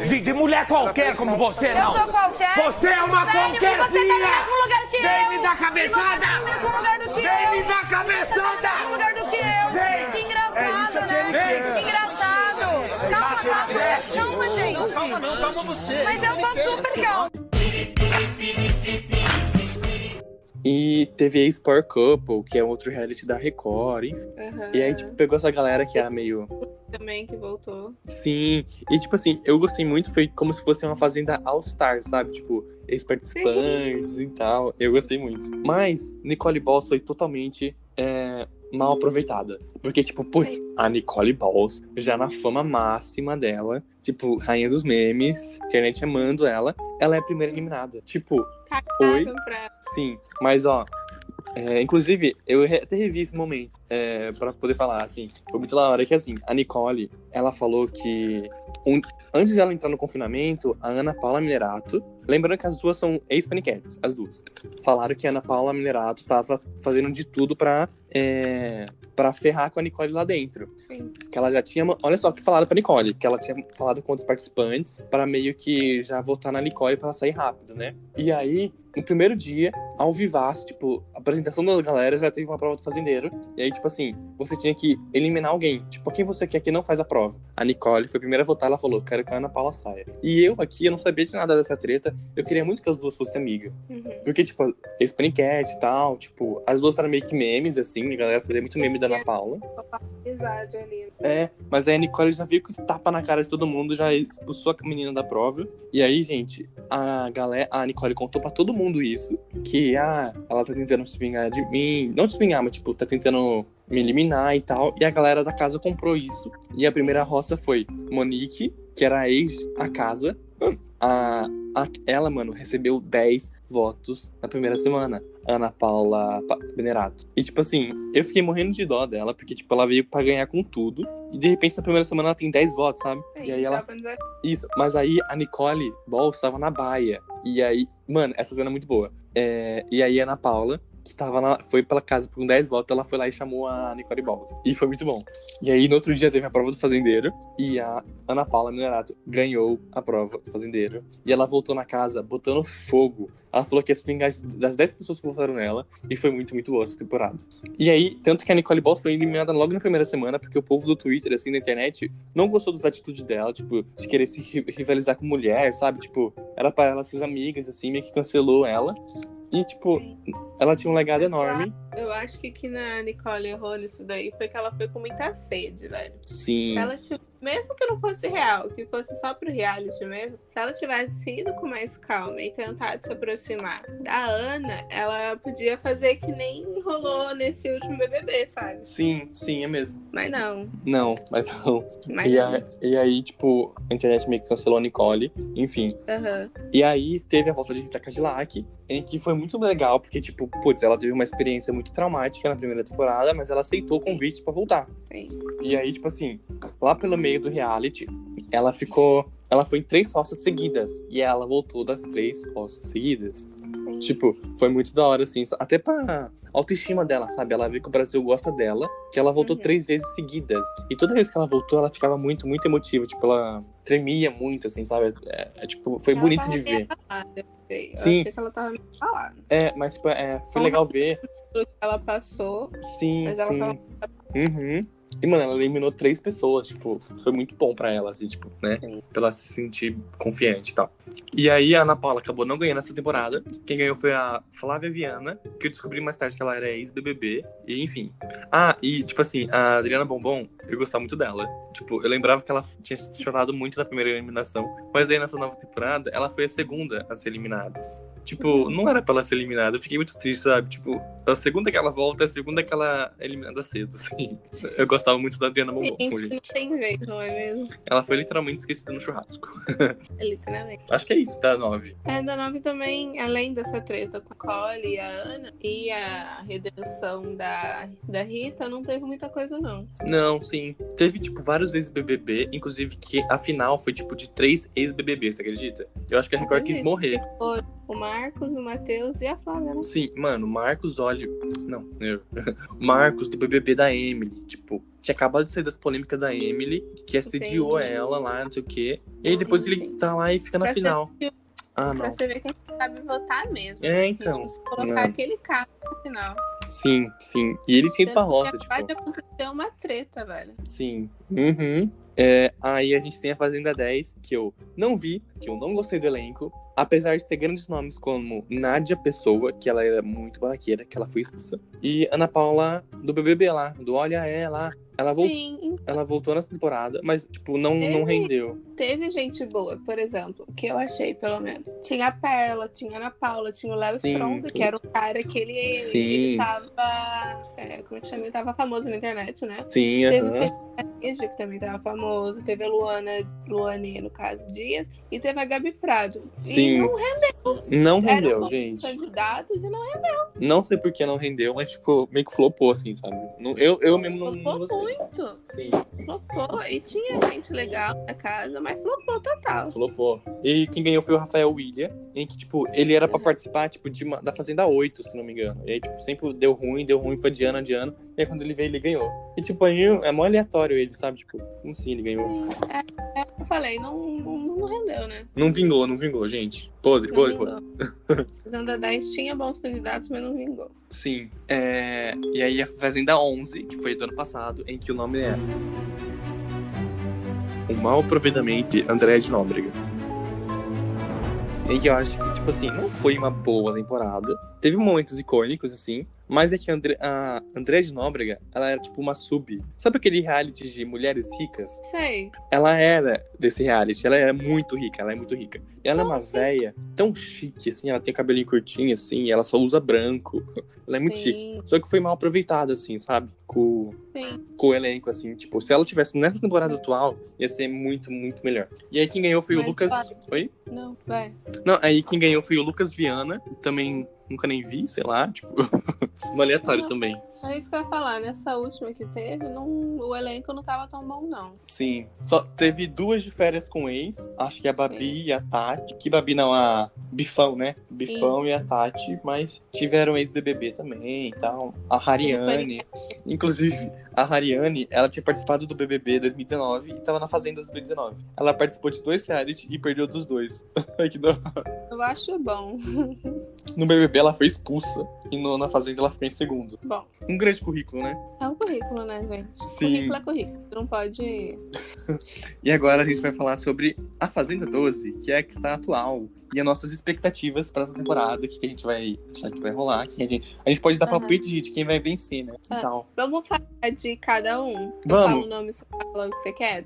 de, de mulher qualquer como você, não. Eu sou qualquer. Você é uma Sério, qualquerzinha. você tá no mesmo lugar que Vem eu. me dar cabeçada. Tá no mesmo lugar do que Vem eu. me dar cabeçada. Você tá no mesmo lugar do que eu. Vem. Que engraçado, É isso que né? ele quer. Que engraçado. Calma, calma. Calma, gente. Calma não, calma você. Mas eu tô super calma. E teve a Power Couple, que é outro reality da Record, enfim. Aham. E aí, tipo, pegou essa galera que era meio. Também que voltou. Sim. E, tipo assim, eu gostei muito, foi como se fosse uma fazenda All-Star, sabe? Tipo, ex-participantes e tal. Eu gostei muito. Mas, Nicole Balls foi totalmente é, mal aproveitada. Porque, tipo, putz, a Nicole Balls, já na fama máxima dela, tipo, rainha dos memes, internet amando ela, ela é a primeira eliminada. Tipo, oi? Pra... Sim, mas ó. É, inclusive, eu até revi esse momento é, pra poder falar, assim. Foi muito da hora que, assim, a Nicole, ela falou que. um- antes dela entrar no confinamento, a Ana Paula Minerato. Lembrando que as duas são ex-paniquetes, as duas. Falaram que a Ana Paula Minerato tava fazendo de tudo pra. É, pra ferrar com a Nicole lá dentro. Sim. Que ela já tinha. Olha só o que falaram pra Nicole. Que ela tinha falado com outros participantes para meio que já votar na Nicole pra ela sair rápido, né? E aí, no primeiro dia, ao vivaço, tipo, a apresentação da galera já teve uma prova do fazendeiro. E aí, tipo assim, você tinha que eliminar alguém. Tipo, quem você quer que não faz a prova? A Nicole foi a primeira a votar, ela falou, quero que a Ana Paula saia. E eu aqui, eu não sabia de nada dessa treta. Eu queria muito que as duas fossem amigas. Porque, tipo, esse paniquete e tal, tipo, as duas eram meio que memes, assim, a galera fazia muito meme da Ana Paula. Amizade ali. É, mas aí a Nicole já viu que tapa na cara de todo mundo, já expulsou a menina da prova. E aí, gente, a galera, a Nicole contou pra todo mundo isso, que ah, ela tá tentando se vingar de mim, não se vingar, mas tipo, tá tentando me eliminar e tal. E a galera da casa comprou isso. E a primeira roça foi Monique, que era a ex a casa. A, a- ela, mano, recebeu 10 votos na primeira semana. Ana Paula Pa- Benerato. E, tipo assim, eu fiquei morrendo de dó dela, porque, tipo, ela veio pra ganhar com tudo. E, de repente, na primeira semana ela tem 10 votos, sabe? E aí ela... Isso, mas aí a Nicole Balls tava na baia. E aí, mano, essa cena é muito boa. É, e aí a Ana Paula, que tava foi pela casa com 10 votos, ela foi lá e chamou a Nicole Balls. E foi muito bom. E aí no outro dia teve a prova do fazendeiro. E a Ana Paula Minerato ganhou a prova do fazendeiro. E ela voltou na casa botando fogo. Ela falou que ia se das 10 pessoas que votaram nela. E foi muito, muito boa essa temporada. E aí, tanto que a Nicole Balls foi eliminada logo na primeira semana, porque o povo do Twitter, assim, da internet, não gostou das atitudes dela, tipo, de querer se ri- rivalizar com mulher, sabe? Tipo, era pra ela ser amigas, assim, meio que cancelou ela. E, tipo, ela tinha um legado enorme. Eu acho que que na Nicole errou nisso daí foi que ela foi com muita sede, velho. Sim. Se ela, tiv- mesmo que não fosse real, que fosse só pro reality mesmo, se ela tivesse ido com mais calma e tentado se aproximar da Ana, ela podia fazer que nem rolou nesse último BBB, sabe? Sim, sim, é mesmo. Mas não. Não, mas não. Mas e, não. a- e aí, tipo, a internet meio que cancelou a Nicole, enfim. Aham. E aí teve a volta de Rita Cadillac, em que foi muito legal, porque, tipo, putz, ela teve uma experiência muito traumática na primeira temporada, mas ela aceitou o convite pra voltar. Sim. E aí, tipo assim, lá pelo meio do reality, ela ficou. Ela foi em três costas seguidas. E ela voltou das três costas seguidas. Tipo, foi muito da hora, assim. Até pra autoestima dela, sabe? Ela vê que o Brasil gosta dela, que ela voltou três vezes seguidas. E toda vez que ela voltou, ela ficava muito, muito emotiva. Tipo, ela tremia muito, assim, sabe? É, é, tipo, foi Ela bonito de ver. eu Sim. achei que ela tava meio falada. É, mas tipo, é, foi legal ver. Tudo que ela passou. Sim, Mas ela sim. tava- Uhum. E, mano, ela eliminou três pessoas, tipo, foi muito bom pra ela, assim, tipo, né? Pra ela se sentir confiante e tal. E aí a Ana Paula acabou não ganhando essa temporada. Quem ganhou foi a Flávia Viana, que eu descobri mais tarde que ela era ex-BBB, e enfim. Ah, e, tipo assim, a Adriana Bombom, eu gostava muito dela. Tipo, eu lembrava que ela tinha chorado muito na primeira eliminação, mas aí nessa nova temporada, ela foi a segunda a ser eliminada. Tipo, não era pra ela ser eliminada, eu fiquei muito triste, sabe? Tipo, a segunda que ela volta é a segunda que ela é eliminada cedo, [LAUGHS] assim. Eu gostava muito da Adriana Bombom, Gente, não gente. tem vez, não é mesmo? Ela foi literalmente esquecida no churrasco. [LAUGHS] É literalmente. Acho que é isso, da nove. A da 9 também, além dessa treta com a Cole e a Ana e a redenção da, da Rita, não teve muita coisa, não. Não, sim. Teve, tipo, vários ex-BBB, inclusive que a final foi, tipo, de três ex-BBB, você acredita? Eu acho que a Record quis morrer. Foi o Marcos, o Matheus e a Flávia, né? Sim, mano, Marcos, olha. Não, eu. [LAUGHS] Marcos do BBB da Emily. Tipo, tinha acabado de sair das polêmicas da Emily, que assediou Entendi. ela lá, não sei o quê. E aí depois ele tá lá e fica na Pra ser- final. Ah, Pra não. você ver quem sabe votar mesmo. É, então. Mesmo colocar Não. aquele cara no final. Sim, sim. E ele tinha ido pra roça, tipo. Pode acontecer uma treta, velho. Sim. Uhum. É, aí a gente tem a Fazenda 10, que eu não vi, que eu não gostei do elenco. Apesar de ter grandes nomes como Nádia Pessoa, que ela era muito barraqueira, que ela foi expulsa. E Ana Paula do BBB lá, do Olha É lá. Ela, vol- Sim. ela voltou nessa temporada, mas, tipo, não, não Teve- rendeu. Teve gente boa, por exemplo, que eu achei, pelo menos. Tinha a Perla, tinha a Ana Paula, tinha o Léo. Stronda, que era um cara que ele, Sim. ele tava. é, como é que chama? Ele tava famoso na internet, né? Sim, Teve aham. o Felipe que também tava famoso. Teve a Luana, Luane, no caso, Dias. E teve a Gabi Prado. Sim. E não rendeu. Não Eram rendeu, bons gente. candidatos e não rendeu. Não sei por que não rendeu, mas, tipo, meio que flopou, assim, sabe? Não- Eu, eu mesmo não. Flopou muito. Sim. Flopou. E tinha gente legal na casa, mas flopou total. Flopou. E quem ganhou foi o Rafael William, em que, tipo, ele era pra participar, tipo, de uma- da Fazenda 8, se não me engano. E aí, tipo, sempre deu ruim, deu ruim, foi de ano a de ano. E aí, quando ele veio, ele ganhou. E, tipo, aí é mó aleatório ele, sabe? Tipo, como assim ele ganhou? É, é, eu falei, não, não, não rendeu, né? Não vingou, não vingou, gente. Podre, Não podre, vingou. podre. [LAUGHS] Fazenda 10 tinha bons candidatos, mas não vingou. Sim. É... E aí, a Fazenda 11, que foi do ano passado, em que o nome é... O Mal Providamente André de Nóbrega. Em que eu acho que, tipo assim, não foi uma boa temporada. Teve momentos icônicos, assim, Mas é que a, André, a André de Nóbrega, ela era tipo uma sub. Sabe aquele reality de mulheres ricas? Sei. Ela era desse reality, ela era muito rica, ela é muito rica. E ela é uma véia tão chique, assim, ela tem cabelinho curtinho, assim, e ela só usa branco. [LAUGHS] Ela é muito Sim. chique. Só que foi mal aproveitada, assim, sabe? Com, Sim. com o elenco, assim. Tipo, se ela tivesse nessa temporada atual, ia ser muito, muito melhor. E aí quem ganhou foi o Mas Lucas. vai. Oi? Não, vai. Não, aí quem ganhou foi o Lucas Viana. Também nunca nem vi, sei lá, tipo. no [LAUGHS] aleatório também. É isso que eu ia falar. Nessa última que teve, não, o elenco não tava tão bom, não. Sim. Só teve duas de férias com ex. Acho que a Babi e a Tati. Que Babi não, a Bifão, né? Bifão Isso. e a Tati. Mas tiveram ex-BBB também e tal. A Hariane. Inclusive, a Hariane, ela tinha participado do BBB 2019 e tava na Fazenda 2019. Ela participou de dois reality e perdeu dos dois. [LAUGHS] Que. Eu acho bom. No BBB ela foi expulsa. E no- na Fazenda ela ficou em segundo. bom. Um grande currículo, né? É um currículo, né, gente? Sim. Currículo é currículo. Tu não pode. [LAUGHS] E agora a gente vai falar sobre a Fazenda 12, que é a que está atual. E as nossas expectativas para essa temporada, o que, que a gente vai achar que vai rolar. que a, gente, a gente pode dar Aham. palpite de quem vai vencer, né? Ah, tal. Vamos falar de cada um? Vamos. fala o nome, você fala o que você quer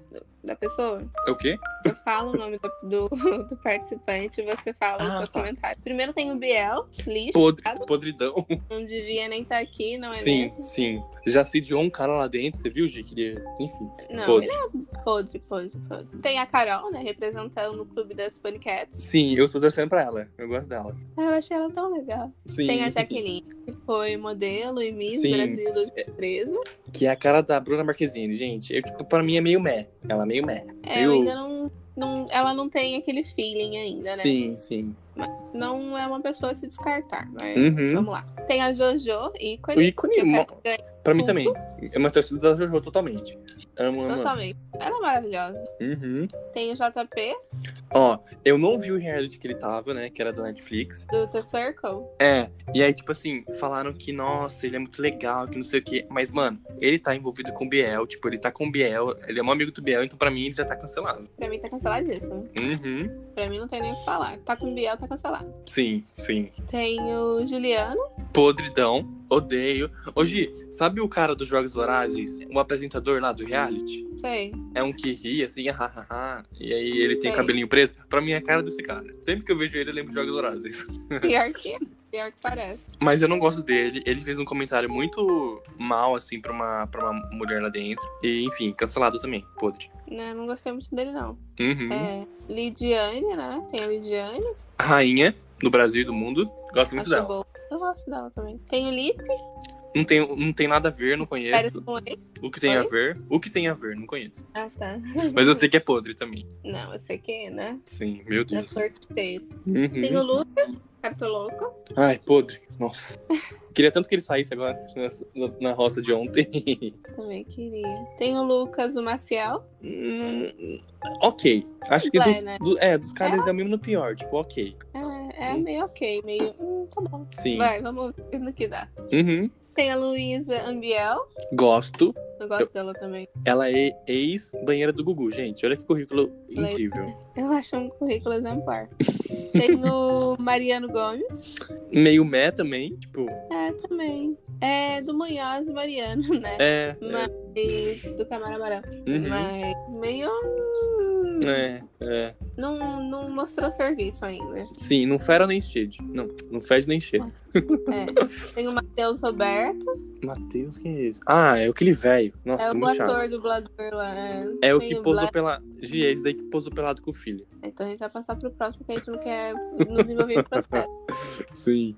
da pessoa? É o quê? Você fala o nome do, do, [LAUGHS] do participante e você fala o Ah, seu tá. comentário. Primeiro tem o Biel, lixo. Podre, podridão. Não devia nem estar aqui, não é Sim, mesmo? sim. Já sediou um cara lá dentro, você viu, Gi? Que ele, enfim. Não, podre. é podre, podre, podre. Tem a Carol, né? Representando o clube das Paniquetes. Sim, eu tô torcendo pra ela. Eu gosto dela. Ah, eu achei ela tão legal. Sim. Tem a Jaqueline, que foi modelo e Miss Sim. Brasil 2013. Que é a cara da Bruna Marquezine, gente. Eu, tipo, pra mim é meio meh. Ela é meio meh. É, eu meio... ainda não, não. Ela não tem aquele feeling ainda, né? Sim, sim. Não é uma pessoa a se descartar, mas Uhum. vamos lá. Tem a Jojo, ícone. O ícone, mo- Pra mim também. É uma torcida da Jojo totalmente. Amo. amo. Totalmente. Ela é maravilhosa. Uhum. Tem o JP, Ó, eu não vi o reality que ele tava, né? Que era da Netflix. do The Circle. É, e aí, tipo assim, falaram que, nossa, ele é muito legal, que não sei o quê. Mas, mano, ele tá envolvido com o Biel, tipo, ele tá com o Biel, ele é um amigo do Biel, então pra mim ele já tá cancelado. Pra mim tá canceladíssimo. Uhum. Pra mim não tem nem o que falar. Tá com o Biel, tá cancelado. Sim, sim. Tem o Juliano. Podridão, odeio. Gi, sabe o cara dos Jogos Vorazes? O apresentador lá do reality? Sei. É um que ri, assim, hahaha. E aí ele tem Sei. cabelinho preso. Pra mim é a cara desse cara. Sempre que eu vejo ele, eu lembro de Jogos Vorazes. Pior que, [LAUGHS] pior que parece. Mas eu não gosto dele. Ele fez um comentário muito mal, assim, pra uma, pra uma mulher lá dentro. E, enfim, cancelado também. Podre. Né, não gostei muito dele, não. Uhum. É, Lidiane, né? Tem a Lidiane. Rainha do Brasil e do mundo. Gosto muito Acho dela. boa. Eu gosto dela também. Tem o Lipe. Não tem, não tem nada a ver, não conheço. ele. O que tem a Oi? ver? O que tem a ver, não conheço. Ah, tá. Mas eu sei que é podre também. Não, eu sei que, né? Sim, meu É Deus. sorteio. Uhum. Tem o Lucas, cartoloco. Ai, podre. Nossa. Queria tanto que ele saísse agora na, na roça de ontem. [LAUGHS] Também queria. Tem o Lucas, o Maciel. Hum, ok. Acho que dos, né? do- é, dos caras é o mesmo no pior. Tipo, ok. É, é meio ok, meio. Hum, tá bom. Sim. Vai, vamos ver no que dá. Uhum. Tem a Luísa Ambiel. Gosto. Eu gosto Eu- dela também. Ela é ex-banheira do Gugu, gente. Olha que currículo Ela é- incrível. Eu acho um currículo exemplar. [LAUGHS] Tem o Mariano Gomes. Meio mé também. Tipo, É, também. É do Munhoz e Mariano, né? é. Mas do Camara Amarelo. Uhum. Mas meio. É, é. Não, não mostrou serviço ainda. Sim, não fera nem cheio. Não, não fede nem cheio. É. Tem o Matheus Roberto. Matheus, quem é esse? Ah, é aquele velho. Nossa, é o muito ator chato. dublador lá. É, É o que posou Black- pela. Gi, é daí que posou pelado com o filho. Então a gente vai passar pro próximo, porque a gente não quer nos envolver em processo. [LAUGHS] Sim.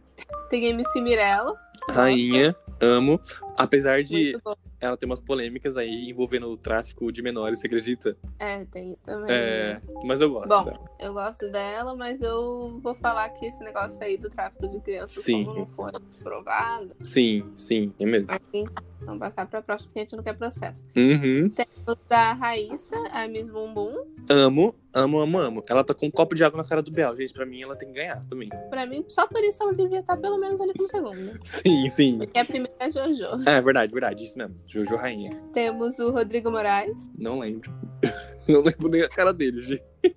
Tem MC Mirella. Rainha, amo. Apesar de Muito bom. Ela ter umas polêmicas aí envolvendo o tráfico de menores, você acredita? É, tem isso também. É, né? mas eu gosto Bom, dela. eu gosto dela, mas eu vou falar que esse negócio aí do tráfico de crianças, Sim. como não foi provado, Sim, sim, é mesmo. assim, vamos passar pra próxima, porque a gente não quer processo. Uhum. Tem o da Raíssa, a Miss Bumbum. Amo, amo, amo, amo. Ela tá com um copo de água na cara do Biel. Gente, pra mim ela tem que ganhar também. Pra mim, só por isso ela devia estar pelo menos ali como segunda. Sim, sim. Porque a primeira é Jojo. É verdade, verdade. Isso mesmo. Jojo Rainha. Temos o Rodrigo Moraes. Não lembro. [LAUGHS] Não lembro nem a cara dele, gente. [LAUGHS]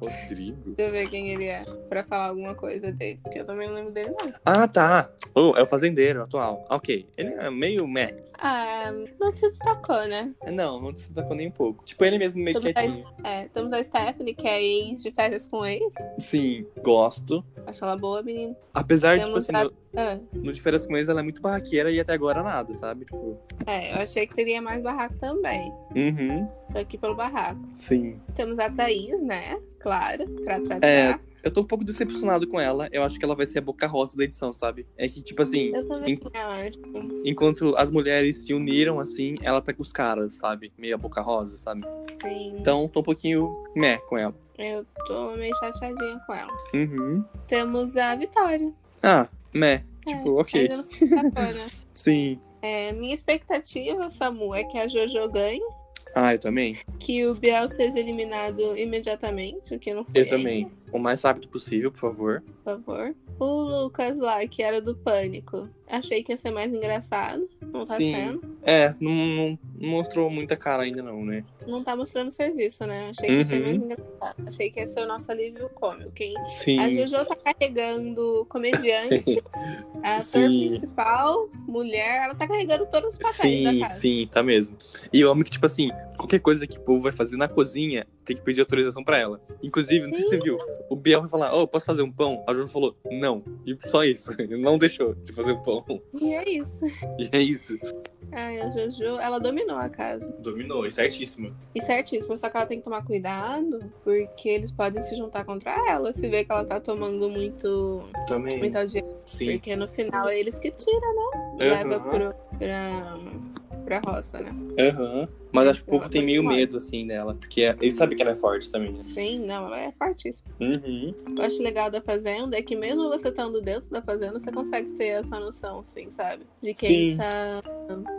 Rodrigo. Deixa eu ver quem ele é, pra falar alguma coisa dele. Porque eu também não lembro dele, não. Ah, tá. Oh, é o fazendeiro atual. Ok. Ele é meio meh. Ah, não se destacou, né? Não, não se destacou nem um pouco. Tipo, ele mesmo meio Temos quietinho. a, é, temos a Stephanie, que é ex de férias com ex. Sim, gosto. Acho ela boa, menina. Apesar de, tipo assim, a- no, Ah, no de férias com eles, ela é muito barraqueira e até agora nada, sabe? Tipo, é, eu achei que teria mais barraco também. uhum, Tô aqui pelo barraco. sim. Temos a Thaís, né? Claro. Tra, tra, tra. É, eu tô um pouco decepcionado com ela. Eu acho que ela vai ser a boca rosa da edição, sabe? É que, tipo assim, Eu também en- acho. enquanto as mulheres se uniram, assim, ela tá com os caras, sabe? Meio a boca rosa, sabe? Sim. Então, tô um pouquinho meh com ela. Eu tô meio chateadinha com ela. Uhum. Temos a Vitória. Ah, meh. É, Tipo, ok. [LAUGHS] Sim. É, minha expectativa, Samu, é que a Jojo ganhe, Ah, eu também. que o Biel seja eliminado imediatamente, o que não foi Eu também. O mais rápido possível, por favor. por favor. O Lucas lá, que era do Pânico, achei que ia ser mais engraçado, não tá Sim. sendo. É, não, não- mostrou muita cara ainda, não, né? Não tá mostrando serviço, né? Achei que ia ser Uhum. mais engraçado. Achei que ia ser o nosso alívio cômico. Quem... Sim. A Jojo tá carregando comediante, a [LAUGHS] ator Sim. principal, mulher, ela tá carregando todos os papéis Sim, da casa. sim, tá mesmo. E eu amo que, tipo assim, qualquer coisa que o povo vai fazer na cozinha, tem que pedir autorização pra ela. Inclusive, não sei se você viu, o Biel vai falar, ô, posso fazer um pão? A Jojo falou, não. E só isso. [LAUGHS] Ele não deixou de fazer o pão. E é isso. E é isso. Ai, a Jojo, ela dominou a casa. Dominou, é certíssimo. E certíssimo, só que ela tem que tomar cuidado, porque eles podem se juntar contra ela se ver que ela tá tomando muito, Também. muita audiência. Sim. Porque no final é eles que tiram, né? Aham. Leva pro, pra, pra roça, né? Aham. Mas acho que o povo tem meio forte. medo, assim, dela. Porque eles sabem que ela é forte também, né? Sim, não, ela é fortíssima. Uhum. Eu acho legal da Fazenda é que mesmo você estando dentro da Fazenda, você consegue ter essa noção, assim, sabe? De quem Sim. tá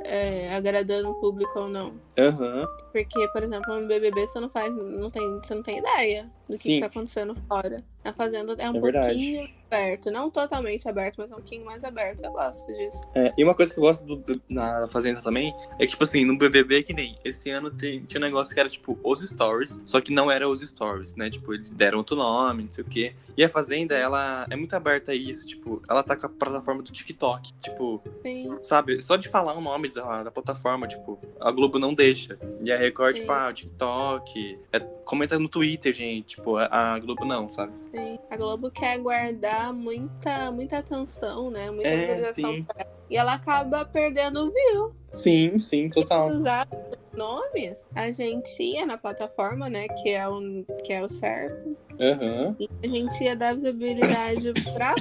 é, agradando o público ou não. Aham. Porque, por exemplo, no BBB você não faz, não tem, você não tem ideia do que, que tá acontecendo fora. A Fazenda é um É pouquinho aberto, não totalmente aberto, mas é um pouquinho mais aberto. Eu gosto disso. É, e uma coisa que eu gosto do- na Fazenda também é que, tipo assim, no BBB é que nem esse ano tem- tinha um negócio que era, tipo, os stories, só que não era os stories, né? Tipo, eles deram outro nome, não sei o quê. E a Fazenda, ela é muito aberta a isso, tipo, ela tá com a plataforma do TikTok, tipo, Sim. sabe? Só de falar o nome da, da plataforma, tipo, a Globo não deixa. E a Record, Sim. tipo, ah, o TikTok, é, comenta no Twitter, gente, tipo, a, a Globo não, sabe? Sim. A Globo quer guardar muita, muita atenção, né? Muita É, visualização. pra ela. E ela acaba perdendo view. Sim, sim, total. usar nomes, a gente ia na plataforma, né? Que é o, que é o CERP. Aham. E a gente ia dar visibilidade pra,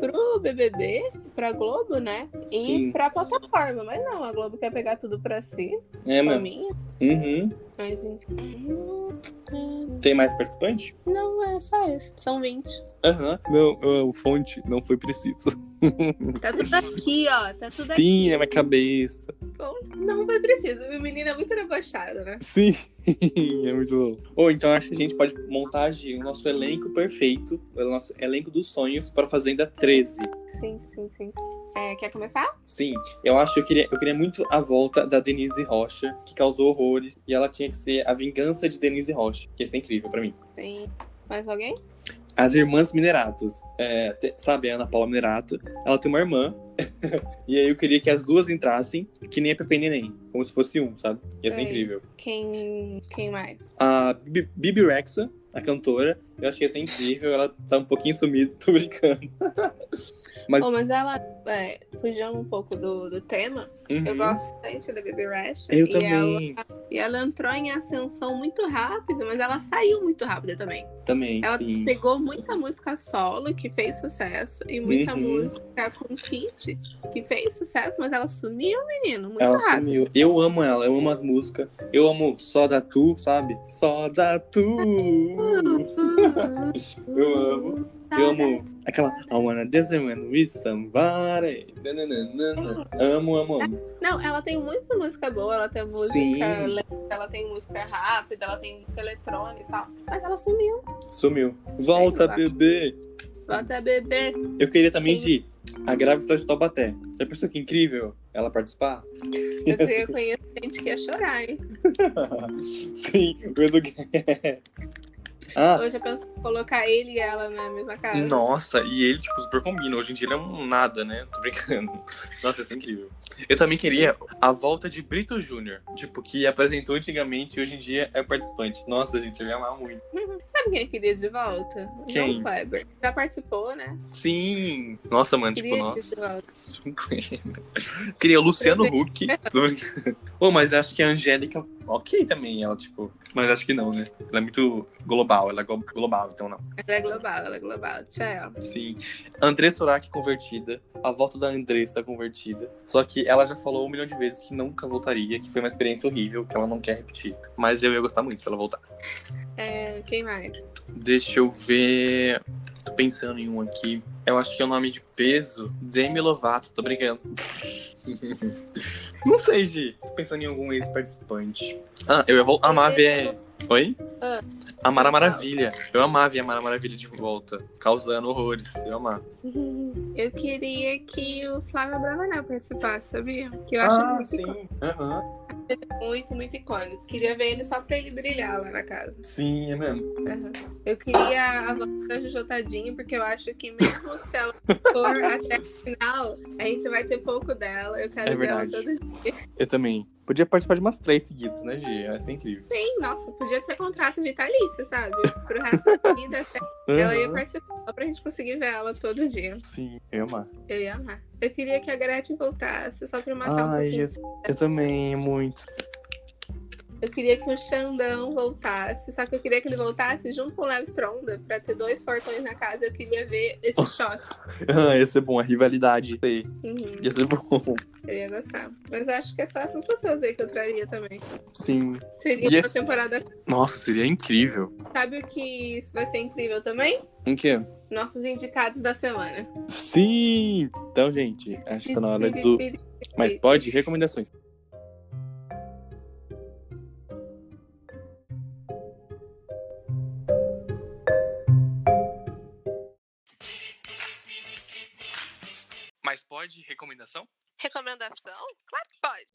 pro BBB, pra Globo, né? E Sim. pra plataforma. Mas não, a Globo quer pegar tudo pra si. É, pra mano. mim. Uhum. Mas enfim. Tem mais participante? Não, é só esse. São 20. Aham. Não, ah, o fonte não foi preciso. [LAUGHS] Tá tudo aqui, ó. Tá tudo Sim, aqui. na minha cabeça. Bom, Não foi preciso. O menino é muito debochado, né? Sim, [LAUGHS] é muito bom. Ou então acho que a gente pode montar o nosso elenco perfeito, o nosso elenco dos sonhos para Fazenda 13. Sim, sim, sim. É, quer começar? Sim, eu acho que eu queria, eu queria muito a volta da Denise Rocha, que causou horrores, e ela tinha que ser a vingança de Denise Rocha, que ia ser incrível pra mim. Sim. Mais alguém? As irmãs Mineratos. É, te- sabe, a Ana Paula Minerato, ela tem uma irmã. [LAUGHS] e aí eu queria que as duas entrassem, que nem a Pepe Neném, como se fosse um, sabe? Ia ser incrível. Quem, quem mais? A Bibi Bibi Rexa, a cantora, eu acho que ia ser incrível. Ela tá um pouquinho sumida, [LAUGHS] tô brincando. Mas, Mas, mas ela, é, fugindo um pouco do, do tema, Uhum. eu gosto bastante da Baby Rash. Eu e também. Ela, e ela entrou em ascensão muito rápido, mas ela saiu muito rápido também. também, Ela sim. pegou muita música solo, que fez sucesso, e muita Uhum. música com feat, que fez sucesso, mas ela sumiu, menino, muito Ela rápido. sumiu. Eu amo ela, eu amo as músicas. Eu amo Só da Tu, sabe? Só da Tu. [LAUGHS] [LAUGHS] eu amo. Eu amo aquela I wanna dance with somebody. Amo, amo, amo. Não, ela tem muita música boa, ela tem música Sim. lenta, ela tem música rápida, ela tem música eletrônica e tal. Mas ela sumiu. Sumiu. Volta, lá. bebê. Volta a beber. Eu queria também de a grávida de Taubaté. Já pensou que incrível ela participar? Eu sei, eu conheço gente que ia chorar, hein? [LAUGHS] Sim, o Edu Ah, Hoje eu penso em colocar ele e ela na mesma casa. Nossa, e ele, tipo, super combina. Hoje em dia ele é um nada, né? Tô brincando. [LAUGHS] Nossa, isso é incrível. Eu também queria a volta de Brito Júnior. Tipo, que apresentou antigamente e hoje em dia é participante. Nossa, gente, eu ia amar muito. Sabe quem eu queria de volta? Quem? João Kleber. Já participou, né? Sim! Nossa, mano, tipo, Queria ele nossa. [LAUGHS] Queria o Luciano Huck. Tô brincando. Pô, mas acho que a Angélica, ok também, ela, tipo. Mas acho que não, né? Ela é muito global, ela é glo- global, então não. Ela é global, ela é global. Tchau. Sim. André Sorak convertida. A volta da Andressa convertida. Só que ela já falou um milhão de vezes que nunca voltaria, que foi uma experiência horrível, que ela não quer repetir. Mas eu ia gostar muito se ela voltasse. É, quem mais? Deixa eu ver. Tô pensando em um aqui. Eu acho que é o nome de peso. Demi Lovato, tô brincando. [LAUGHS] Não sei, Gi. Tô pensando em algum ex-participante. Ah, eu ia vol- amar ver. Oi? Ah, Amar a Maravilha. Eu amava ver Amar a Maravilha de volta. Causando horrores. Eu amava. eu queria que o Flávio Bravanel participasse, sabia? Que eu acho Ah, muito, sim. Aham. muito, muito icônico. Queria ver ele só pra ele brilhar lá na casa. Sim, é mesmo. Aham. Eu queria a volta da Jojo Tadinho, porque eu acho que mesmo se ela for até o final, a gente vai ter pouco dela. Eu quero É ver ela todo dia. Eu também. Podia participar de umas três seguidas, né, Gi? Ia ser incrível. Sim, nossa, podia ser contrato vitalício, sabe? Pro resto da vida até. Ela ia participar só pra gente conseguir ver ela todo dia. Sim, eu ia amar. Eu ia amar. Eu queria que a Gretchen voltasse só pra matar um Ai, pouquinho. eu, eu também, muito. Eu queria que o Xandão voltasse, só que eu queria que ele voltasse junto com o Léo Stronda pra ter dois portões na casa. Eu queria ver esse [LAUGHS] choque. Ah, ia ser bom, a rivalidade. Sei. Uhum. Ia ser bom. Eu ia gostar. Mas acho que é só essas pessoas aí que eu traria também. Sim. Seria E uma esse- temporada. Nossa, seria incrível. Sabe o que isso vai ser incrível também? O quê? Nossos indicados da semana. Sim! Então, gente, acho que tá na hora do. Mas pode? Recomendações. Pode? Recomendação? Recomendação? Claro que pode.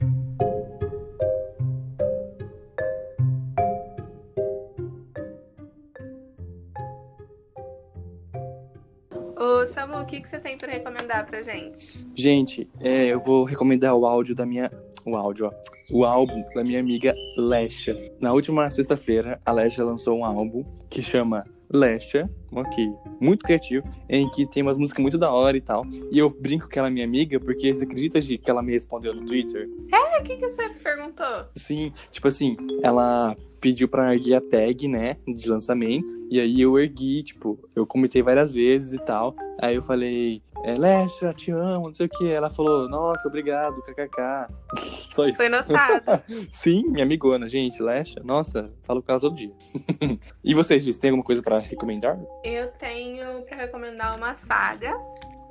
Ô, Samu, o que, que você tem pra recomendar pra gente? Gente, é, eu vou recomendar o áudio da minha. O áudio, ó. O álbum da minha amiga Lesha. Na última sexta-feira, a Lesha lançou um álbum que chama Lesha, ok, muito criativo, em que tem umas músicas muito da hora e tal. E eu brinco que ela é minha amiga, porque você acredita Gi, que ela me respondeu no Twitter? É, o que, que você perguntou? Sim, tipo assim, ela pediu pra erguer a tag, né, de lançamento, e aí eu ergui, tipo, eu comentei várias vezes e tal, aí eu falei, é, Lesha, te amo, não sei o que, ela falou, nossa, obrigado, kkk, [LAUGHS] só isso. Foi notado. [LAUGHS] Sim, minha amigona, gente, Lesha, nossa, falo com ela todo dia. [LAUGHS] e vocês, Giz, tem alguma coisa pra recomendar? Eu tenho pra recomendar uma saga,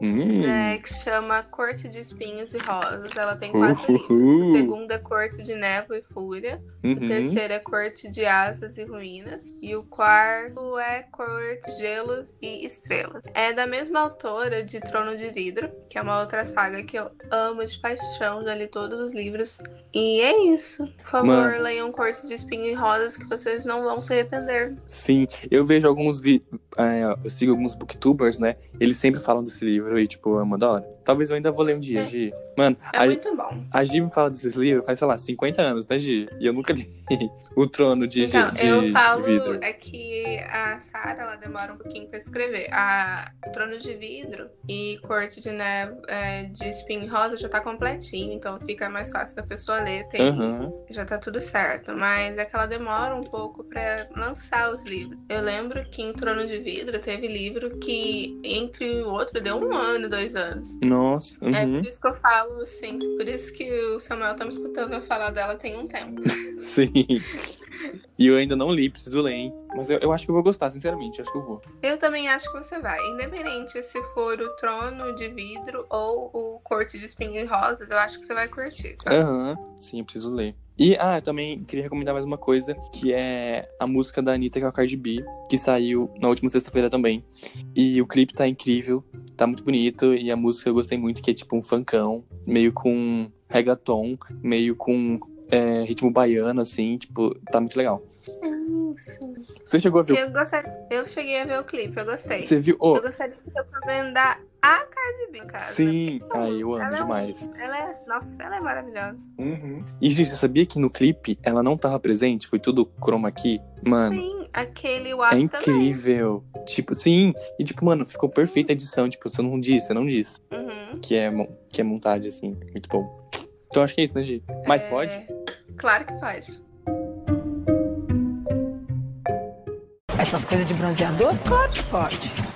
Hum. né, que chama Corte de Espinhos e Rosas. Ela tem quatro livros. O segundo é Corte de Névoa e Fúria. Uhum. O terceiro é Corte de Asas e Ruínas. E o quarto é Corte, Gelo e Estrelas. É da mesma autora de Trono de Vidro, que é uma outra saga que eu amo de paixão. Já li todos os livros. E é isso. Por favor, Mano. leiam Corte de Espinho e Rosas que vocês não vão se arrepender. Sim, eu vejo alguns vi... é, eu sigo alguns booktubers, né? Eles sempre falam desse livro e, tipo, é uma da hora. Talvez eu ainda vou ler um dia, Gi. Mano, É a, muito bom. a Gi me fala desses livros faz, sei lá, 50 anos, né, Gi? E eu nunca li [LAUGHS] O Trono de, Gi- Então, de eu falo Vidro. é que a Sarah ela demora um pouquinho pra escrever. A Trono de Vidro e Corte de Neve é, de Espinho Rosa já tá completinho, então fica mais fácil da pessoa ler. Tem, Aham. Já tá tudo certo. Mas é que ela demora um pouco pra lançar os livros. Eu lembro que em Trono de Vidro teve livro que entre o outro deu um ano, dois anos. Nossa, É uhum. por isso que eu falo, assim, por isso que o Samuel tá me escutando eu falar dela tem um tempo. [LAUGHS] sim. E eu ainda não li, preciso ler, hein? Mas eu, eu acho que eu vou gostar, sinceramente. Acho que eu vou. Eu também acho que você vai. Independente se for o trono de vidro ou o corte de espinhos e rosas, eu acho que você vai curtir. Aham, sim, eu preciso ler. E, ah, eu também queria recomendar mais uma coisa, que é a música da Anitta, que é o Cardi B, que saiu na última sexta-feira também. E o clipe tá incrível, tá muito bonito, e a música eu gostei muito, que é tipo um funkão, meio com reggaeton, meio com é, ritmo baiano, assim, tipo, tá muito legal. Você chegou a ver o Eu, gostaria... eu cheguei a ver o clipe, eu gostei. Você viu? Oh. Eu gostaria de recomendar a Cardi B, cara. Sim, ai, eu amo Ela é demais. Ela é, nossa, ela é maravilhosa. E, gente, você sabia que no clipe ela não tava presente? Foi tudo chroma key? Mano, Sim, aquele é WAP também. incrível. Tipo, sim. E, tipo, mano, ficou perfeita a edição. Tipo, você não disse, você não disse. Uhum. Que é, que é montagem, assim. Muito bom. Então acho que é isso, né, Gi? Mas É, pode? Claro que pode. Essas coisas de bronzeador? Claro que pode.